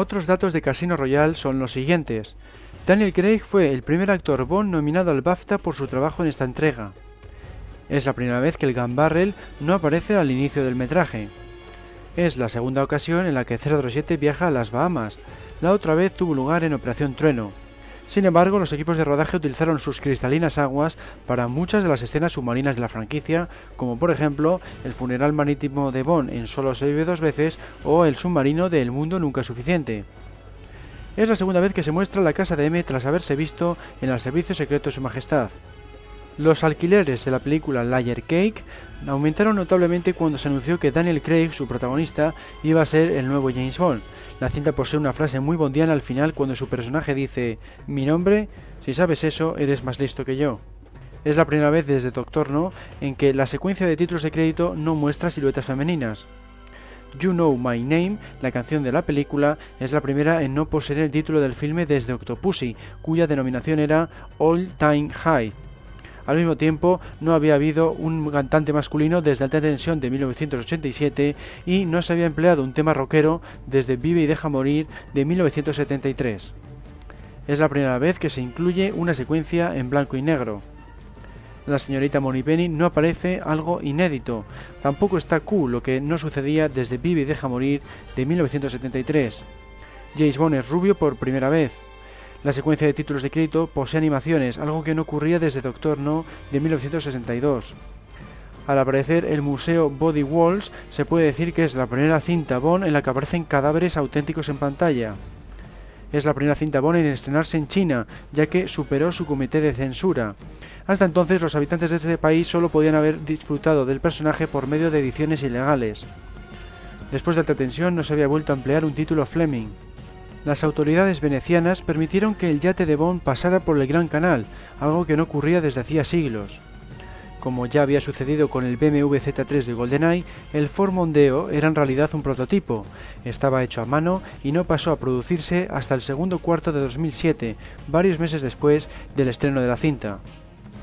Otros datos de Casino Royale son los siguientes. Daniel Craig fue el primer actor Bond nominado al BAFTA por su trabajo en esta entrega. Es la primera vez que el Gun Barrel no aparece al inicio del metraje. Es la segunda ocasión en la que 007 viaja a las Bahamas, la otra vez tuvo lugar en Operación Trueno. Sin embargo, los equipos de rodaje utilizaron sus cristalinas aguas para muchas de las escenas submarinas de la franquicia, como por ejemplo el funeral marítimo de Bond en Solo se vive dos veces o el submarino de El mundo nunca es suficiente. Es la segunda vez que se muestra la casa de M tras haberse visto en el servicio secreto de su majestad. Los alquileres de la película Layer Cake aumentaron notablemente cuando se anunció que Daniel Craig, su protagonista, iba a ser el nuevo James Bond, la cinta posee una frase muy bondiana al final cuando su personaje dice, mi nombre, si sabes eso, eres más listo que yo. Es la primera vez desde Doctor No en que la secuencia de títulos de crédito no muestra siluetas femeninas. You Know My Name, la canción de la película, es la primera en no poseer el título del filme desde Octopussy, cuya denominación era All Time High. Al mismo tiempo, no había habido un cantante masculino desde Alta Tensión de 1987 y no se había empleado un tema rockero desde Vive y Deja Morir de 1973. Es la primera vez que se incluye una secuencia en blanco y negro. La señorita Penny no aparece algo inédito. Tampoco está Q, lo que no sucedía desde Vive y Deja Morir de 1973. James Bond es rubio por primera vez. La secuencia de títulos de crédito posee animaciones, algo que no ocurría desde Doctor No de 1962. Al aparecer el museo Body Walls, se puede decir que es la primera cinta Bond en la que aparecen cadáveres auténticos en pantalla. Es la primera cinta Bond en estrenarse en China, ya que superó su comité de censura. Hasta entonces los habitantes de este país solo podían haber disfrutado del personaje por medio de ediciones ilegales. Después de alta tensión no se había vuelto a emplear un título Fleming las autoridades venecianas permitieron que el yate de Bond pasara por el Gran Canal, algo que no ocurría desde hacía siglos. Como ya había sucedido con el BMW Z3 de GoldenEye, el Ford Mondeo era en realidad un prototipo, estaba hecho a mano y no pasó a producirse hasta el segundo cuarto de 2007, varios meses después del estreno de la cinta.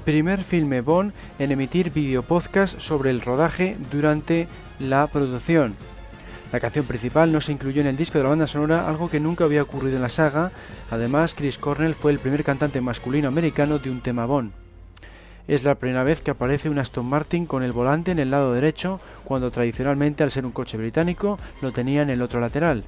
Primer filme Bond en emitir videopodcast sobre el rodaje durante la producción. La canción principal no se incluyó en el disco de la banda sonora, algo que nunca había ocurrido en la saga. Además, Chris Cornell fue el primer cantante masculino americano de un tema Bond. Es la primera vez que aparece un Aston Martin con el volante en el lado derecho, cuando tradicionalmente, al ser un coche británico, lo tenía en el otro lateral.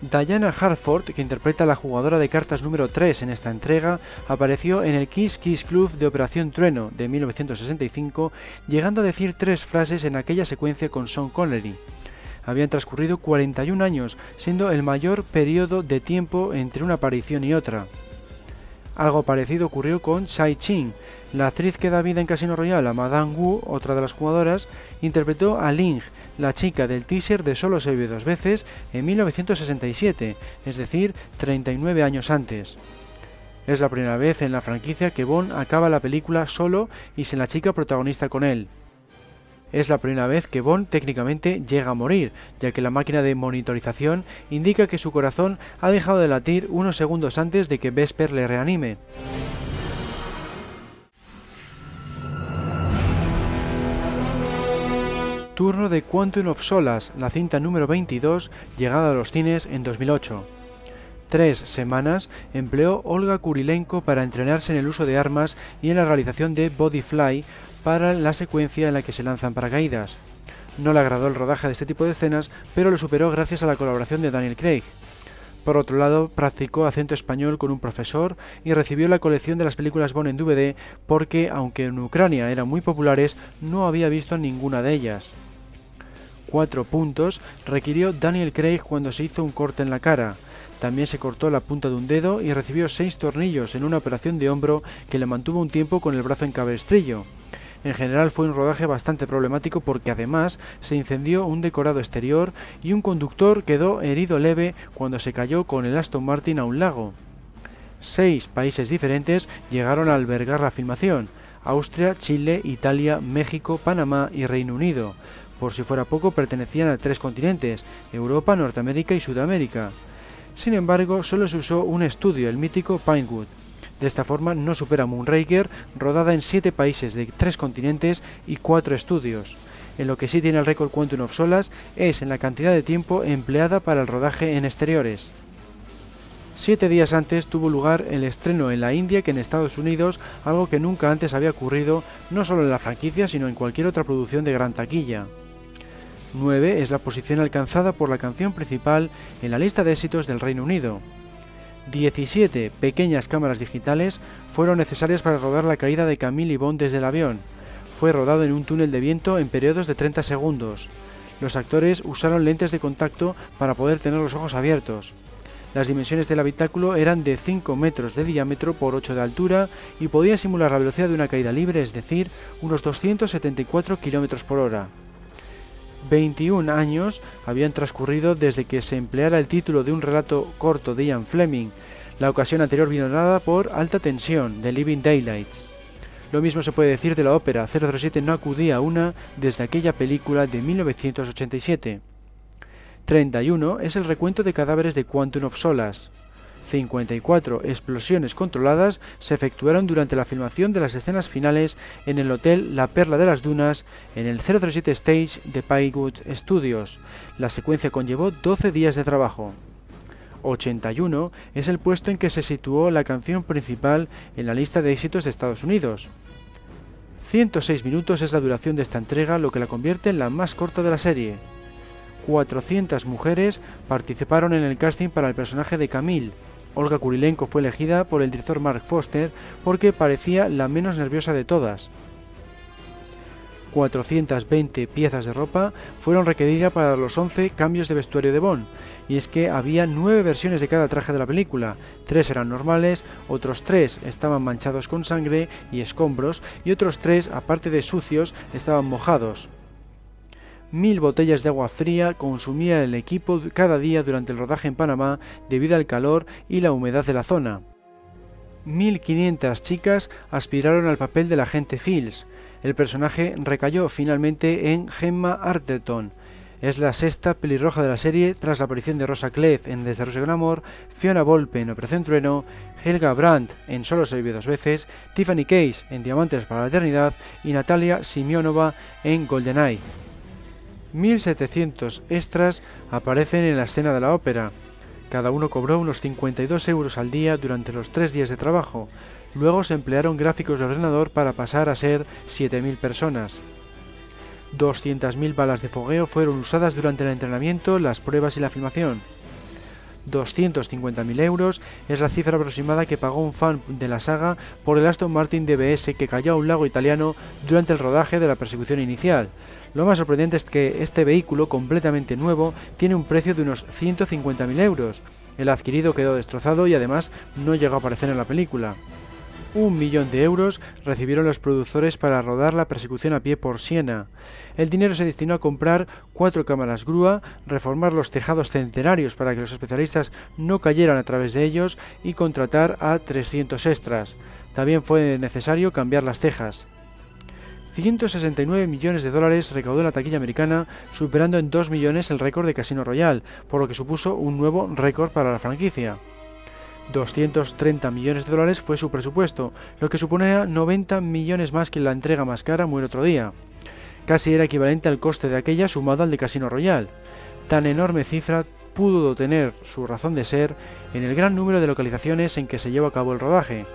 Diana Harford, que interpreta a la jugadora de cartas número 3 en esta entrega, apareció en el Kiss Kiss Club de Operación Trueno de 1965, llegando a decir tres frases en aquella secuencia con Sean Connery habían transcurrido 41 años, siendo el mayor periodo de tiempo entre una aparición y otra. Algo parecido ocurrió con Chai Ching. La actriz que da vida en Casino Royale a Madame Wu, otra de las jugadoras, interpretó a Ling, la chica del teaser de Solo se vive dos veces en 1967, es decir, 39 años antes. Es la primera vez en la franquicia que Bond acaba la película solo y sin la chica protagonista con él. Es la primera vez que Bond técnicamente llega a morir, ya que la máquina de monitorización indica que su corazón ha dejado de latir unos segundos antes de que Vesper le reanime. Turno de Quantum of Solas, la cinta número 22, llegada a los cines en 2008 tres semanas empleó Olga Kurilenko para entrenarse en el uso de armas y en la realización de Bodyfly para la secuencia en la que se lanzan paracaídas. No le agradó el rodaje de este tipo de escenas, pero lo superó gracias a la colaboración de Daniel Craig. Por otro lado, practicó acento español con un profesor y recibió la colección de las películas Bond en DVD porque, aunque en Ucrania eran muy populares, no había visto ninguna de ellas. Cuatro puntos requirió Daniel Craig cuando se hizo un corte en la cara. También se cortó la punta de un dedo y recibió seis tornillos en una operación de hombro que le mantuvo un tiempo con el brazo en cabestrillo. En general fue un rodaje bastante problemático porque además se incendió un decorado exterior y un conductor quedó herido leve cuando se cayó con el Aston Martin a un lago. Seis países diferentes llegaron a albergar la filmación, Austria, Chile, Italia, México, Panamá y Reino Unido. Por si fuera poco, pertenecían a tres continentes, Europa, Norteamérica y Sudamérica. Sin embargo, solo se usó un estudio, el mítico Pinewood. De esta forma no supera Moonraker, rodada en 7 países de 3 continentes y 4 estudios. En lo que sí tiene el récord Quantum of Solas es en la cantidad de tiempo empleada para el rodaje en exteriores. Siete días antes tuvo lugar el estreno en la India que en Estados Unidos, algo que nunca antes había ocurrido no solo en la franquicia sino en cualquier otra producción de gran taquilla. 9 es la posición alcanzada por la canción principal en la lista de éxitos del Reino Unido. 17 pequeñas cámaras digitales fueron necesarias para rodar la caída de Camille y Bond desde el avión. Fue rodado en un túnel de viento en periodos de 30 segundos. Los actores usaron lentes de contacto para poder tener los ojos abiertos. Las dimensiones del habitáculo eran de 5 metros de diámetro por 8 de altura y podía simular la velocidad de una caída libre, es decir, unos 274 km por hora. 21 años habían transcurrido desde que se empleara el título de un relato corto de Ian Fleming, la ocasión anterior vino dada por Alta Tensión de Living Daylights. Lo mismo se puede decir de la ópera 007 no acudía a una desde aquella película de 1987. 31 es el recuento de cadáveres de Quantum of Solas. 54 explosiones controladas se efectuaron durante la filmación de las escenas finales en el hotel La Perla de las Dunas en el 007 Stage de Pinewood Studios. La secuencia conllevó 12 días de trabajo. 81 es el puesto en que se situó la canción principal en la lista de éxitos de Estados Unidos. 106 minutos es la duración de esta entrega, lo que la convierte en la más corta de la serie. 400 mujeres participaron en el casting para el personaje de Camille, Olga Kurilenko fue elegida por el director Mark Foster porque parecía la menos nerviosa de todas. 420 piezas de ropa fueron requeridas para los 11 cambios de vestuario de Bond, y es que había 9 versiones de cada traje de la película, 3 eran normales, otros 3 estaban manchados con sangre y escombros, y otros 3, aparte de sucios, estaban mojados. Mil botellas de agua fría consumía el equipo cada día durante el rodaje en Panamá debido al calor y la humedad de la zona. 1.500 chicas aspiraron al papel del agente Fields. El personaje recayó finalmente en Gemma Arterton. Es la sexta pelirroja de la serie tras la aparición de Rosa Clef en Rusia con Amor, Fiona Volpe en Operación Trueno, Helga Brandt en Solo se vive dos veces, Tiffany Case en Diamantes para la Eternidad y Natalia Simionova en GoldenEye. 1.700 extras aparecen en la escena de la ópera. Cada uno cobró unos 52 euros al día durante los tres días de trabajo. Luego se emplearon gráficos de ordenador para pasar a ser 7.000 personas. 200.000 balas de fogueo fueron usadas durante el entrenamiento, las pruebas y la filmación. 250.000 euros es la cifra aproximada que pagó un fan de la saga por el Aston Martin DBS que cayó a un lago italiano durante el rodaje de la persecución inicial. Lo más sorprendente es que este vehículo completamente nuevo tiene un precio de unos 150.000 euros. El adquirido quedó destrozado y además no llegó a aparecer en la película. Un millón de euros recibieron los productores para rodar la persecución a pie por Siena. El dinero se destinó a comprar cuatro cámaras grúa, reformar los tejados centenarios para que los especialistas no cayeran a través de ellos y contratar a 300 extras. También fue necesario cambiar las tejas. 169 millones de dólares recaudó la taquilla americana, superando en 2 millones el récord de Casino Royale, por lo que supuso un nuevo récord para la franquicia. 230 millones de dólares fue su presupuesto, lo que suponía 90 millones más que la entrega más cara Muere otro día. Casi era equivalente al coste de aquella sumado al de Casino Royale. Tan enorme cifra pudo tener su razón de ser en el gran número de localizaciones en que se llevó a cabo el rodaje.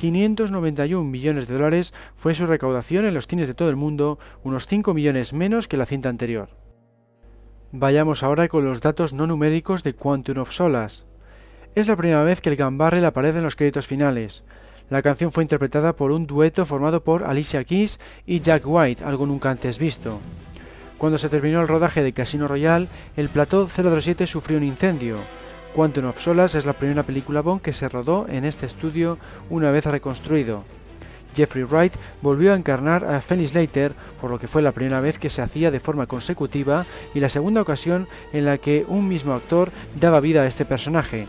591 millones de dólares fue su recaudación en los cines de todo el mundo, unos 5 millones menos que la cinta anterior. Vayamos ahora con los datos no numéricos de Quantum of Solas. Es la primera vez que el gambarrel aparece en los créditos finales. La canción fue interpretada por un dueto formado por Alicia Keys y Jack White, algo nunca antes visto. Cuando se terminó el rodaje de Casino Royale, el plató 007 sufrió un incendio. Quantum of Solas es la primera película Bond que se rodó en este estudio una vez reconstruido. Jeffrey Wright volvió a encarnar a Felix Leiter, por lo que fue la primera vez que se hacía de forma consecutiva y la segunda ocasión en la que un mismo actor daba vida a este personaje.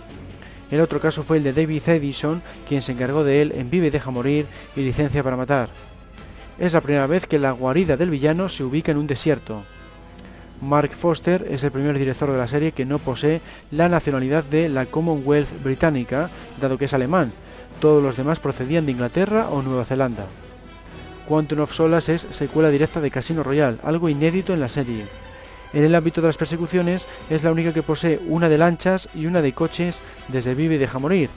El otro caso fue el de David Edison, quien se encargó de él en Vive y Deja Morir y Licencia para Matar. Es la primera vez que la guarida del villano se ubica en un desierto. Mark Foster es el primer director de la serie que no posee la nacionalidad de la Commonwealth británica, dado que es alemán. Todos los demás procedían de Inglaterra o Nueva Zelanda. Quantum of Solace es secuela directa de Casino Royale, algo inédito en la serie. En el ámbito de las persecuciones es la única que posee una de lanchas y una de coches desde Vive y Deja Morir.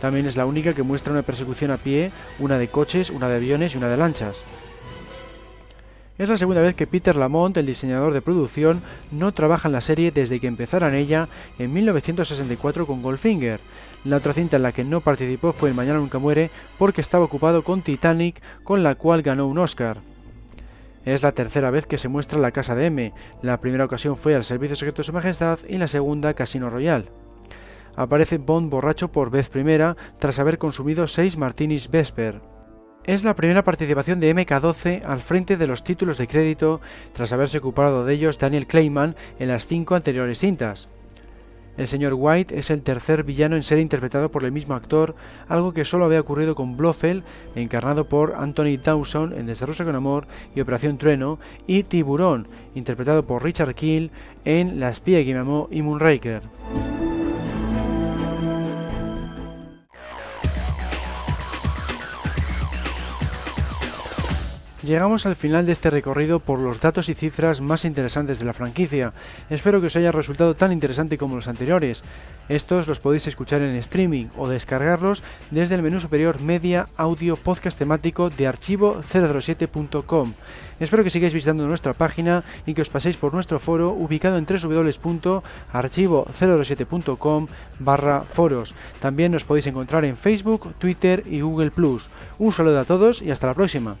También es la única que muestra una persecución a pie, una de coches, una de aviones y una de lanchas. Es la segunda vez que Peter Lamont, el diseñador de producción, no trabaja en la serie desde que empezara en ella en 1964 con Goldfinger. La otra cinta en la que no participó fue en Mañana Nunca Muere porque estaba ocupado con Titanic, con la cual ganó un Oscar. Es la tercera vez que se muestra la casa de M. La primera ocasión fue al Servicio Secreto de Su Majestad y la segunda Casino Royal. Aparece Bond borracho por vez primera tras haber consumido seis martinis Vesper. Es la primera participación de MK12 al frente de los títulos de crédito tras haberse ocupado de ellos Daniel Clayman en las cinco anteriores cintas. El señor White es el tercer villano en ser interpretado por el mismo actor, algo que solo había ocurrido con Blofeld, encarnado por Anthony Dawson en Desde con Amor y Operación Trueno, y Tiburón, interpretado por Richard Keel en La espía que me amó y Moonraker. Llegamos al final de este recorrido por los datos y cifras más interesantes de la franquicia. Espero que os haya resultado tan interesante como los anteriores. Estos los podéis escuchar en streaming o descargarlos desde el menú superior Media Audio Podcast temático de archivo007.com. Espero que sigáis visitando nuestra página y que os paséis por nuestro foro ubicado en www.archivo007.com barra foros. También nos podéis encontrar en Facebook, Twitter y Google ⁇ Un saludo a todos y hasta la próxima.